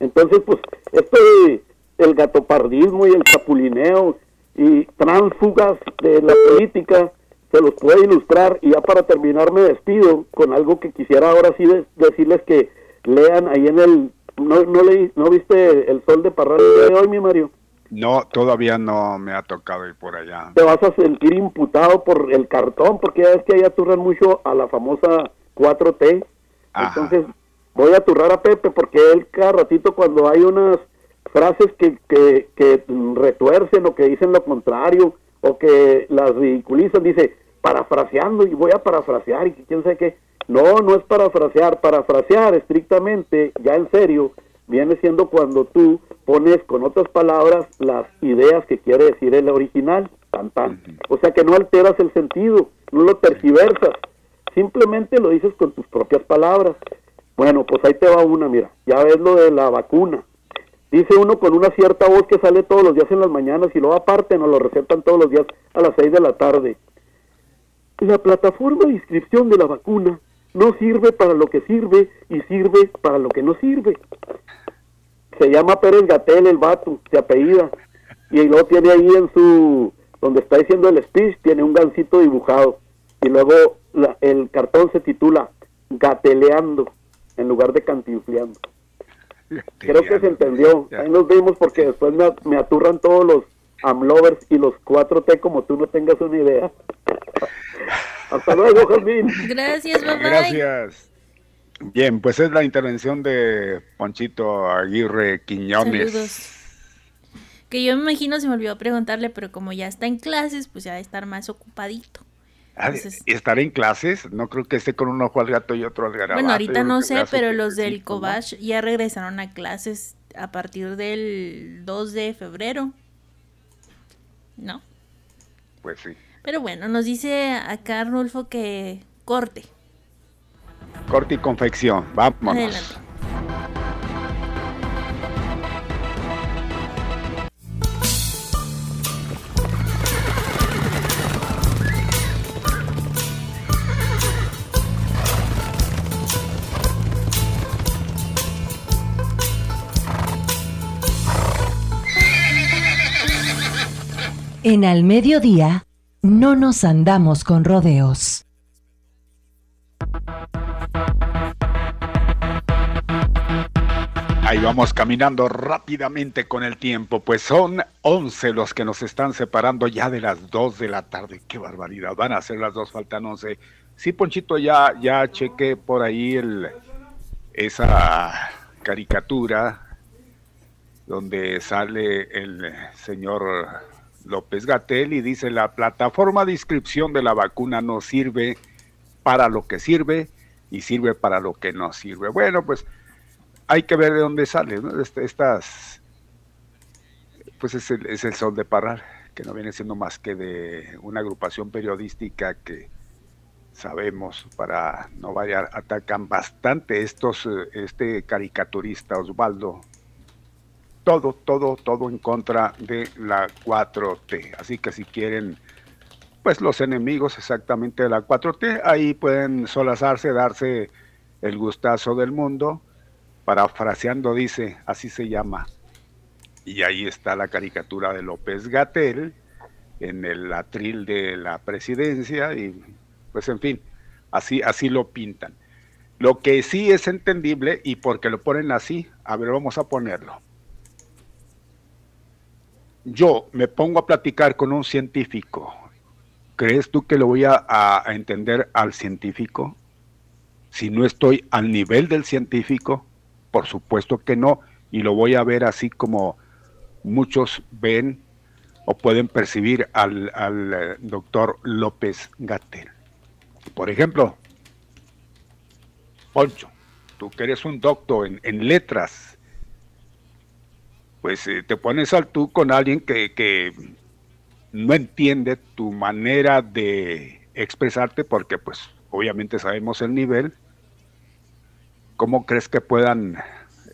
Entonces, pues, esto de el gatopardismo y el chapulineo y tránsfugas de la política se los puede ilustrar. Y ya para terminar me despido con algo que quisiera ahora sí de- decirles que lean ahí en el no no leí, no viste el sol de Parral de hoy mi Mario No, todavía no me ha tocado ir por allá. te vas a sentir imputado por el cartón porque ya ves que ahí aturran mucho a la famosa 4T entonces voy a aturrar a Pepe porque él cada ratito cuando hay unas frases que, que, que retuercen o que dicen lo contrario o que las ridiculizan, dice, parafraseando y voy a parafrasear y quién sabe qué. No, no es parafrasear. Parafrasear estrictamente, ya en serio, viene siendo cuando tú pones con otras palabras las ideas que quiere decir el original. Tan, tan. O sea que no alteras el sentido, no lo tergiversas. Simplemente lo dices con tus propias palabras. Bueno, pues ahí te va una, mira. Ya ves lo de la vacuna. Dice uno con una cierta voz que sale todos los días en las mañanas y luego aparte nos lo recetan todos los días a las 6 de la tarde. La plataforma de inscripción de la vacuna no sirve para lo que sirve y sirve para lo que no sirve. Se llama Pérez Gatel el vato, se apellida. Y luego tiene ahí en su, donde está diciendo el speech, tiene un gancito dibujado. Y luego la- el cartón se titula Gateleando en lugar de cantinfleando. Creo que se entendió. Ahí nos vimos porque después me, me aturran todos los amlovers y los 4T como tú no tengas una idea. Hasta luego, Jazmín. Gracias, bye. Gracias. Bien, pues es la intervención de Ponchito Aguirre Quiñones. Saludos. Que yo me imagino se me olvidó preguntarle, pero como ya está en clases, pues ya va a estar más ocupadito. Ah, ¿y ¿Estará en clases? No creo que esté con un ojo al gato y otro al garabato. bueno, ahorita no sé, pero los del. Cobach ya regresaron a clases a partir del 2 de febrero. ¿No? Pues sí. Pero bueno, nos dice acá Rulfo que corte. Corte y confección. Vámonos. Adelante. En al mediodía, no nos andamos con rodeos. Ahí vamos caminando rápidamente con el tiempo, pues son 11 los que nos están separando ya de las 2 de la tarde. Qué barbaridad, van a ser las 2, faltan 11. Sí, Ponchito, ya, ya chequé por ahí esa caricatura donde sale el señor López Gatel y dice la plataforma de inscripción de la vacuna no sirve para lo que sirve y sirve para lo que no sirve. Bueno, pues hay que ver de dónde sale, ¿no? Este- Estas, pues es el, es el Sol de Parral, que no viene siendo más que de una agrupación periodística que sabemos, para no variar, atacan bastante estos, eh, este caricaturista Osvaldo, todo, todo, todo en contra de la 4T. Así que si quieren, pues los enemigos exactamente de la 4T, ahí pueden solazarse, darse el gustazo del mundo parafraseando dice, así se llama. Y ahí está la caricatura de López Gatel en el atril de la presidencia y pues en fin, así así lo pintan. Lo que sí es entendible y porque lo ponen así, a ver, vamos a ponerlo. Yo me pongo a platicar con un científico. ¿Crees tú que lo voy a, entender al científico? Si no estoy al nivel del científico, por supuesto que no, y lo voy a ver así como muchos ven o pueden percibir al, al, eh, doctor López Gatel. Por ejemplo, Poncho, tú que eres un doctor en, en letras, pues eh, te pones al tú con alguien que, que no entiende tu manera de expresarte porque pues obviamente sabemos el nivel. ¿Cómo crees que puedan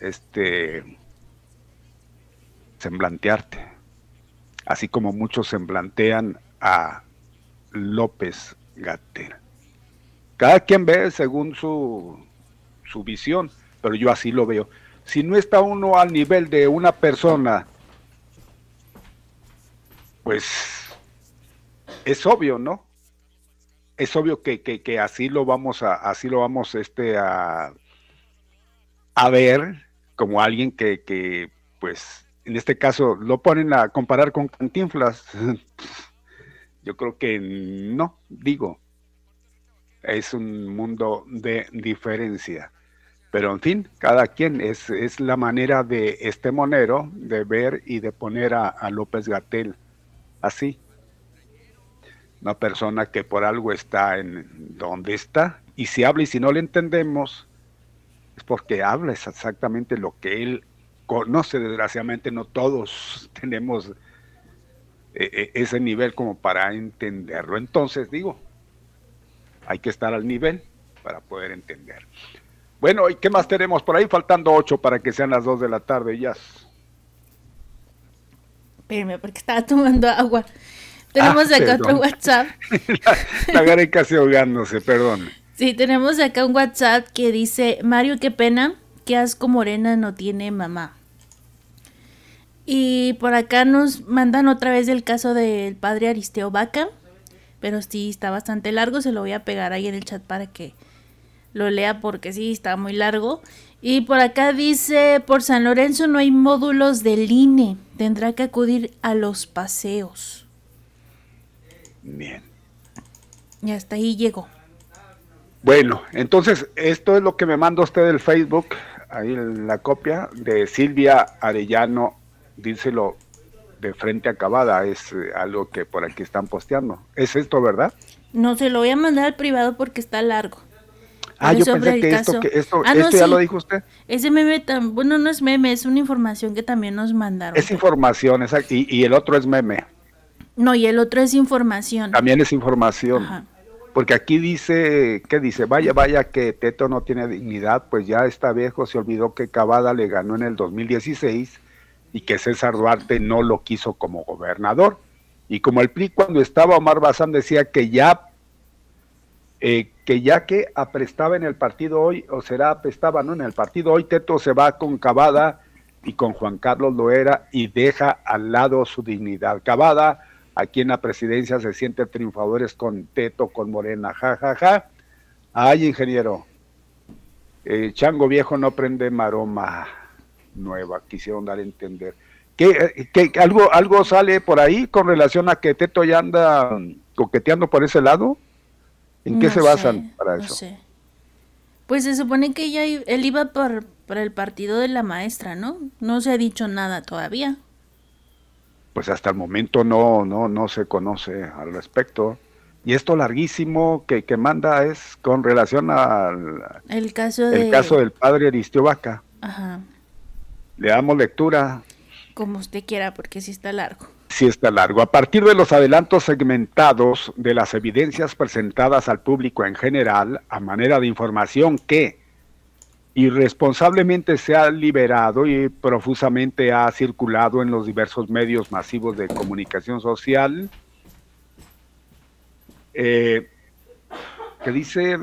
este semblantearte? Así como muchos semblantean a López Gatel. Cada quien ve según su, su visión, pero yo así lo veo. Si no está uno al nivel de una persona, pues es obvio, ¿no? Es obvio que, que, que así lo vamos a, así lo vamos este a, a ver como alguien que, que, pues, en este caso lo ponen a comparar con Cantinflas. Yo creo que no, digo, es un mundo de diferencia. Pero en fin, cada quien es, es la manera de este monero de ver y de poner a, a López Gatel así. una persona que por algo está en donde está, y si habla y si no le entendemos, es porque habla exactamente lo que él conoce, desgraciadamente no todos tenemos eh, eh, ese nivel como para entenderlo. Entonces digo, hay que estar al nivel para poder entender. Bueno, ¿y qué más tenemos por ahí? Faltando ocho para que sean las dos de la tarde ya. Espérame, porque estaba tomando agua. Tenemos Ah, acá otro. WhatsApp. La agarré casi ahogándose, perdón. Sí, tenemos acá un WhatsApp que dice, Mario, qué pena, que asco morena no tiene mamá. Y por acá nos mandan otra vez el caso del padre Aristeo Vaca, pero sí está bastante largo, se lo voy a pegar ahí en el chat para que lo lea porque sí está muy largo. Y por acá dice, por San Lorenzo no hay módulos del INE, tendrá que acudir a los paseos. Bien. Y hasta ahí llegó. Bueno, entonces esto es lo que me manda usted del Facebook, ahí la copia de Silvia Arellano, díselo de frente acabada, es eh, algo que por aquí están posteando. ¿Es esto verdad? No, se lo voy a mandar al privado porque está largo. Ah, yo pensé que esto, que esto, Ah, no, esto ya sí. lo dijo usted. Ese meme, bueno, no es meme, es una información que también nos mandaron. Es información, exacto, y, y el otro es meme, No, y el otro es información. también es información. Ajá. Porque aquí dice, ¿qué dice? Vaya, vaya que Teto no tiene dignidad, pues ya está viejo, se olvidó que Cavada le ganó en el 2016 y que César Duarte no lo quiso como gobernador. Y como el PRI cuando estaba Omar Bazán decía que ya, eh, que ya que aprestaba en el partido hoy, o será aprestaba, ¿no? En el partido hoy Teto se va con Cavada y con Juan Carlos Loera y deja al lado su dignidad. Cavada aquí en la presidencia se siente triunfadores con Teto, con Morena, ja, ja, ja. Ay, ingeniero, eh, Chango Viejo no prende maroma nueva, quisieron dar a entender. ¿Qué, eh, qué- qué- algo, ¿Algo sale por ahí con relación a que Teto ya anda coqueteando por ese lado? ¿En qué No se sé, basan para no eso? sé. Pues se supone que i- él iba por, por el partido de la maestra, ¿no? No se ha dicho nada todavía. Pues hasta el momento no, no, no se conoce al respecto. Y esto larguísimo que, que manda es con relación al El caso de... el caso del padre Aristeo Vaca. Ajá, Le damos lectura, como usted quiera, porque sí está largo. Si está largo. A partir de los adelantos segmentados de las evidencias presentadas al público en general, a manera de información que irresponsablemente se ha liberado y profusamente ha circulado en los diversos medios masivos de comunicación social, eh, que dice,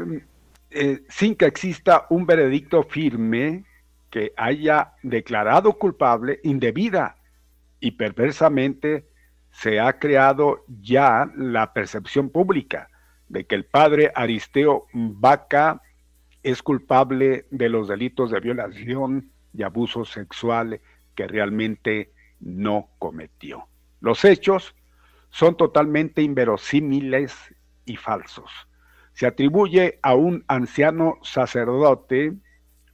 eh, sin que exista un veredicto firme que haya declarado culpable indebida y perversamente se ha creado ya la percepción pública de que el padre Aristeo Vaca es culpable de los delitos de violación y abuso sexual que realmente no cometió. Los hechos son totalmente inverosímiles y falsos. Se atribuye a un anciano sacerdote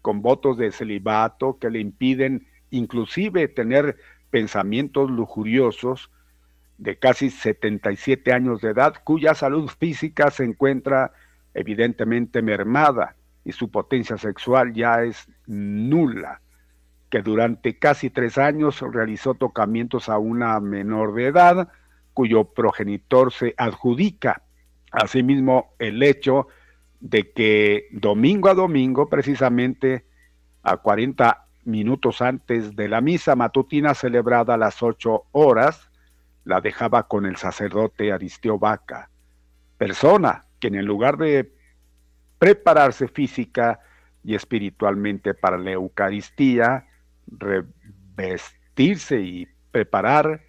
con votos de celibato que le impiden inclusive tener pensamientos lujuriosos de casi 77 años de edad, cuya salud física se encuentra evidentemente mermada y su potencia sexual ya es nula, que durante casi tres años realizó tocamientos a una menor de edad, cuyo progenitor se adjudica. Asimismo el hecho de que domingo a domingo, precisamente a 40 minutos antes de la misa matutina celebrada a las 8 horas, la dejaba con el sacerdote Aristeo Vaca, persona que en lugar de prepararse física y espiritualmente para la Eucaristía, revestirse y preparar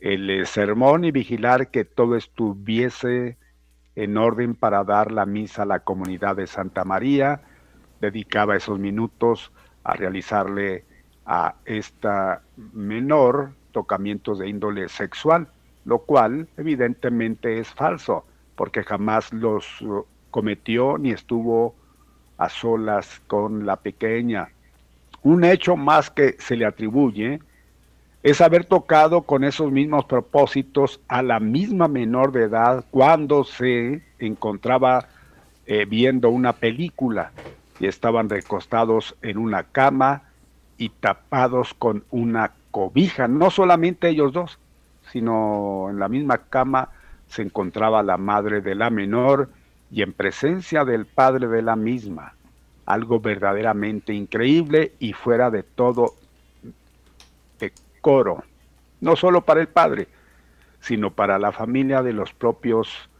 el eh, sermón y vigilar que todo estuviese en orden para dar la misa a la comunidad de Santa María, dedicaba esos minutos a realizarle a esta menor tocamientos de índole sexual, lo cual evidentemente es falso, porque jamás los uh, cometió ni estuvo a solas con la pequeña. Un hecho más que se le atribuye es haber tocado con esos mismos propósitos a la misma menor de edad cuando se encontraba eh, viendo una película y estaban recostados en una cama y tapados con una cobija, no solamente ellos dos, sino en la misma cama se encontraba la madre de la menor y en presencia del padre de la misma, algo verdaderamente increíble y fuera de todo decoro, no solo para el padre, sino para la familia de los propios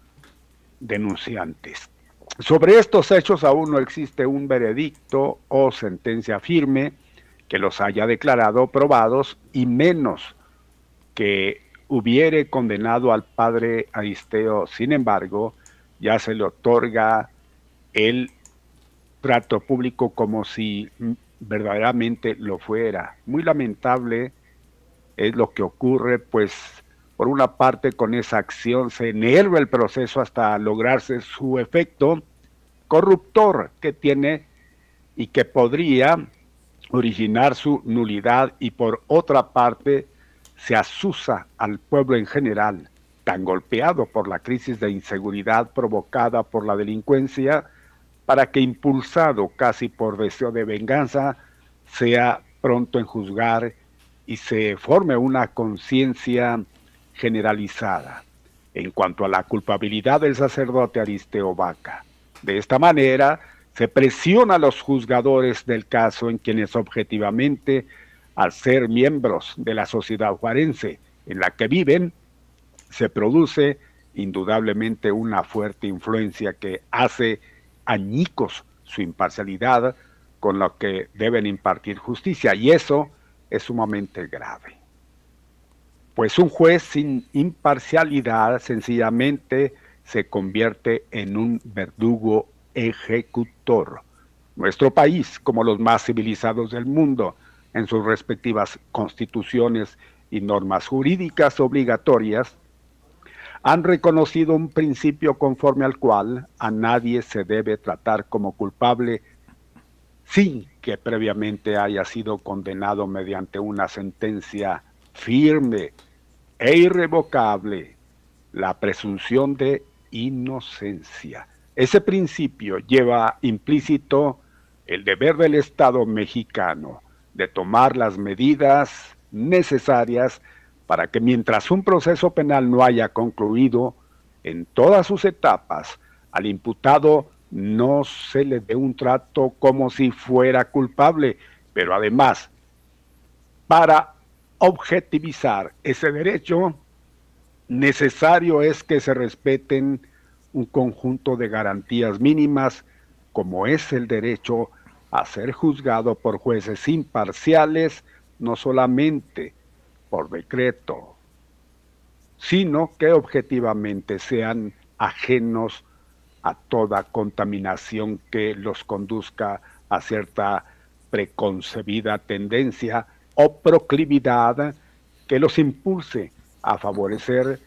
denunciantes. Sobre estos hechos aún no existe un veredicto o sentencia firme que los haya declarado probados y menos que hubiere condenado al padre Aristeo. Sin embargo, ya se le otorga el trato público como si verdaderamente lo fuera. Muy lamentable es lo que ocurre, pues por una parte con esa acción se enerva el proceso hasta lograrse su efecto corruptor que tiene y que podría originar su nulidad y por otra parte se asusa al pueblo en general, tan golpeado por la crisis de inseguridad provocada por la delincuencia, para que impulsado casi por deseo de venganza, sea pronto en juzgar y se forme una conciencia generalizada en cuanto a la culpabilidad del sacerdote Aristeo Vaca. De esta manera, se presiona a los juzgadores del caso en quienes objetivamente, al ser miembros de la sociedad juarense en la que viven, se produce indudablemente una fuerte influencia que hace añicos su imparcialidad con lo que deben impartir justicia. Y eso es sumamente grave. Pues un juez sin imparcialidad sencillamente se convierte en un verdugo ejecutor. Nuestro país, como los más civilizados del mundo, en sus respectivas constituciones y normas jurídicas obligatorias, han reconocido un principio conforme al cual a nadie se debe tratar como culpable sin que previamente haya sido condenado mediante una sentencia firme e irrevocable, la presunción de inocencia. Ese principio lleva implícito el deber del Estado mexicano de tomar las medidas necesarias para que mientras un proceso penal no haya concluido en todas sus etapas, al imputado no se le dé un trato como si fuera culpable, pero además, para objetivizar ese derecho, necesario es que se respeten un conjunto de garantías mínimas, como es el derecho a ser juzgado por jueces imparciales, no solamente por decreto, sino que objetivamente sean ajenos a toda contaminación que los conduzca a cierta preconcebida tendencia o proclividad que los impulse a favorecer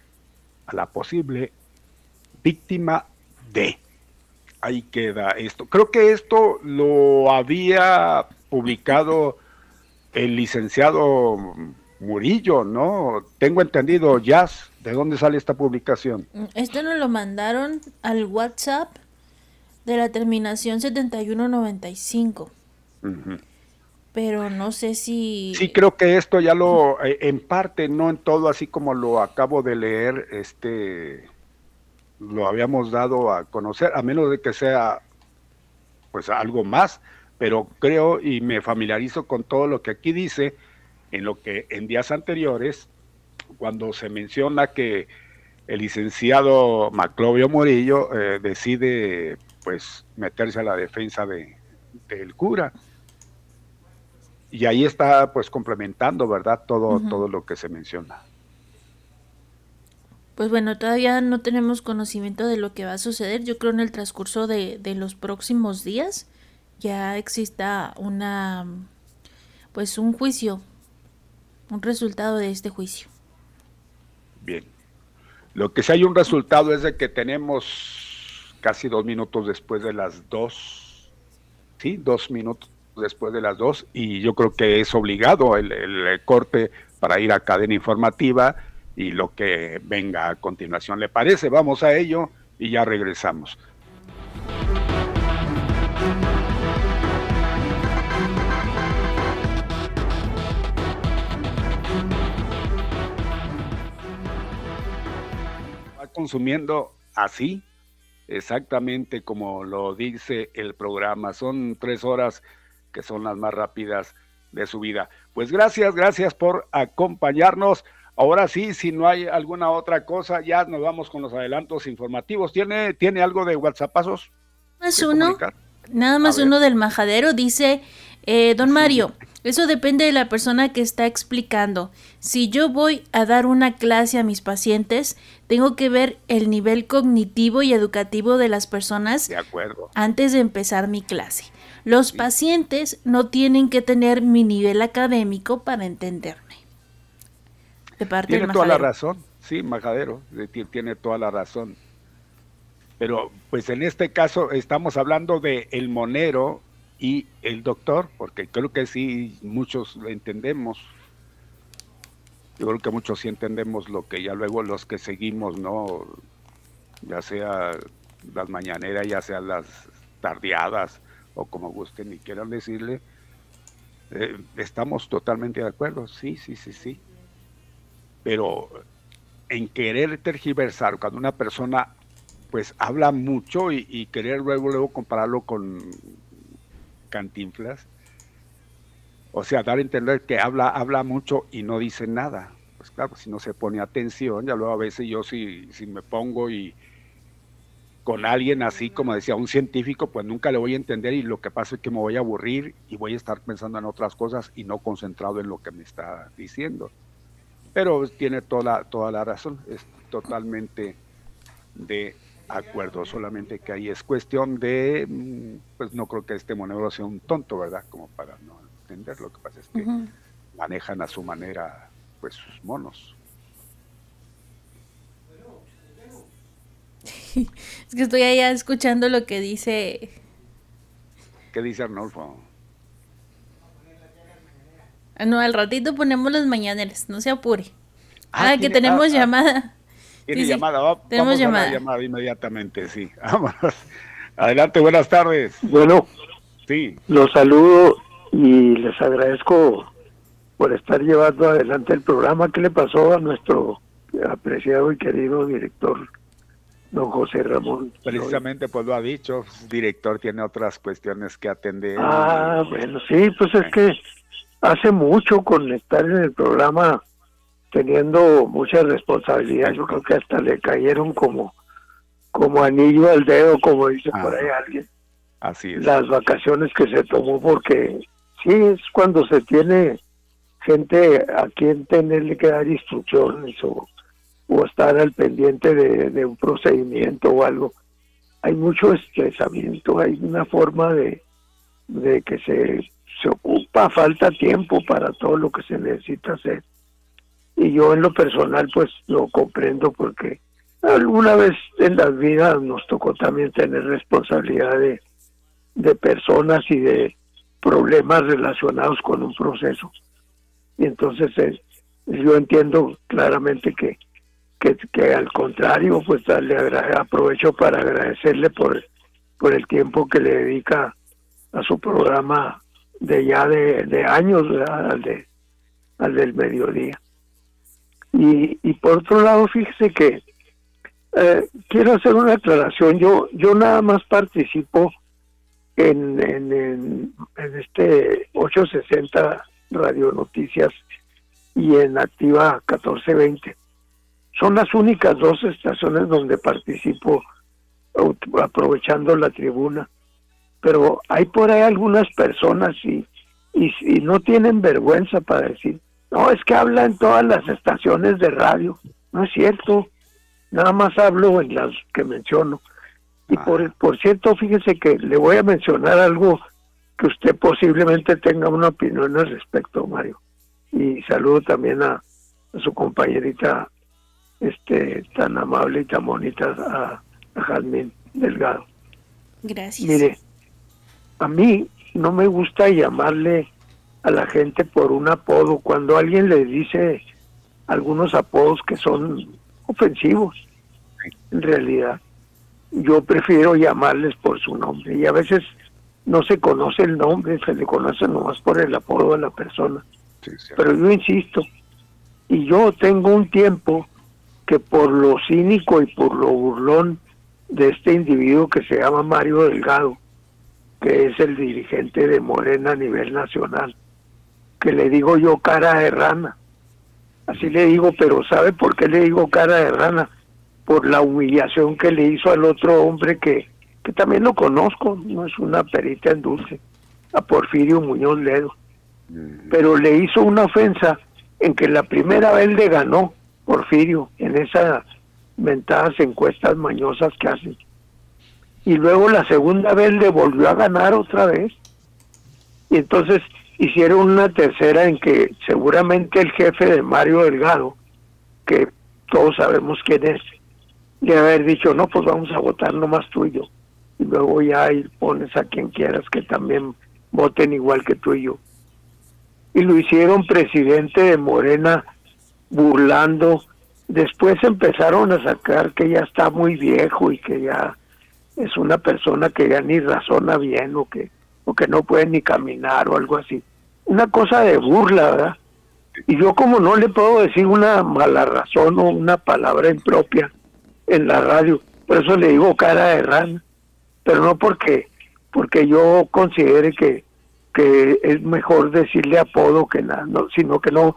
a la posible víctima de. Ahí queda esto. Creo que esto lo había publicado el licenciado Murillo, ¿no? Tengo entendido, Jazz, ¿de dónde sale esta publicación? Esto nos lo mandaron al WhatsApp de la terminación 7195. Pero no sé si... Sí, creo que esto ya lo, eh, en parte, no en todo, así como lo acabo de leer, este, lo habíamos dado a conocer, a menos de que sea, pues, algo más, pero creo y me familiarizo con todo lo que aquí dice, en lo que en días anteriores, cuando se menciona que el licenciado Maclovio Morillo eh, decide pues meterse a la defensa de, del cura. Y ahí está pues complementando, ¿verdad? Todo, todo lo que se menciona. Pues bueno, todavía no tenemos conocimiento de lo que va a suceder. Yo creo en el transcurso de, de los próximos días ya exista una pues un juicio un resultado de este juicio. Bien. Lo que sí hay un resultado es de que tenemos casi dos minutos después de las dos, sí, dos minutos, después de las dos y yo creo que es obligado el, corte para ir a cadena informativa y lo que venga a continuación. ¿Le parece? Vamos a ello y ya regresamos. Va consumiendo así, exactamente como lo dice el programa. Son tres horas que son las más rápidas de su vida. Pues gracias, gracias por acompañarnos. Ahora sí, si no hay alguna otra cosa, ya nos vamos con los adelantos informativos. ¿Tiene, ¿tiene algo de WhatsAppazos? Más uno, nada más uno del majadero, dice eh, don Mario. Eso depende de la persona que está explicando. Si yo voy a dar una clase a mis pacientes, tengo que ver el nivel cognitivo y educativo de las personas de acuerdo. antes de empezar mi clase. Los pacientes no tienen que tener mi nivel académico para entenderme. De parte tiene toda la razón, sí, Majadero, tiene toda la razón. Pero pues en este caso estamos hablando de el monero y el doctor, porque creo que sí muchos lo entendemos. Yo creo que muchos sí entendemos lo que ya luego los que seguimos, ¿no? Ya sea las mañaneras, ya sea las tardeadas, o como gusten y quieran decirle, eh, estamos totalmente de acuerdo, sí, sí, sí, sí. Pero en querer tergiversar, cuando una persona pues habla mucho y, querer luego, luego compararlo con cantinflas, o sea, dar a entender que habla, habla mucho y no dice nada. Pues claro, si no se pone atención, ya luego a veces yo si, si me pongo y, con alguien así, como decía, un científico, pues nunca le voy a entender y lo que pasa es que me voy a aburrir y voy a estar pensando en otras cosas y no concentrado en lo que me está diciendo. Pero tiene toda, toda la razón, es totalmente de acuerdo, solamente que ahí es cuestión de, mm, pues no creo que este monedero sea un tonto, ¿verdad? Como para no entender, lo que pasa es que manejan a su manera, pues sus monos. es que estoy allá escuchando lo que dice. ¿Qué dice Arnolfo? Ah, no, al ratito ponemos las mañaneras, no se apure. Ah, ah que tenemos ah, llamada. Tiene llamada, tenemos llamada. llamada inmediatamente, sí. Vámonos. Adelante, buenas tardes. Bueno, sí. Los saludo y les agradezco por estar llevando adelante el programa. ¿Qué le pasó a nuestro apreciado y querido director don José Ramón. Precisamente, pues lo ha dicho, director tiene otras cuestiones que atender. Ah, bueno, sí, pues es que hace mucho con estar en el programa teniendo muchas responsabilidades, yo creo que hasta le cayeron como como anillo al dedo, como dice por ahí alguien. Así es. Las vacaciones que se tomó porque sí es cuando se tiene gente a quien tenerle que dar instrucciones o o estar al pendiente de, un procedimiento o algo. Hay mucho estresamiento, hay una forma de, de que se, se ocupa, falta tiempo para todo lo que se necesita hacer. Y yo en lo personal pues lo comprendo porque alguna vez en la vida nos tocó también tener responsabilidad de, de personas y de problemas relacionados con un proceso. Y entonces eh, yo entiendo claramente que que, al contrario, pues le aprovecho para agradecerle por, por el tiempo que le dedica a su programa de ya de, años, al, de, al del mediodía. Y, y por otro lado, fíjese que eh, quiero hacer una aclaración. Yo, yo nada más participo en, en, en, en este 860 Radio Noticias y en Activa 1420 son las únicas dos estaciones donde participo aprovechando la tribuna. Pero hay por ahí algunas personas y, y, no tienen vergüenza para decir, no, es que habla en todas las estaciones de radio. No es cierto. Nada más hablo en las que menciono. Y por, ah. por cierto, fíjese que le voy a mencionar algo que usted posiblemente tenga una opinión al respecto, Mario. Y saludo también a su compañerita este tan amable y tan bonita a, a Delgado. Gracias. Mire, a mí no me gusta llamarle a la gente por un apodo cuando alguien le dice algunos apodos que son ofensivos en realidad yo prefiero llamarles por su nombre y a veces no se conoce el nombre, se le conoce nomás por el apodo de la persona. Pero yo insisto, y yo tengo un tiempo que por lo cínico y por lo burlón de este individuo que se llama Mario Delgado, que es el dirigente de Morena a nivel nacional, que le digo yo cara de rana. Así le digo, pero ¿sabe por qué le digo cara de rana? Por la humillación que le hizo al otro hombre que, que también lo conozco, no es una perita en dulce, a Porfirio Muñoz Ledo. Pero le hizo una ofensa en que la primera vez le ganó Porfirio en esas mentadas encuestas mañosas que hacen. Y luego la segunda vez le volvió a ganar otra vez. Y entonces hicieron una tercera en que seguramente el jefe de Mario Delgado, que todos sabemos quién es, le haber dicho, no, pues vamos a votar nomás tú y yo y luego ya pones a quien quieras que también voten igual que tú y yo. Y lo hicieron presidente de Morena burlando. Después empezaron a sacar que ya está muy viejo y que ya es una persona que ya ni razona bien o que, o que no puede ni caminar o algo así. Una cosa de burla, ¿verdad? Y yo como no le puedo decir una mala razón o una palabra impropia en la radio, por eso le digo cara de rana pero no porque porque yo considere que, que es mejor decirle apodo que nada, no, sino que no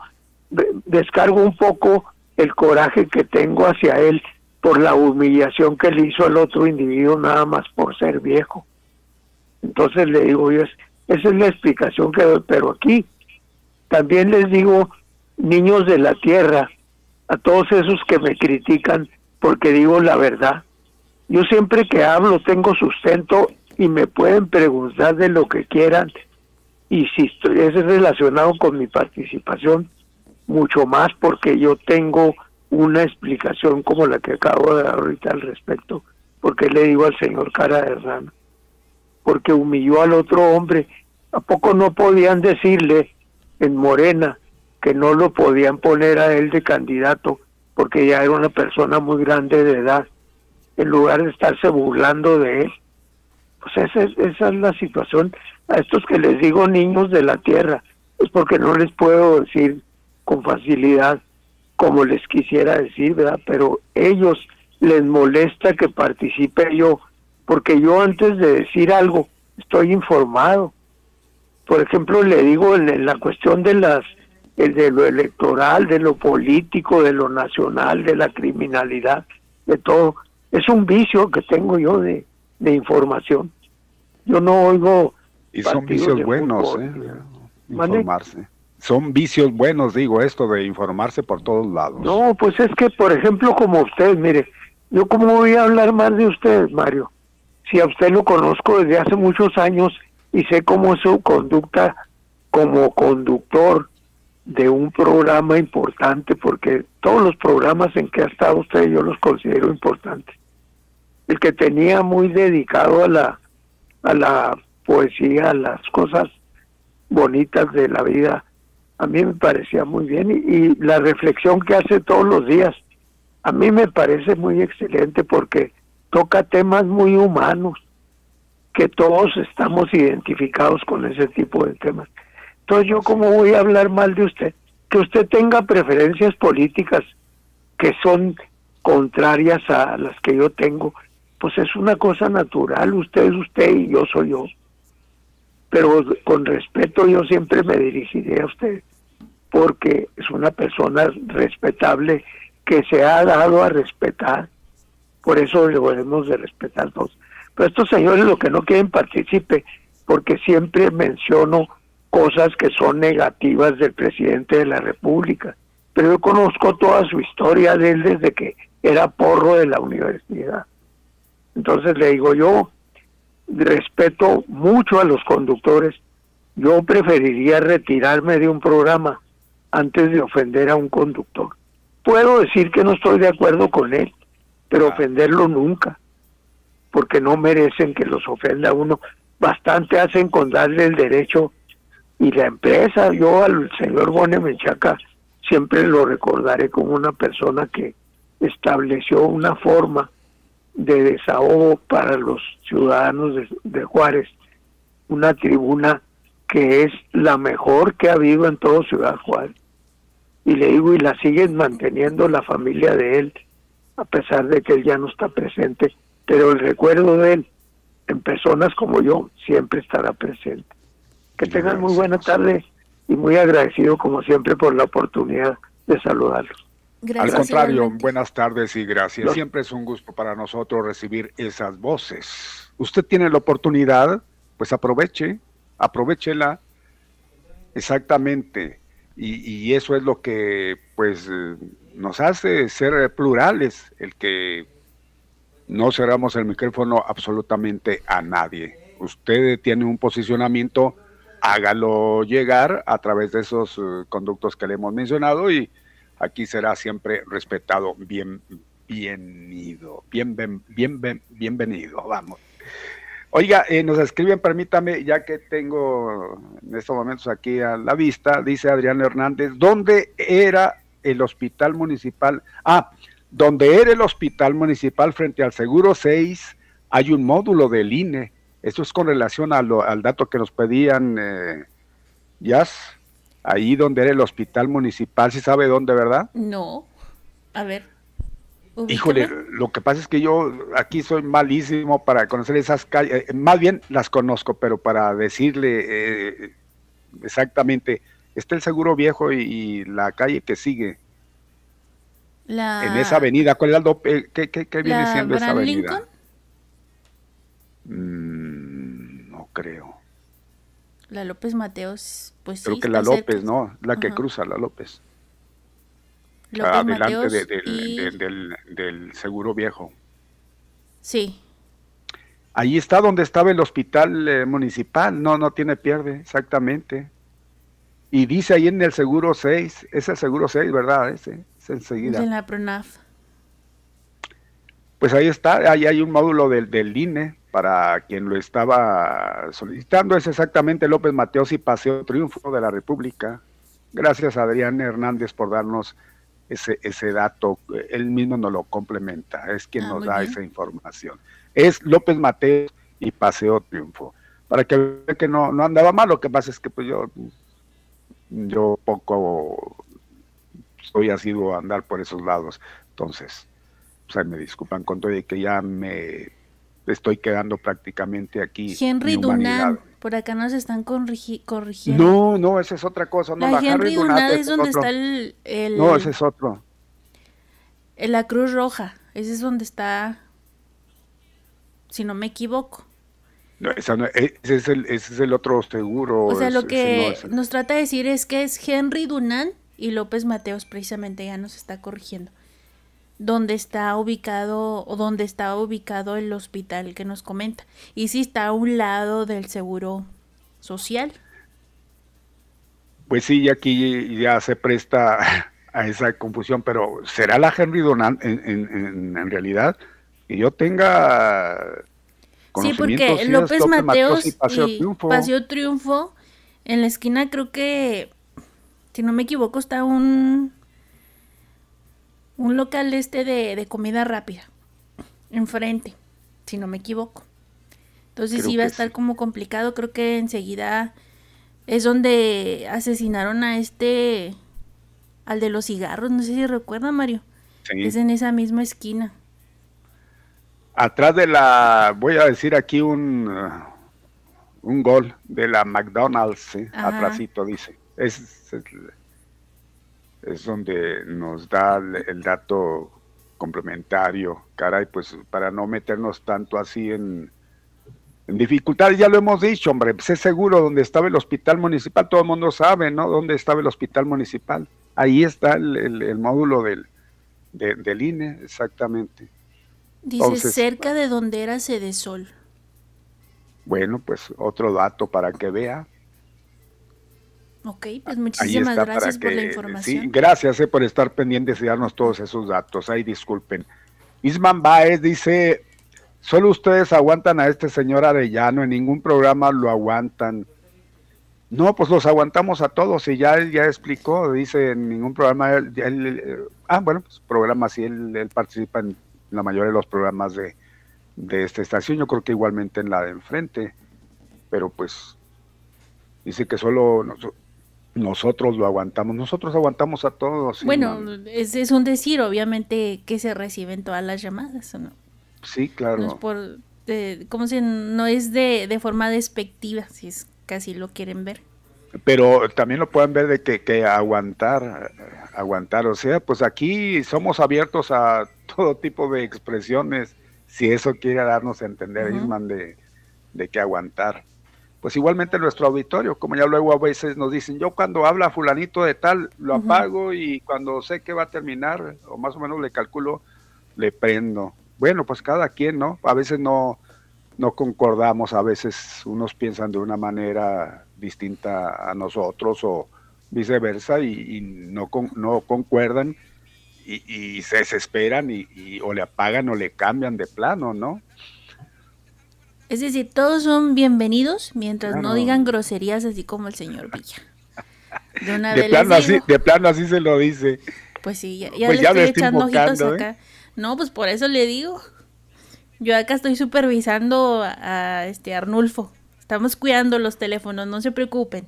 descargo un poco el coraje que tengo hacia él por la humillación que le hizo al otro individuo nada más por ser viejo. Entonces le digo, esa es la explicación que doy, pero aquí también les digo, niños de la tierra, a todos esos que me critican porque digo la verdad, yo siempre que hablo tengo sustento y me pueden preguntar de lo que quieran y si estoy, es relacionado con mi participación, mucho más porque yo tengo una explicación como la que acabo de dar ahorita al respecto, porque le digo al señor cara de rana, porque humilló al otro hombre, ¿a poco no podían decirle en Morena que no lo podían poner a él de candidato porque ya era una persona muy grande de edad? en lugar de estarse burlando de él. Pues esa es, esa es la situación. A estos que les digo niños de la tierra, es porque no les puedo decir con facilidad como les quisiera decir, ¿verdad? Pero ellos les molesta que participe yo, porque yo antes de decir algo estoy informado. Por ejemplo, le digo en, la cuestión de las el de lo electoral, de lo político, de lo nacional, de la criminalidad, de todo es un vicio que tengo yo de, información. Yo no oigo... Y son vicios buenos, ¿eh? Informarse. Son vicios buenos, digo, esto de informarse por todos lados. No, pues es que, por ejemplo, como usted, mire, yo cómo voy a hablar más de usted, Mario, si a usted lo conozco desde hace muchos años y sé cómo es su conducta como conductor de un programa importante, porque todos los programas en que ha estado usted yo los considero importantes el que tenía muy dedicado a la, a la poesía, a las cosas bonitas de la vida, a mí me parecía muy bien y, la reflexión que hace todos los días, a mí me parece muy excelente porque toca temas muy humanos, que todos estamos identificados con ese tipo de temas. Entonces yo cómo voy a hablar mal de usted, que usted tenga preferencias políticas que son contrarias a las que yo tengo, pues es una cosa natural, usted es usted y yo soy yo. Pero con respeto yo siempre me dirigiré a usted, porque es una persona respetable que se ha dado a respetar. Por eso le debemos de respetar todos. Pero estos señores lo que no quieren participe, porque siempre menciono cosas que son negativas del presidente de la República. Pero yo conozco toda su historia de él desde que era porro de la universidad. Entonces le digo yo, respeto mucho a los conductores, yo preferiría retirarme de un programa antes de ofender a un conductor. Puedo decir que no estoy de acuerdo con él, pero ofenderlo nunca, porque no merecen que los ofenda uno. bastante hacen con darle el derecho y la empresa. Yo al señor Bone Menchaca siempre lo recordaré como una persona que estableció una forma de desahogo para los ciudadanos de, Juárez, una tribuna que es la mejor que ha habido en todo Ciudad Juárez. Y le digo, y la siguen manteniendo la familia de él, a pesar de que él ya no está presente, pero el recuerdo de él en personas como yo siempre estará presente. Que tengan muy buena tarde y muy agradecido como siempre por la oportunidad de saludarlos. Al contrario, buenas tardes y gracias. Siempre es un gusto para nosotros recibir esas voces. Usted tiene la oportunidad, pues aproveche, aprovechela. Exactamente. Y, y eso es lo que pues nos hace ser plurales, el que no cerramos el micrófono absolutamente a nadie. Usted tiene un posicionamiento, hágalo llegar a través de esos eh, conductos que le hemos mencionado y aquí será siempre respetado. Bien, bienvenido, bien, bien, bienvenido, vamos. Oiga, eh, nos escriben, permítame, ya que tengo en estos momentos aquí a la vista, dice Adrián Hernández, ¿dónde era el hospital municipal? Ah, donde era el hospital municipal frente al Seguro 6, hay un módulo del INE. Eso es con relación a al dato que nos pedían, eh, Jazz ahí donde era el hospital municipal, ¿sí sabe dónde, verdad? No. A ver. Híjole, lo que pasa es que yo aquí soy malísimo para conocer esas calles, eh, más bien las conozco, pero para decirle eh, exactamente, está el Seguro Viejo y, la calle que sigue. En esa avenida, ¿cuál es el ¿Qué, qué, viene siendo esa avenida? Mm, no creo. La López Mateos, pues Creo que la López, ¿no? La que cruza la López. López Adelante del, del, Seguro Viejo. Sí. Ahí está donde estaba el hospital eh, municipal. No, no tiene pierde, exactamente. Y dice ahí en el Seguro 6, es el Seguro 6, ¿verdad? Ese, es enseguida. De la PRONAF. Pues ahí está, ahí hay un módulo del, del INE para quien lo estaba solicitando es exactamente López Mateos y Paseo Triunfo de la República. Gracias Adrián Hernández por darnos ese, ese dato. Él mismo nos lo complementa, es quien ah, nos da esa información. Es López Mateos y Paseo Triunfo. Para que que no, no andaba mal, lo que pasa es que pues yo, yo poco soy asiduo a andar por esos lados. Entonces, pues me disculpan con todo y que ya me estoy quedando prácticamente aquí. Henry Dunant, por acá nos están corrigiendo. No, no, esa es otra cosa. No, la, Henry, Dunant, es, donde está el, No, ese es otro. En la Cruz Roja, ese es donde está, si no me equivoco. No, ese, es el, ese es el otro seguro. O sea, lo que nos trata de decir es que es Henry Dunant y López Mateos precisamente ya nos está corrigiendo donde está ubicado o donde está ubicado el hospital que nos comenta. Y si está a un lado del seguro social. Pues sí, aquí ya se presta a esa confusión, pero ¿será la Henry Donant en, en, realidad? Que yo tenga... Sí, porque López, Mateos, y, Paseo, Triunfo. Paseo Triunfo, en la esquina creo que, si no me equivoco, está un un local este de, comida rápida, enfrente, si no me equivoco. Entonces iba a estar como complicado, creo que enseguida es donde asesinaron a este, al de los cigarros, no sé si recuerda Mario. Es en esa misma esquina. Atrás de la, voy a decir aquí un, uh, un gol de la McDonald's, ¿sí? atrásito dice. es, es donde nos da el, dato complementario, caray, pues para no meternos tanto así en, en dificultades, ya lo hemos dicho, hombre, sé seguro donde estaba el hospital municipal, todo el mundo sabe, ¿no? ¿Dónde estaba el hospital municipal? Ahí está el, módulo del, del INE, exactamente. Dice cerca de donde era sede sol. Bueno, pues otro dato para que vea. Ok, pues muchísimas gracias por la información. Sí, gracias eh, por estar pendientes y darnos todos esos datos. Ahí disculpen. Isman Baez dice, Solo ustedes aguantan a este señor Arellano, en ningún programa lo aguantan. No, pues los aguantamos a todos y ya él ya explicó, dice en ningún programa, él, ah, bueno, pues programa sí, él, participa en la mayoría de los programas de, de esta estación, yo creo que igualmente en la de enfrente, pero pues dice que solo nosotros lo aguantamos, nosotros aguantamos a todos. Bueno, es, es, un decir, obviamente, que se reciben todas las llamadas, ¿o no? Sí, claro. No es por, ¿cómo se No es de, de forma despectiva, si es casi lo quieren ver. Pero también lo pueden ver de que, que aguantar, aguantar, o sea, pues aquí somos abiertos a todo tipo de expresiones, si eso quiere darnos a entender, Isman, de, de que aguantar pues igualmente nuestro auditorio, como ya luego a veces nos dicen, yo cuando habla fulanito de tal, lo apago y cuando sé que va a terminar, o más o menos le calculo, le prendo. Bueno, pues cada quien, ¿no? A veces no, no concordamos, a veces unos piensan de una manera distinta a nosotros o viceversa y, no, no concuerdan y, se desesperan y, y, o le apagan o le cambian de plano, ¿no? Es decir, todos son bienvenidos mientras no digan groserías así como el señor Villa. De, plano así, de plano así se lo dice. Pues sí, ya, pues le estoy echando ojitos ¿eh? acá. No, pues por eso le digo. Yo acá estoy supervisando a, este Arnulfo. Estamos cuidando los teléfonos, no se preocupen.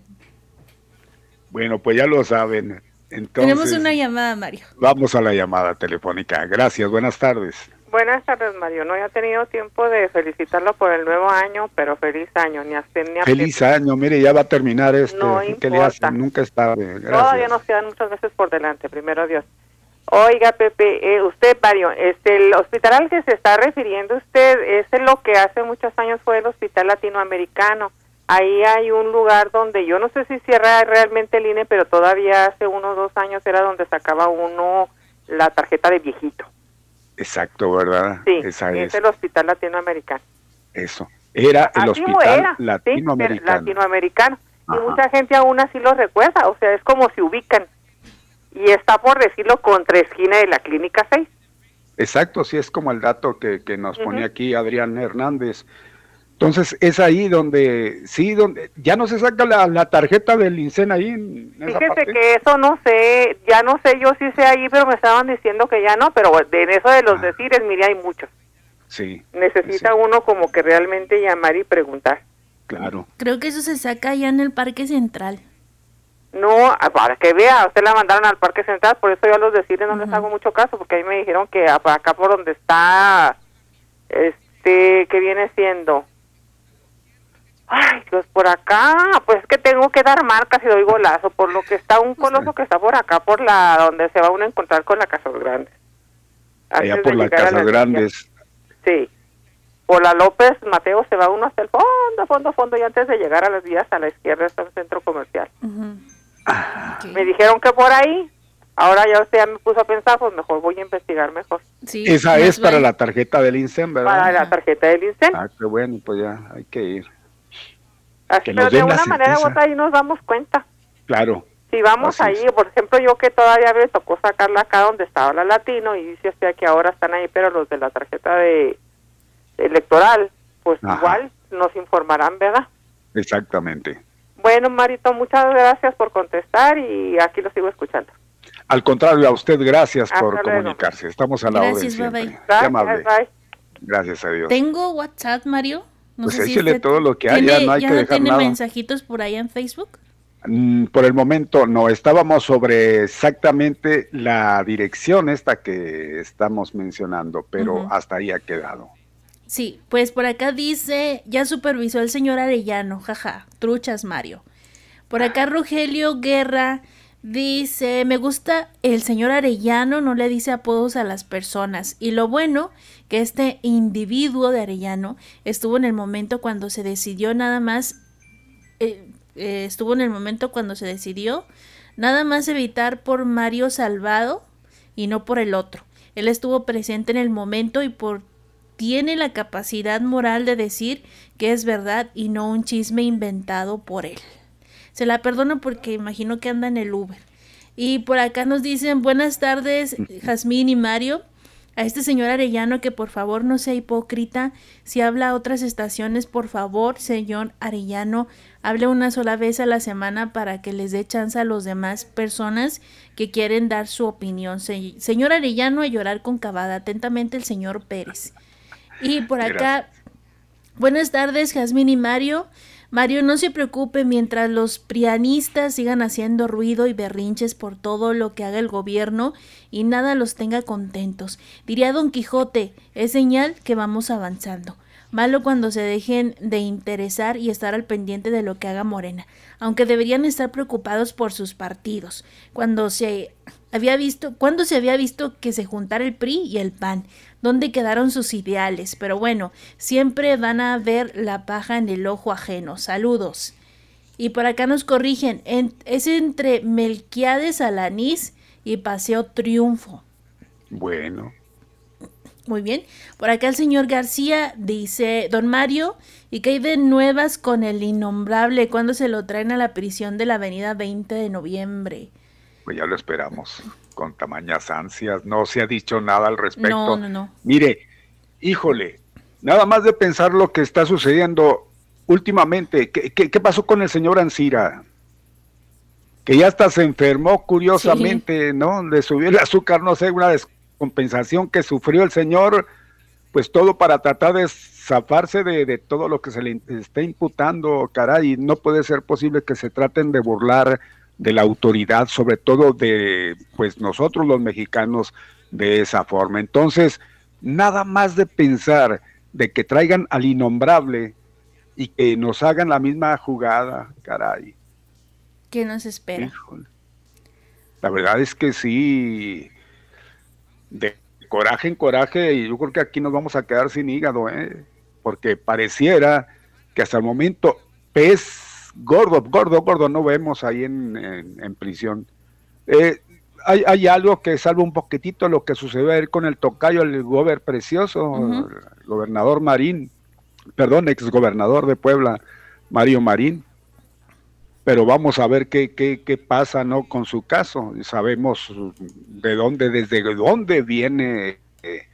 Bueno, pues ya lo saben. Entonces, Tenemos una llamada, Mario. Vamos a la llamada telefónica. Gracias, buenas tardes. Buenas tardes, Mario. No he tenido tiempo de felicitarlo por el nuevo año, pero feliz año. Ni a, ni feliz año, mire, ya va a terminar. No ¿Qué le hace? Nunca está. Todavía nos quedan muchas veces por delante, primero Dios. Oiga, Pepe, eh, usted, Mario, este, el hospital al que se está refiriendo usted, es lo que hace muchos años fue el Hospital Latinoamericano. Ahí hay un lugar donde yo no sé si cierra realmente el INE, pero todavía hace unos dos años era donde sacaba uno la tarjeta de viejito. Exacto, ¿verdad? Sí, Esa es, el Hospital Latinoamericano. Eso, era el Hospital Latinoamericano. latinoamericano. Y mucha gente aún así lo recuerda, o sea, es como si ubican. Y está por decirlo contra esquina de la Clínica 6. Exacto, sí, es como el dato que, que nos pone aquí Adrián Hernández. Entonces es ahí donde, sí, donde ya no se saca la, tarjeta del INSEN ahí. En Fíjese que eso no sé, ya no sé yo si sé ahí, pero me estaban diciendo que ya no, pero en eso de los ah. decires, mire, hay muchos. Sí. Necesita uno como que realmente llamar y preguntar. Claro. Creo que eso se saca ya en el Parque Central. No, para que vea, usted la mandaron al Parque Central, por eso yo a los decires no les hago mucho caso, porque ahí me dijeron que acá por donde está, este, que viene siendo Ay, pues por acá, pues que tengo que dar marcas y doy golazo, por lo que está un coloso que está por acá, por la donde se va uno a encontrar con la Casas Grandes. Allá por las Casas Grandes. Sí. Por la López Mateo se va uno hasta el fondo, fondo, fondo, y antes de llegar a las vías a la izquierda está un centro comercial. Me dijeron que por ahí, ahora ya usted ya me puso a pensar, pues mejor voy a investigar mejor. Sí, Esa es para la tarjeta del INSEM, ¿verdad? Para la tarjeta del INSEM. Ah, qué bueno, pues ya hay que ir pero de una manera u otra ahí nos damos cuenta. Claro. Si vamos ahí, por ejemplo, yo que todavía me tocó sacarla acá donde estaba la latino y dice usted que ahora están ahí, pero los de la tarjeta de, electoral, pues igual nos informarán, ¿verdad? Exactamente. Bueno, Marito, muchas gracias por contestar y aquí lo sigo escuchando. Al contrario, a usted gracias por comunicarse. Estamos a la gracias, orden. Bye, Gracias, Gracias a Dios. ¿Tengo WhatsApp, Mario? Pues échele todo lo que haya, no hay que dejar tiene mensajitos por ahí en Facebook? Mm, por el momento no, estábamos sobre exactamente la dirección esta que estamos mencionando, pero hasta ahí ha quedado. Sí, pues por acá dice, ya supervisó el señor Arellano, jaja, truchas Mario. Por acá Rogelio Guerra dice, me gusta el señor Arellano, no le dice apodos a las personas. Y lo bueno que este individuo de Arellano estuvo en el momento cuando se decidió nada más, eh, eh, estuvo en el momento cuando se decidió nada más evitar por Mario Salvado y no por el otro. Él estuvo presente en el momento y por tiene la capacidad moral de decir que es verdad y no un chisme inventado por él. Se la perdono porque imagino que anda en el Uber. Y por acá nos dicen buenas tardes, Jazmín y Mario. A este señor Arellano que por favor no sea hipócrita. Si habla a otras estaciones, por favor, señor Arellano, hable una sola vez a la semana para que les dé chance a los demás personas que quieren dar su opinión. señor Arellano, a llorar con cavada. Atentamente el señor Pérez. Y por acá, buenas tardes, Jazmín y Mario. Mario, no se preocupe mientras los prianistas sigan haciendo ruido y berrinches por todo lo que haga el gobierno y nada los tenga contentos. Diría Don Quijote, es señal que vamos avanzando. Malo cuando se dejen de interesar y estar al pendiente de lo que haga Morena, aunque deberían estar preocupados por sus partidos. Cuando se había visto, cuando se había visto que se juntara el PRI y el PAN, dónde quedaron sus ideales, pero bueno, siempre van a ver la paja en el ojo ajeno. Saludos. Y por acá nos corrigen, es entre Melquiades Alanís y Paseo Triunfo. Bueno. Muy bien. Por acá el señor García dice, don Mario, ¿y qué hay de nuevas con el innombrable? ¿Cuándo se lo traen a la prisión de la avenida 20 de noviembre? Pues ya lo esperamos con tamañas ansias. No se ha dicho nada al respecto. No, no, no. Mire, híjole, nada más de pensar lo que está sucediendo últimamente. ¿Qué, qué, pasó con el señor Ansira? Que ya hasta se enfermó curiosamente, ¿no? Le subió el azúcar, no sé, una descompensación que sufrió el señor, pues todo para tratar de zafarse de, de todo lo que se le está imputando, caray. No puede ser posible que se traten de burlar de la autoridad, sobre todo de pues nosotros los mexicanos de esa forma. Entonces, nada más de pensar de que traigan al innombrable y que nos hagan la misma jugada, caray. ¿Qué nos espera? La verdad es que sí, de coraje en coraje, y yo creo que aquí nos vamos a quedar sin hígado, ¿eh? porque pareciera que hasta el momento pez gordo, gordo, gordo no vemos ahí en, prisión. Eh, hay, hay, algo que salva un poquitito lo que sucedió ayer con el tocayo, el gober precioso, el gobernador Marín, perdón, ex gobernador de Puebla, Mario Marín. Pero vamos a ver qué, qué, qué pasa ¿no? con su caso. Sabemos de dónde, desde dónde viene eh,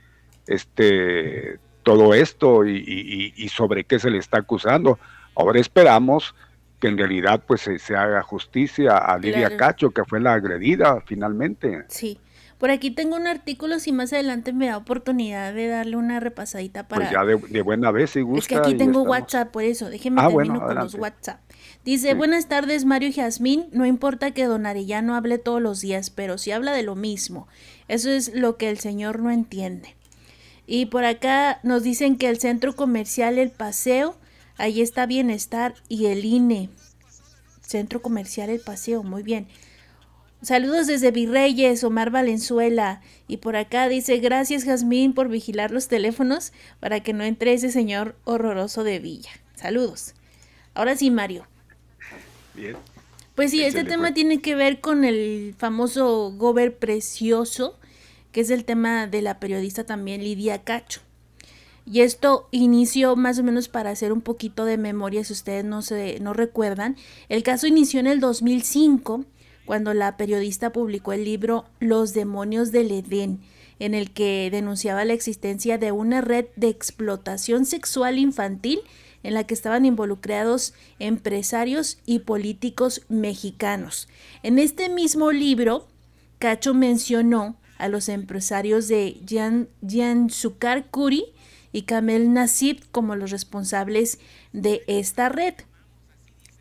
este todo esto y, y, sobre qué se le está acusando. Ahora esperamos que en realidad pues se, haga justicia a Lidia Cacho, que fue la agredida finalmente. Sí. Por aquí tengo un artículo, si más adelante me da oportunidad de darle una repasadita para... Pues ya de, buena vez, si gusta. Es que aquí tengo WhatsApp, por eso, déjeme ah, termino con los WhatsApp. Dice, buenas tardes Mario y Jazmín, no importa que don Arellano hable todos los días, pero si habla de lo mismo. Eso es lo que el señor no entiende. Y por acá nos dicen que el centro comercial El Paseo Ahí está Bienestar y el INE. Centro Comercial El Paseo, muy bien. Saludos desde Virreyes, Omar Valenzuela. Y por acá dice, gracias Jazmín por vigilar los teléfonos para que no entre ese señor horroroso de Villa. Saludos. Ahora sí, Mario. Bien. Pues sí, este tema tiene que ver con el famoso Gober Precioso, que es el tema de la periodista también Lidia Cacho. Y esto inició más o menos para hacer un poquito de memoria, si ustedes no, se, no recuerdan. El caso inició en el 2005, cuando la periodista publicó el libro Los demonios del Edén, en el que denunciaba la existencia de una red de explotación sexual infantil en la que estaban involucrados empresarios y políticos mexicanos. En este mismo libro, Cacho mencionó a los empresarios de Jan, Kuri, y Kamel Nasib como los responsables de esta red.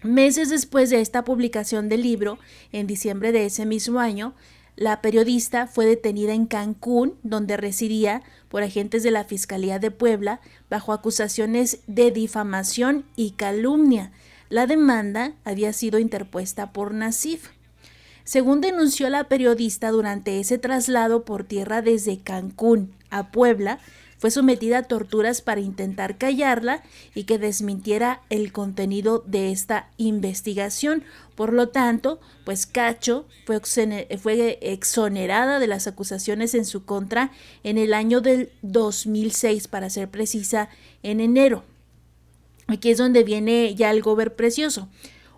Meses después de esta publicación del libro, en diciembre de ese mismo año, la periodista fue detenida en Cancún, donde residía, por agentes de la Fiscalía de Puebla, bajo acusaciones de difamación y calumnia. La demanda había sido interpuesta por Nasif. Según denunció la periodista durante ese traslado por tierra desde Cancún a Puebla, fue sometida a torturas para intentar callarla y que desmintiera el contenido de esta investigación. Por lo tanto, pues Cacho fue, exonerada de las acusaciones en su contra en el año del 2006, para ser precisa, en enero. Aquí es donde viene ya el gober precioso.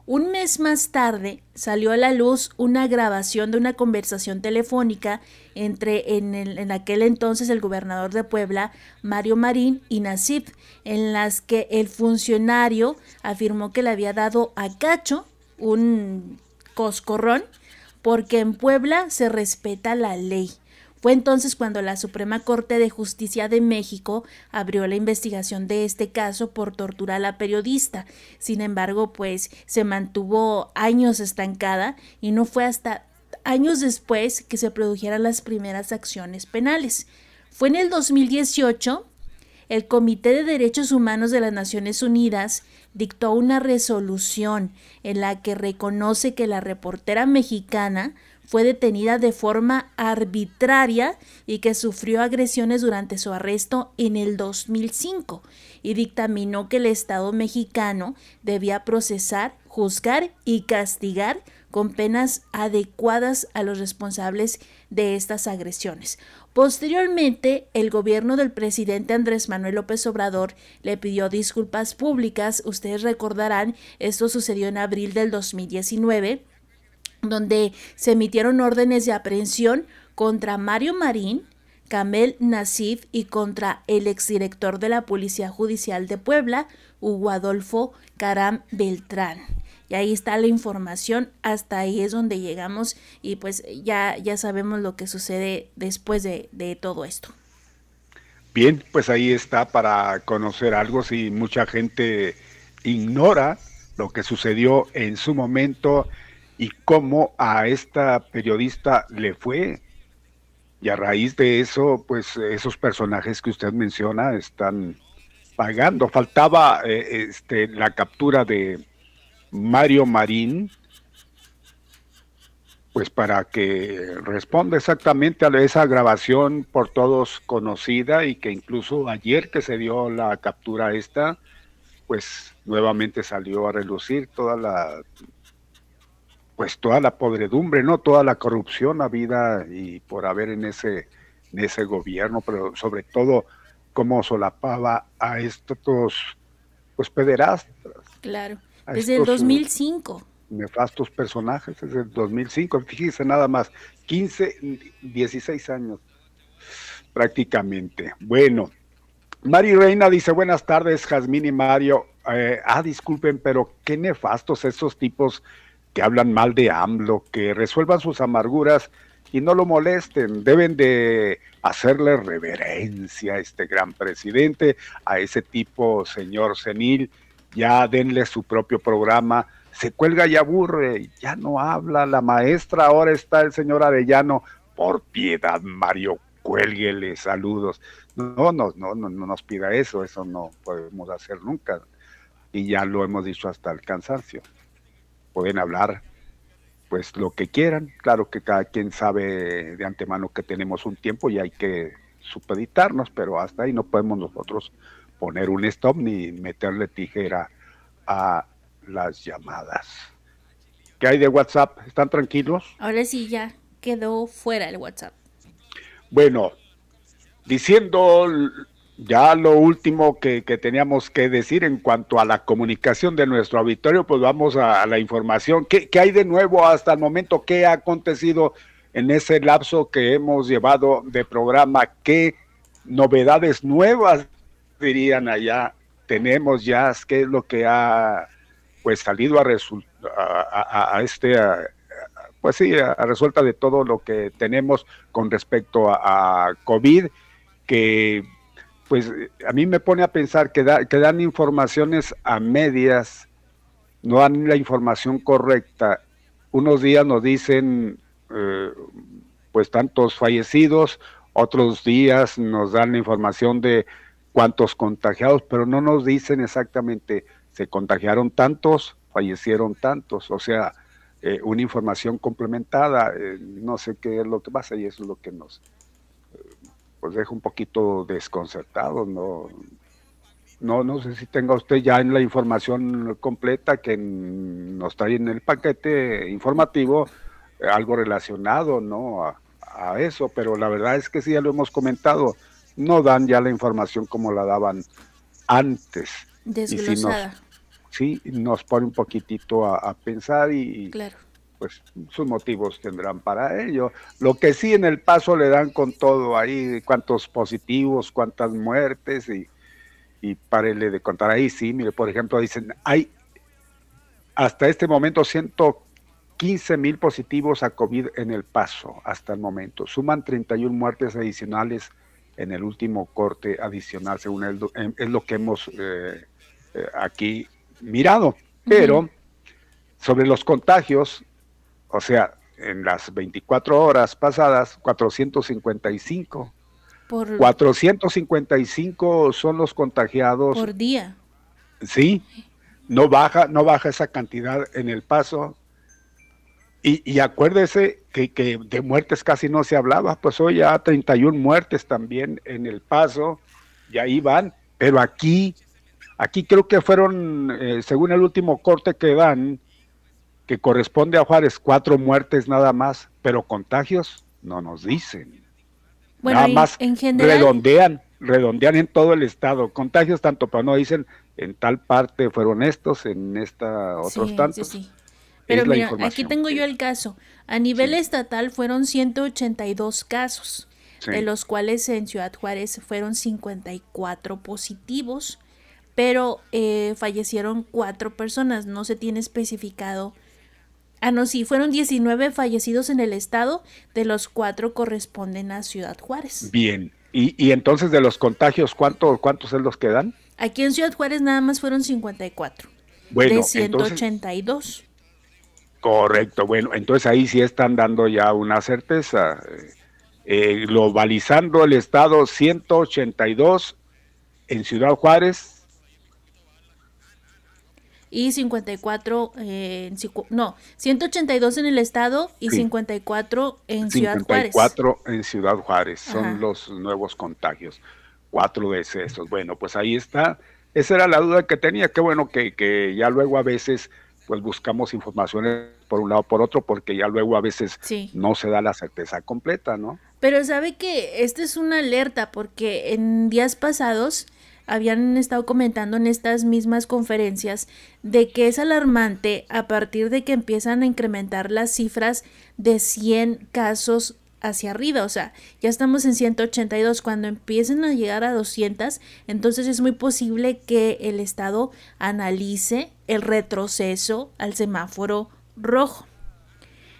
Un mes más tarde salió a la luz una grabación de una conversación telefónica entre en, en, aquel entonces el gobernador de Puebla, Mario Marín, y Nasif, en las que el funcionario afirmó que le había dado a Cacho un coscorrón porque en Puebla se respeta la ley. Fue entonces cuando la Suprema Corte de Justicia de México abrió la investigación de este caso por tortura a la periodista. Sin embargo, pues se mantuvo años estancada y no fue hasta años después que se produjeran las primeras acciones penales. Fue en el 2018 el Comité de Derechos Humanos de las Naciones Unidas dictó una resolución en la que reconoce que la reportera mexicana fue detenida de forma arbitraria y que sufrió agresiones durante su arresto en el 2005 y dictaminó que el Estado mexicano debía procesar, juzgar y castigar con penas adecuadas a los responsables de estas agresiones. Posteriormente, el gobierno del presidente Andrés Manuel López Obrador le pidió disculpas públicas. Ustedes recordarán, esto sucedió en abril del 2019 donde se emitieron órdenes de aprehensión contra Mario Marín, Camel Nasif y contra el exdirector de la Policía Judicial de Puebla, Hugo Adolfo Caram Beltrán. Y ahí está la información, hasta ahí es donde llegamos y pues ya, ya sabemos lo que sucede después de, de todo esto. Bien, pues ahí está para conocer algo si mucha gente ignora lo que sucedió en su momento y cómo a esta periodista le fue. Y a raíz de eso, pues esos personajes que usted menciona están pagando. Faltaba eh, este, la captura de Mario Marín, pues para que responda exactamente a esa grabación por todos conocida y que incluso ayer que se dio la captura esta, pues nuevamente salió a relucir toda la pues toda la podredumbre, ¿no? Toda la corrupción habida y por haber en ese, en ese gobierno, pero sobre todo cómo solapaba a estos pues pederastas. Claro, desde el 2005. Nefastos personajes, desde el 2005, fíjese nada más, 15, 16 años prácticamente. Bueno, Mari Reina dice, buenas tardes, Jazmín y Mario. Eh, ah, disculpen, pero qué nefastos esos tipos que hablan mal de AMLO, que resuelvan sus amarguras y no lo molesten. Deben de hacerle reverencia a este gran presidente, a ese tipo señor senil, ya denle su propio programa. Se cuelga y aburre, ya no habla la maestra, ahora está el señor Arellano. Por piedad, Mario, cuélguele, saludos. No, no, no, no, no nos pida eso, eso no podemos hacer nunca. Y ya lo hemos dicho hasta el cansancio pueden hablar pues lo que quieran. Claro que cada quien sabe de antemano que tenemos un tiempo y hay que supeditarnos, pero hasta ahí no podemos nosotros poner un stop ni meterle tijera a las llamadas. ¿Qué hay de WhatsApp? ¿Están tranquilos? Ahora sí ya quedó fuera el WhatsApp. Bueno, diciendo ya lo último que, teníamos que decir en cuanto a la comunicación de nuestro auditorio, pues vamos a, la información. ¿Qué, hay de nuevo hasta el momento? ¿Qué ha acontecido en ese lapso que hemos llevado de programa? ¿Qué novedades nuevas dirían allá? Tenemos ya, ¿qué es lo que ha pues salido a, a, a, este... pues sí, a, resulta de todo lo que tenemos con respecto a COVID, que pues a mí me pone a pensar que, que dan informaciones a medias, no dan la información correcta. Unos días nos dicen, eh, pues tantos fallecidos, otros días nos dan la información de cuántos contagiados, pero no nos dicen exactamente, se contagiaron tantos, fallecieron tantos, o sea, eh, una información complementada, eh, no sé qué es lo que pasa y eso es lo que nos, pues deja un poquito desconcertado, no, no, no sé si tenga usted ya en la información completa que nos trae en el paquete informativo eh, algo relacionado, ¿no? A, eso, pero la verdad es que sí, ya lo hemos comentado, no dan ya la información como la daban antes. Desglosada. sí nos pone un poquitito a, a pensar y, Claro. Pues sus motivos tendrán para ello. Lo que sí en el paso le dan con todo ahí, cuántos positivos, cuántas muertes y, y párele de contar ahí, sí, mire, por ejemplo, dicen, hay hasta este momento 115 mil positivos a COVID en el paso, hasta el momento. Suman 31 muertes adicionales en el último corte adicional, según el, es lo que hemos eh, eh, aquí mirado. Pero sobre los contagios, o sea, en las 24 horas pasadas, 455. Por, 455 son los contagiados. por día. Sí, no baja, no baja esa cantidad en el paso. Y, y acuérdese que, que de muertes casi no se hablaba, pues hoy ya 31 muertes también en el paso, y ahí van, pero aquí, aquí creo que fueron, eh, según el último corte que dan, que corresponde a Juárez, cuatro muertes nada más, pero contagios no nos dicen. Bueno, nada más en general- redondean, redondean en todo el estado. Contagios tanto, pero no dicen en tal parte fueron estos, en esta otros Sí, tantos. sí, sí. Pero Es mira, aquí tengo yo el caso. A nivel estatal fueron 182 casos, de los cuales en Ciudad Juárez fueron 54 positivos, pero eh, fallecieron cuatro personas. No se tiene especificado. Ah, no, sí, fueron 19 fallecidos en el estado, de los cuatro corresponden a Ciudad Juárez. Bien. Y, y entonces de los contagios, ¿cuánto, ¿cuántos es los que dan? Aquí en Ciudad Juárez nada más fueron 54, Bueno, de entonces, 182. correcto. Bueno, entonces ahí sí están dando ya una certeza. Eh, globalizando el estado 182 en Ciudad Juárez, y 54 eh, en no, 182 en el estado y Sí. 54 en Ciudad Juárez. 54 en Ciudad Juárez, son Ajá. los nuevos contagios, cuatro decesos. Bueno, pues ahí está. Esa era la duda que tenía. Qué bueno que, que ya luego a veces pues buscamos informaciones por un lado por otro, porque ya luego a veces Sí. no se da la certeza completa, ¿no? Pero sabe que esta es una alerta porque en días pasados habían estado comentando en estas mismas conferencias de que es alarmante a partir de que empiezan a incrementar las cifras de 100 casos hacia arriba, o sea, ya estamos en 182, cuando empiecen a llegar a 200, entonces es muy posible que el Estado analice el retroceso al semáforo rojo.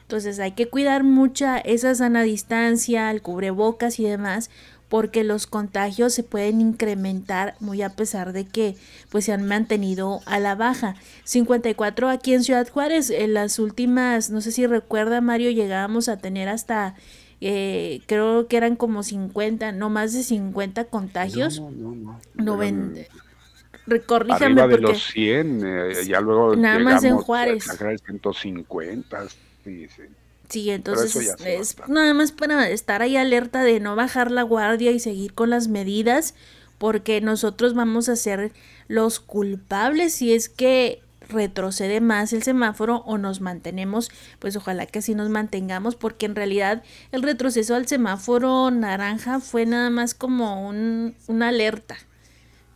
Entonces hay que cuidar mucha esa sana distancia, el cubrebocas y demás, porque los contagios se pueden incrementar muy a pesar de que pues se han mantenido a la baja. 54 aquí en Ciudad Juárez, en las últimas, no sé si recuerda Mario, llegábamos a tener hasta eh, creo que eran como 50, no más de 50 contagios. No, no, no. Noven- Re- corríjame Arriba de porque los 100, eh, ya luego Nada más en a Juárez. exagerar el 150, sí, sí. Sí, entonces es nada más para estar ahí alerta de no bajar la guardia y seguir con las medidas, porque nosotros vamos a ser los culpables si es que retrocede más el semáforo o nos mantenemos, pues ojalá que así nos mantengamos, porque en realidad el retroceso al semáforo naranja fue nada más como un, una alerta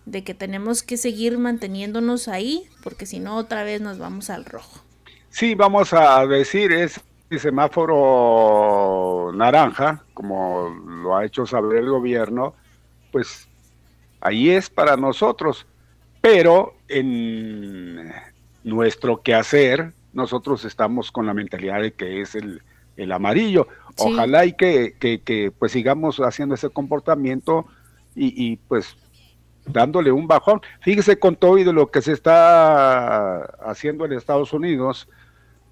de que tenemos que seguir manteniéndonos ahí, porque si no otra vez nos vamos al rojo. Sí, vamos a decir, es el semáforo naranja, como lo ha hecho saber el gobierno, pues ahí es para nosotros, pero en nuestro quehacer, nosotros estamos con la mentalidad de que es el, el amarillo. Sí. Ojalá y que, que, que, pues sigamos haciendo ese comportamiento y, y, pues dándole un bajón. Fíjese con todo y de lo que se está haciendo en Estados Unidos,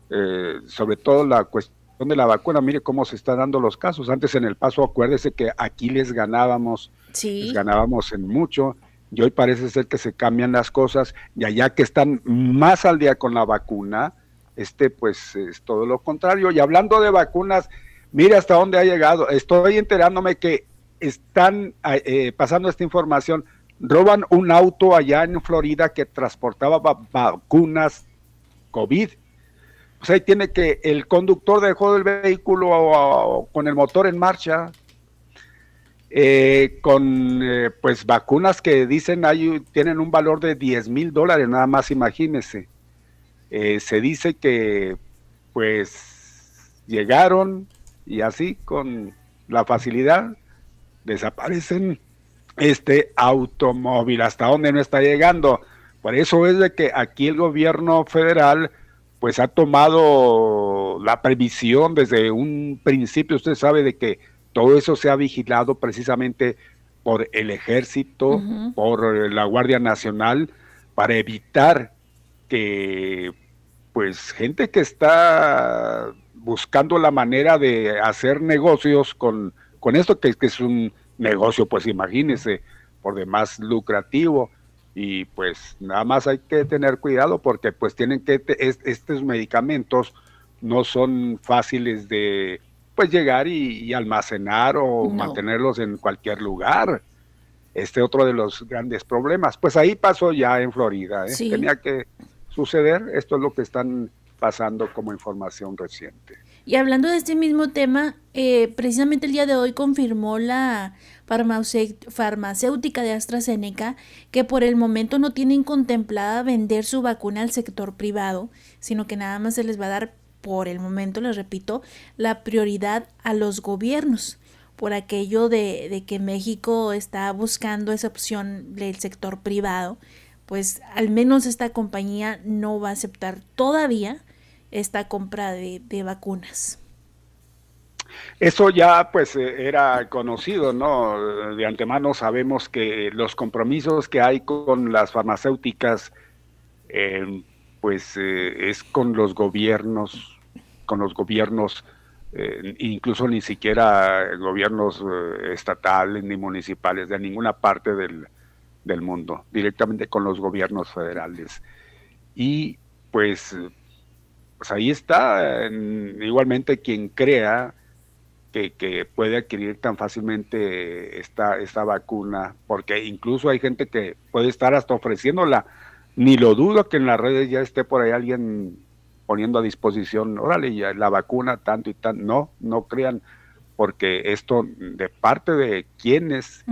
eh, sobre todo la cuestión de la vacuna, mire cómo se están dando los casos. Antes en el paso, acuérdese que aquí les ganábamos, Sí. les ganábamos en mucho, y hoy parece ser que se cambian las cosas, y allá que están más al día con la vacuna, este pues es todo lo contrario. Y hablando de vacunas, mire hasta dónde ha llegado. Estoy enterándome que están eh, pasando esta información. Roban un auto allá en Florida que transportaba va- vacunas COVID. Pues ahí tiene que el conductor dejó el vehículo o- con el motor en marcha eh, con eh, pues vacunas que dicen hay, tienen un valor de 10 mil dólares, nada más imagínense. Eh, se dice que pues llegaron y así con la facilidad desaparecen este automóvil, hasta dónde no está llegando. Por eso es de que aquí el gobierno federal pues ha tomado la previsión desde un principio, usted sabe de que todo eso se ha vigilado precisamente por el ejército, por la Guardia Nacional, para evitar que pues gente que está buscando la manera de hacer negocios con, con esto, que, que es un negocio, pues imagínese, por demás lucrativo, y pues nada más hay que tener cuidado porque pues tienen que, estos medicamentos no son fáciles de pues llegar y, almacenar o mantenerlos en cualquier lugar. Este otro de los grandes problemas. Pues ahí pasó ya en Florida. ¿eh? Tenía que suceder. Esto es lo que están pasando como información reciente. Y hablando de este mismo tema, eh, precisamente el día de hoy confirmó la farmacéutica de AstraZeneca que por el momento no tienen contemplada vender su vacuna al sector privado, sino que nada más se les va a dar por el momento, les repito, la prioridad a los gobiernos por aquello de, que México está buscando esa opción del sector privado, pues al menos esta compañía no va a aceptar todavía esta compra de vacunas. Eso ya pues eh, era conocido, ¿no? De antemano sabemos que los compromisos que hay con las farmacéuticas eh, pues eh, es con los gobiernos, con los gobiernos, incluso ni siquiera gobiernos estatales ni municipales de ninguna parte del, del, mundo, directamente con los gobiernos federales. Y pues, pues ahí está, igualmente quien crea que, que, puede adquirir tan fácilmente esta, esta vacuna, porque incluso hay gente que puede estar hasta ofreciéndola ni lo dudo que en las redes ya esté por ahí alguien poniendo a disposición, órale, ya la vacuna tanto y tanto. No, no crean, porque esto de parte de quienes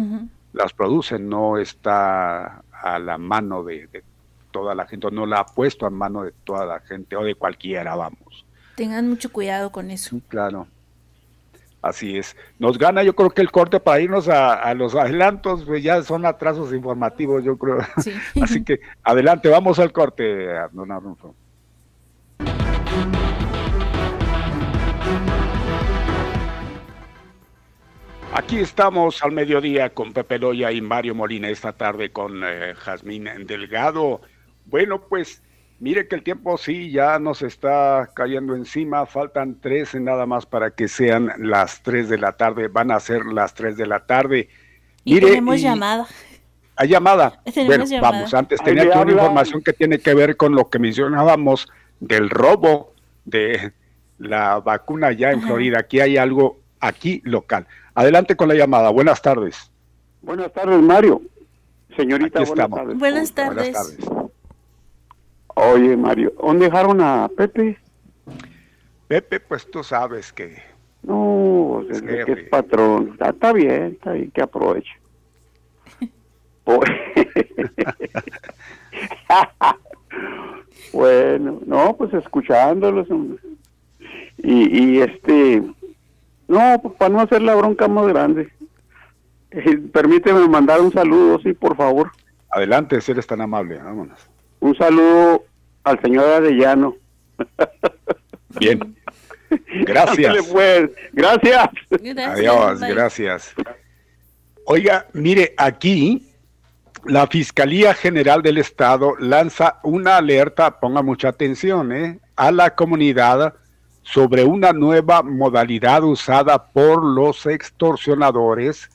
las producen no está a la mano de, de, toda la gente, no la ha puesto a mano de toda la gente o de cualquiera, vamos. Tengan mucho cuidado con eso. Claro. Así es. Nos gana, yo creo que el corte para irnos a, los adelantos, pues ya son atrasos informativos, yo creo. Así que adelante, vamos al corte, don Arnulfo. Aquí estamos al mediodía con Pepe Loya y Mario Molina, esta tarde con eh, Jazmín Delgado. Bueno, pues Mire que el tiempo sí ya nos está cayendo encima, faltan tres nada más para que sean las tres de la tarde, van a ser las tres de la tarde. y tenemos llamada. Hay llamada. bueno, vamos, antes tenía aquí una información que tiene que ver con lo que mencionábamos del robo de la vacuna ya en Florida. Aquí hay algo aquí local. Adelante con la llamada. Buenas tardes. Buenas tardes, Mario. Señorita, buenas tardes. Buenas tardes. Buenas tardes. Oye, Mario, ¿dónde dejaron a Pepe? Pepe, pues tú sabes que... No, es, que es patrón. Está, bien, está bien, que aproveche. bueno, no, pues escuchándolos. Y, y este... No, pues para no hacer la bronca más grande. Eh, permíteme mandar un saludo, sí, por favor. Adelante, si eres tan amable, vámonos. Un saludo al señor Arellano. Bien. Gracias. Pues. Gracias. Adiós, gracias. Oiga, mire, aquí la Fiscalía General del Estado lanza una alerta, ponga mucha atención, ¿eh? a la comunidad sobre una nueva modalidad usada por los extorsionadores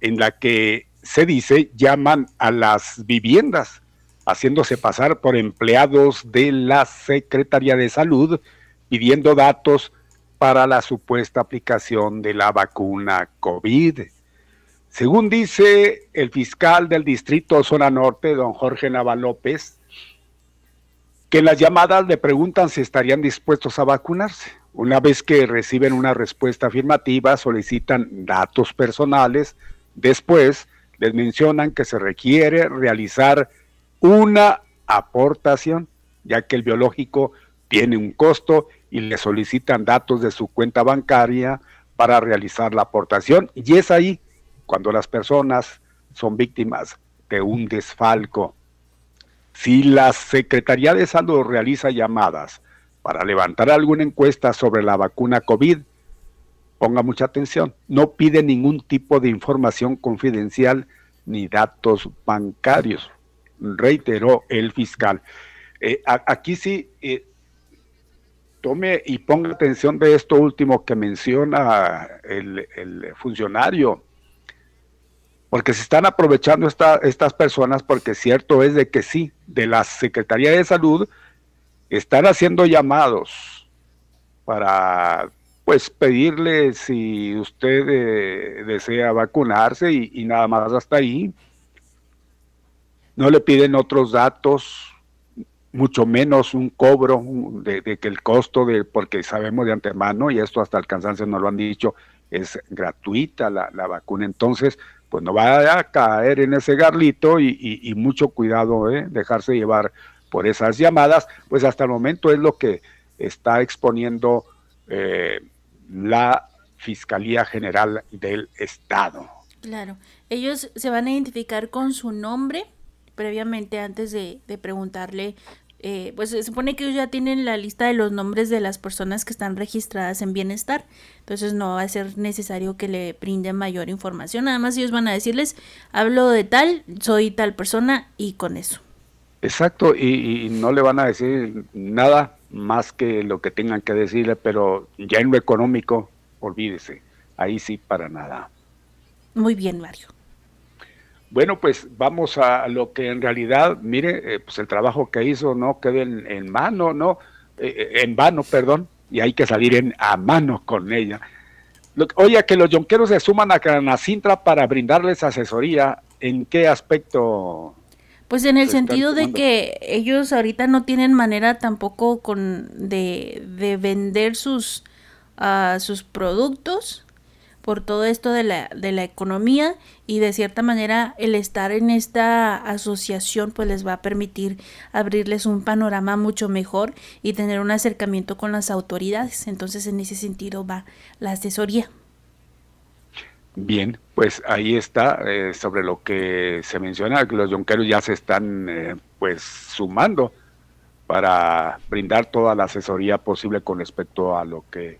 en la que se dice llaman a las viviendas haciéndose pasar por empleados de la Secretaría de Salud, pidiendo datos para la supuesta aplicación de la vacuna COVID. Según dice el fiscal del distrito Zona Norte, don Jorge Navalópez, que en las llamadas le preguntan si estarían dispuestos a vacunarse. Una vez que reciben una respuesta afirmativa, solicitan datos personales Después les mencionan que se requiere realizar una aportación, ya que el biológico tiene un costo y le solicitan datos de su cuenta bancaria para realizar la aportación. Y es ahí cuando las personas son víctimas de un desfalco. Si la Secretaría de Salud realiza llamadas para levantar alguna encuesta sobre la vacuna COVID, ponga mucha atención, no pide ningún tipo de información confidencial ni datos bancarios, reiteró el fiscal. Eh, aquí sí, eh, tome y ponga atención de esto último que menciona el, funcionario, porque se están aprovechando estas personas, porque cierto es de que sí, de la Secretaría de Salud están haciendo llamados para pues pedirle si usted eh, desea vacunarse y nada más hasta ahí. No le piden otros datos, mucho menos un cobro de, que el costo de, porque sabemos de antemano, y esto hasta el nos lo han dicho, es gratuita la, vacuna. Entonces, pues no va a caer en ese garlito y, mucho cuidado, ¿eh? dejarse llevar por esas llamadas, pues hasta el momento es lo que está exponiendo eh, la Fiscalía General del Estado. Claro, ellos se van a identificar con su nombre previamente antes de, de preguntarle eh, pues se supone que ellos ya tienen la lista de los nombres de las personas que están registradas en bienestar. Entonces no va a ser necesario que le brinden mayor información. Nada más ellos van a decirles, hablo de tal, soy tal persona y con eso. Exacto, y, no le van a decir nada más que lo que tengan que decirle, pero ya en lo económico, olvídese, ahí sí para nada. Muy bien, Mario. Bueno, pues vamos a lo que en realidad, mire, eh, pues el trabajo que hizo no quede en, mano, no, eh, eh, en vano, perdón, y hay que salir en a mano con ella. oye, que los yonqueros se suman a Canacintra para brindarles asesoría, ¿en qué aspecto? Pues en el sentido de que ellos ahorita no tienen manera tampoco con de, de vender sus, uh, sus productos por todo esto de la, de la economía y de cierta manera el estar en esta asociación pues les va a permitir abrirles un panorama mucho mejor y tener un acercamiento con las autoridades. Entonces en ese sentido va la asesoría. Bien, pues ahí está eh, sobre lo que se menciona, que los yonqueros ya se están eh, pues sumando para brindar toda la asesoría posible con respecto a lo que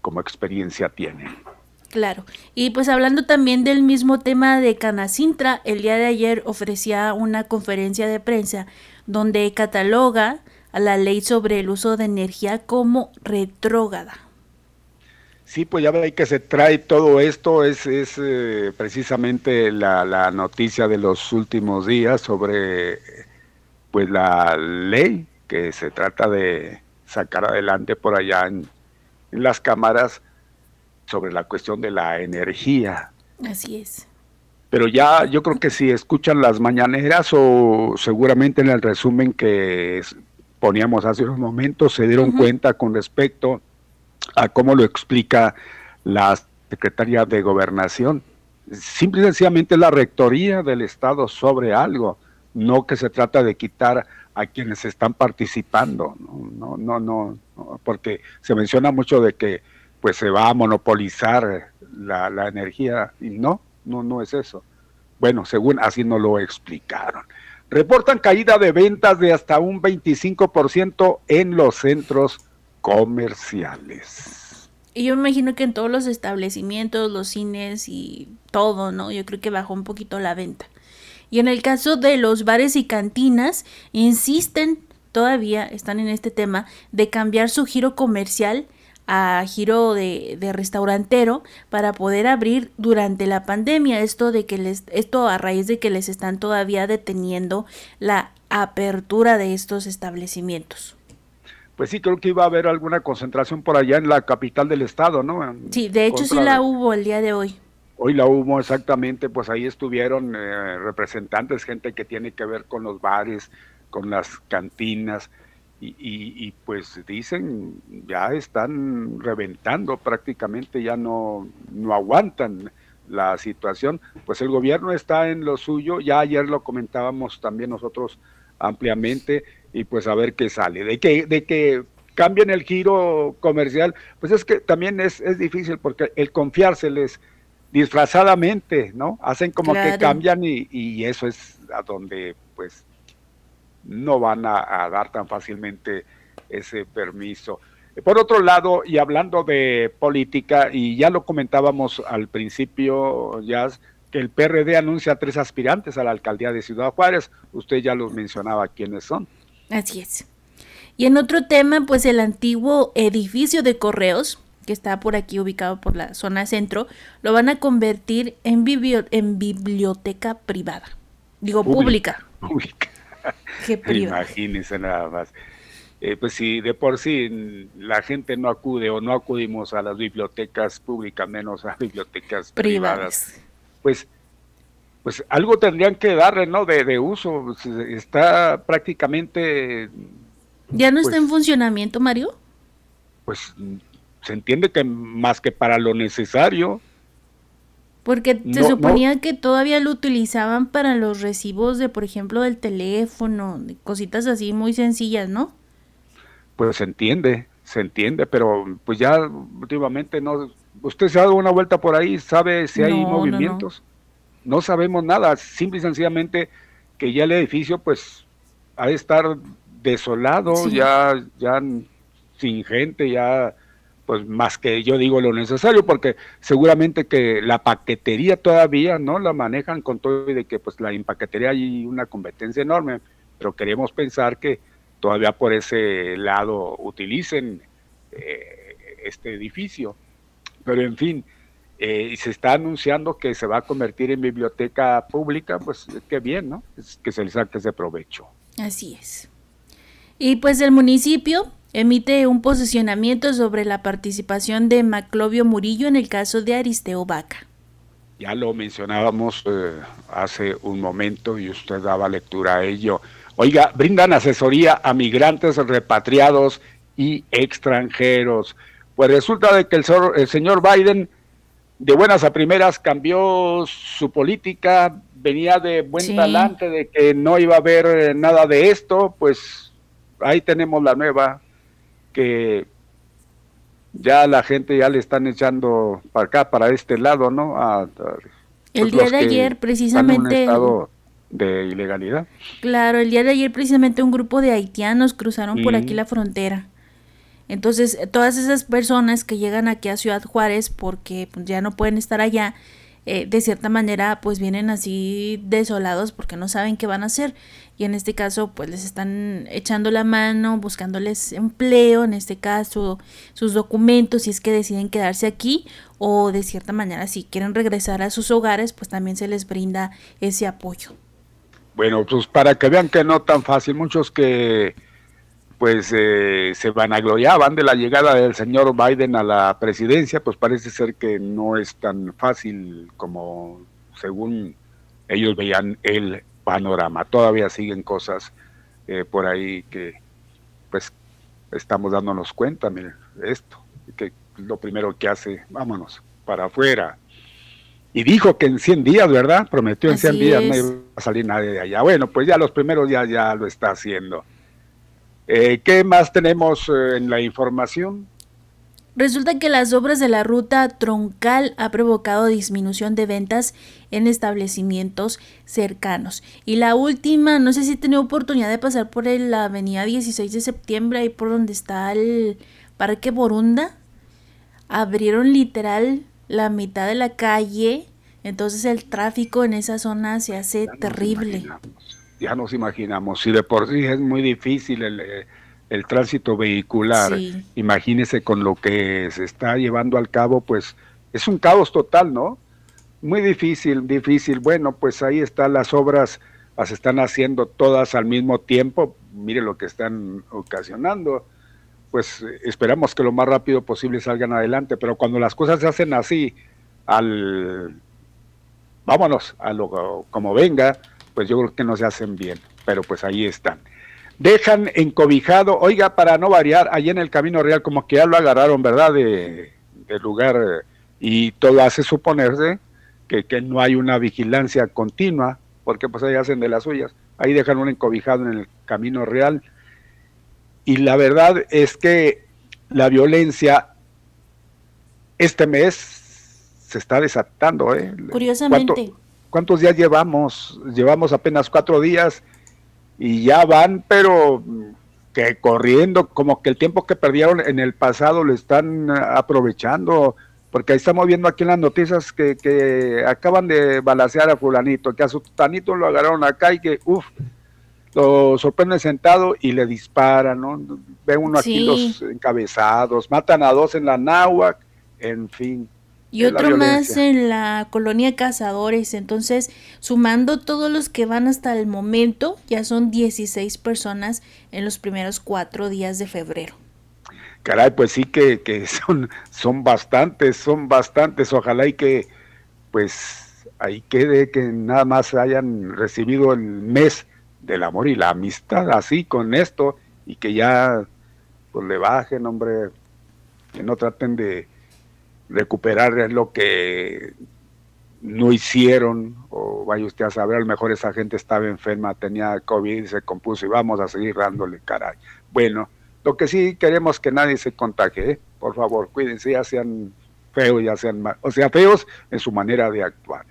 como experiencia tienen. Claro. Y pues hablando también del mismo tema de Canacintra, el día de ayer ofrecía una conferencia de prensa donde cataloga a la ley sobre el uso de energía como retrógrada. Sí, pues ya ve que se trae todo esto, es, es eh, precisamente la, la, noticia de los últimos días sobre pues la ley que se trata de sacar adelante por allá en las cámaras sobre la cuestión de la energía. Así es. Pero ya yo creo que si escuchan las mañaneras o seguramente en el resumen que poníamos hace unos momentos se dieron cuenta con respecto a cómo lo explica la Secretaría de Gobernación. Simple y sencillamente la rectoría del Estado sobre algo, no que se trata de quitar a quienes están participando, no, no, no, no porque se menciona mucho de que pues se va a monopolizar la, energía y no, no, no es eso. Bueno, según así nos lo explicaron. Reportan caída de ventas de hasta un 25% en los centros comerciales. Y yo me imagino que en todos los establecimientos, los cines y todo, ¿no? Yo creo que bajó un poquito la venta. Y en el caso de los bares y cantinas, insisten, todavía están en este tema, de cambiar su giro comercial a giro de, restaurantero para poder abrir durante la pandemia. Esto de que les, esto a raíz de que les están todavía deteniendo la apertura de estos establecimientos. Pues sí, creo que iba a haber alguna concentración por allá en la capital del estado, ¿no? Sí, de hecho sí la hubo el día de hoy. Hoy la hubo exactamente, pues ahí estuvieron eh, representantes, gente que tiene que ver con los bares, con las cantinas, y, pues dicen, ya están reventando prácticamente, ya no, no aguantan la situación, pues el gobierno está en lo suyo, ya ayer lo comentábamos también nosotros ampliamente y pues a ver qué sale. De que, de que cambien el giro comercial, pues es que también es, es difícil porque el confiárseles disfrazadamente, ¿no? Hacen como que cambian y, y, eso es a donde pues no van a, dar tan fácilmente ese permiso. Por otro lado, y hablando de política, y ya lo comentábamos al principio, ya que el PRD anuncia tres aspirantes a la alcaldía de Ciudad Juárez. Usted ya los mencionaba quiénes son. Así es. Y en otro tema, pues el antiguo edificio de correos, que está por aquí ubicado por la zona centro, lo van a convertir en, en biblioteca privada. Digo, pública. Pública. Imagínense nada más. Eh, pues si de por sí la gente no acude o no acudimos a las bibliotecas públicas, menos a bibliotecas privadas, pues, pues algo tendrían que darle, ¿no? De, de uso. Pues, está prácticamente... ¿Ya no está en pues funcionamiento, Mario? Pues se entiende que más que para lo necesario. Porque se suponía que todavía lo utilizaban para los recibos de, por ejemplo, del teléfono, de cositas así muy sencillas, ¿no? Pues se entiende, se entiende, pero pues ya últimamente no. ¿Usted se ha dado una vuelta por ahí? ¿Sabe si hay movimientos? No, sabemos nada, simple y sencillamente que ya el edificio pues ha de estar desolado, ya, ya sin gente, ya pues más que yo digo lo necesario, porque seguramente que la paquetería todavía no la manejan con todo y de que pues la empaquetería hay una competencia enorme, pero queremos pensar que todavía por ese lado utilicen eh, este edificio. Pero en fin, eh, se está anunciando que se va a convertir en biblioteca pública, pues qué bien, ¿no? Es que se le saque ese provecho. Así es. Y pues el municipio emite un posicionamiento sobre la participación de Maclovio Murillo en el caso de Aristeo Vaca. Ya lo mencionábamos eh, hace un momento y usted daba lectura a ello. Oiga, brindan asesoría a migrantes repatriados y extranjeros. Pues resulta de que el, el señor Biden de buenas a primeras cambió su política, venía de buen talante de que no iba a haber eh, nada de esto, pues ahí tenemos la nueva que ya la gente ya le están echando para acá, para este lado, ¿no? A, el pues, día de ayer precisamente... de ilegalidad. Claro, el día de ayer precisamente un grupo de haitianos cruzaron por aquí la frontera. Entonces, todas esas personas que llegan aquí a Ciudad Juárez porque pues, ya no pueden estar allá, eh, de cierta manera pues vienen así desolados porque no saben qué van a hacer y en este caso pues les están echando la mano, buscándoles empleo, en este caso sus documentos si es que deciden quedarse aquí o de cierta manera si quieren regresar a sus hogares pues también se les brinda ese apoyo. Bueno, pues para que vean que no tan fácil, muchos que pues eh, se vanagloriaban de la llegada del señor Biden a la presidencia, pues parece ser que no es tan fácil como según ellos veían el panorama. Todavía siguen cosas eh, por ahí que pues estamos dándonos cuenta, miren, esto, que lo primero que hace, vámonos, para afuera. Y dijo que en 100 días, ¿verdad? Prometió en 100 días no iba a salir nadie de allá. Bueno, pues ya los primeros días ya lo está haciendo. Eh, ¿Qué más tenemos eh, en la información? Resulta que las obras de la ruta troncal ha provocado disminución de ventas en establecimientos cercanos. Y la última, no sé si he tenido oportunidad de pasar por la avenida 16 de septiembre, ahí por donde está el Parque Borunda. Abrieron literal la mitad de la calle, entonces el tráfico en esa zona se hace terrible ya nos imaginamos, si de por sí es muy difícil el, eh, tránsito vehicular, imagínese con lo que se está llevando al cabo, pues es un caos total, ¿no? Muy difícil, difícil. Bueno, pues ahí están las obras, las están haciendo todas al mismo tiempo, mire lo que están ocasionando. Pues esperamos que lo más rápido posible salgan adelante, pero cuando las cosas se hacen así, al vámonos a lo como venga, pues yo creo que no se hacen bien, pero pues ahí están. Dejan encobijado, oiga, para no variar, allí en el Camino Real como que ya lo agarraron, ¿verdad? De, lugar y todo hace suponerse que, que no hay una vigilancia continua, porque pues ahí hacen de las suyas. Ahí dejan un encobijado en el camino real. Y la verdad es que la violencia este mes se está desatando. ¿eh? Curiosamente. ¿Cuántos días llevamos? Llevamos apenas cuatro días y ya van, pero que corriendo, como que el tiempo que perdieron en el pasado lo están aprovechando, porque ahí estamos viendo aquí en las noticias que, que acaban de balasear a fulanito, que a su tanito lo agarraron acá y que, uff, lo sorprende sentado y le disparan, ¿no? Ve uno aquí los encabezados, matan a dos en la náhuac, en fin. Y otro más en la colonia Cazadores. Entonces, sumando todos los que van hasta el momento, ya son 16 personas en los primeros cuatro días de febrero. Caray, pues sí que, que son, son bastantes, son bastantes. Ojalá y que, pues, ahí quede que nada más hayan recibido el mes del amor y la amistad así con esto y que ya, pues, le bajen, hombre, que no traten de recuperar lo que no hicieron, o vaya usted a saber, a lo mejor esa gente estaba enferma, tenía COVID se compuso y vamos a seguir dándole caray. Bueno, lo que sí queremos que nadie se contagie, ¿eh? por favor, cuídense, ya sean feos, ya sean o sea, feos en su manera de actuar.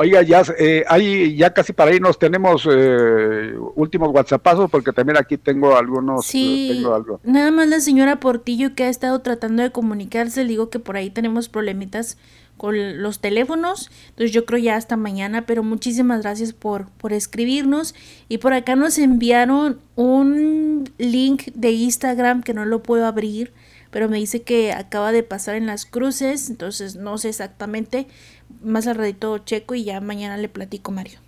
Oiga, ya, eh, hay, ya casi para irnos tenemos eh, últimos WhatsAppazos porque también aquí tengo algunos. Sí, tengo nada más la señora Portillo que ha estado tratando de comunicarse, le digo que por ahí tenemos problemitas con los teléfonos, entonces yo creo ya hasta mañana, pero muchísimas gracias por, por escribirnos y por acá nos enviaron un link de Instagram que no lo puedo abrir, pero me dice que acaba de pasar en las cruces, entonces no sé exactamente, más al checo y ya mañana le platico, Mario.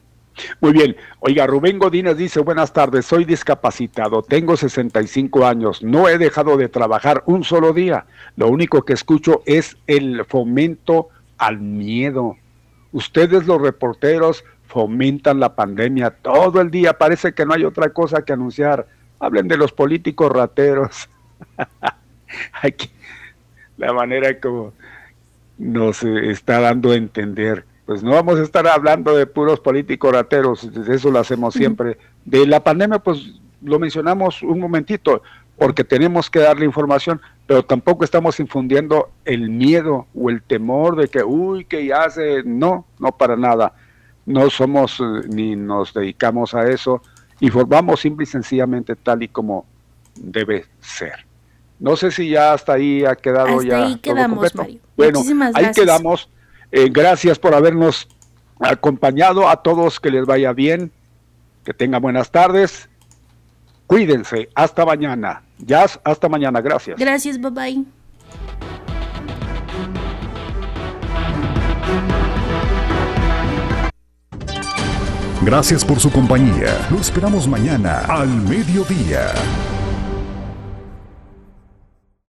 Muy bien. Oiga, Rubén Godínez dice, buenas tardes, soy discapacitado, tengo 65 años, no he dejado de trabajar un solo día. Lo único que escucho es el fomento al miedo. Ustedes los reporteros fomentan la pandemia todo el día, parece que no hay otra cosa que anunciar. Hablen de los políticos rateros. la manera como nos eh, está dando a entender. Pues no vamos a estar hablando de puros políticos rateros, eso lo hacemos siempre. De la pandemia, pues lo mencionamos un momentito, porque tenemos que darle información, pero tampoco estamos infundiendo el miedo o el temor de que, uy, que ya se... No, no para nada. No somos eh, ni nos dedicamos a eso. Informamos simple y sencillamente tal y como debe ser. No sé si ya hasta ahí ha quedado hasta ya. Ahí quedamos, Mario. Bueno, Muchísimas ahí gracias. quedamos. Eh, gracias por habernos acompañado. A todos que les vaya bien, que tengan buenas tardes. Cuídense. Hasta mañana. Jazz, hasta mañana. Gracias. Gracias, bye bye. Gracias por su compañía. Lo esperamos mañana al mediodía.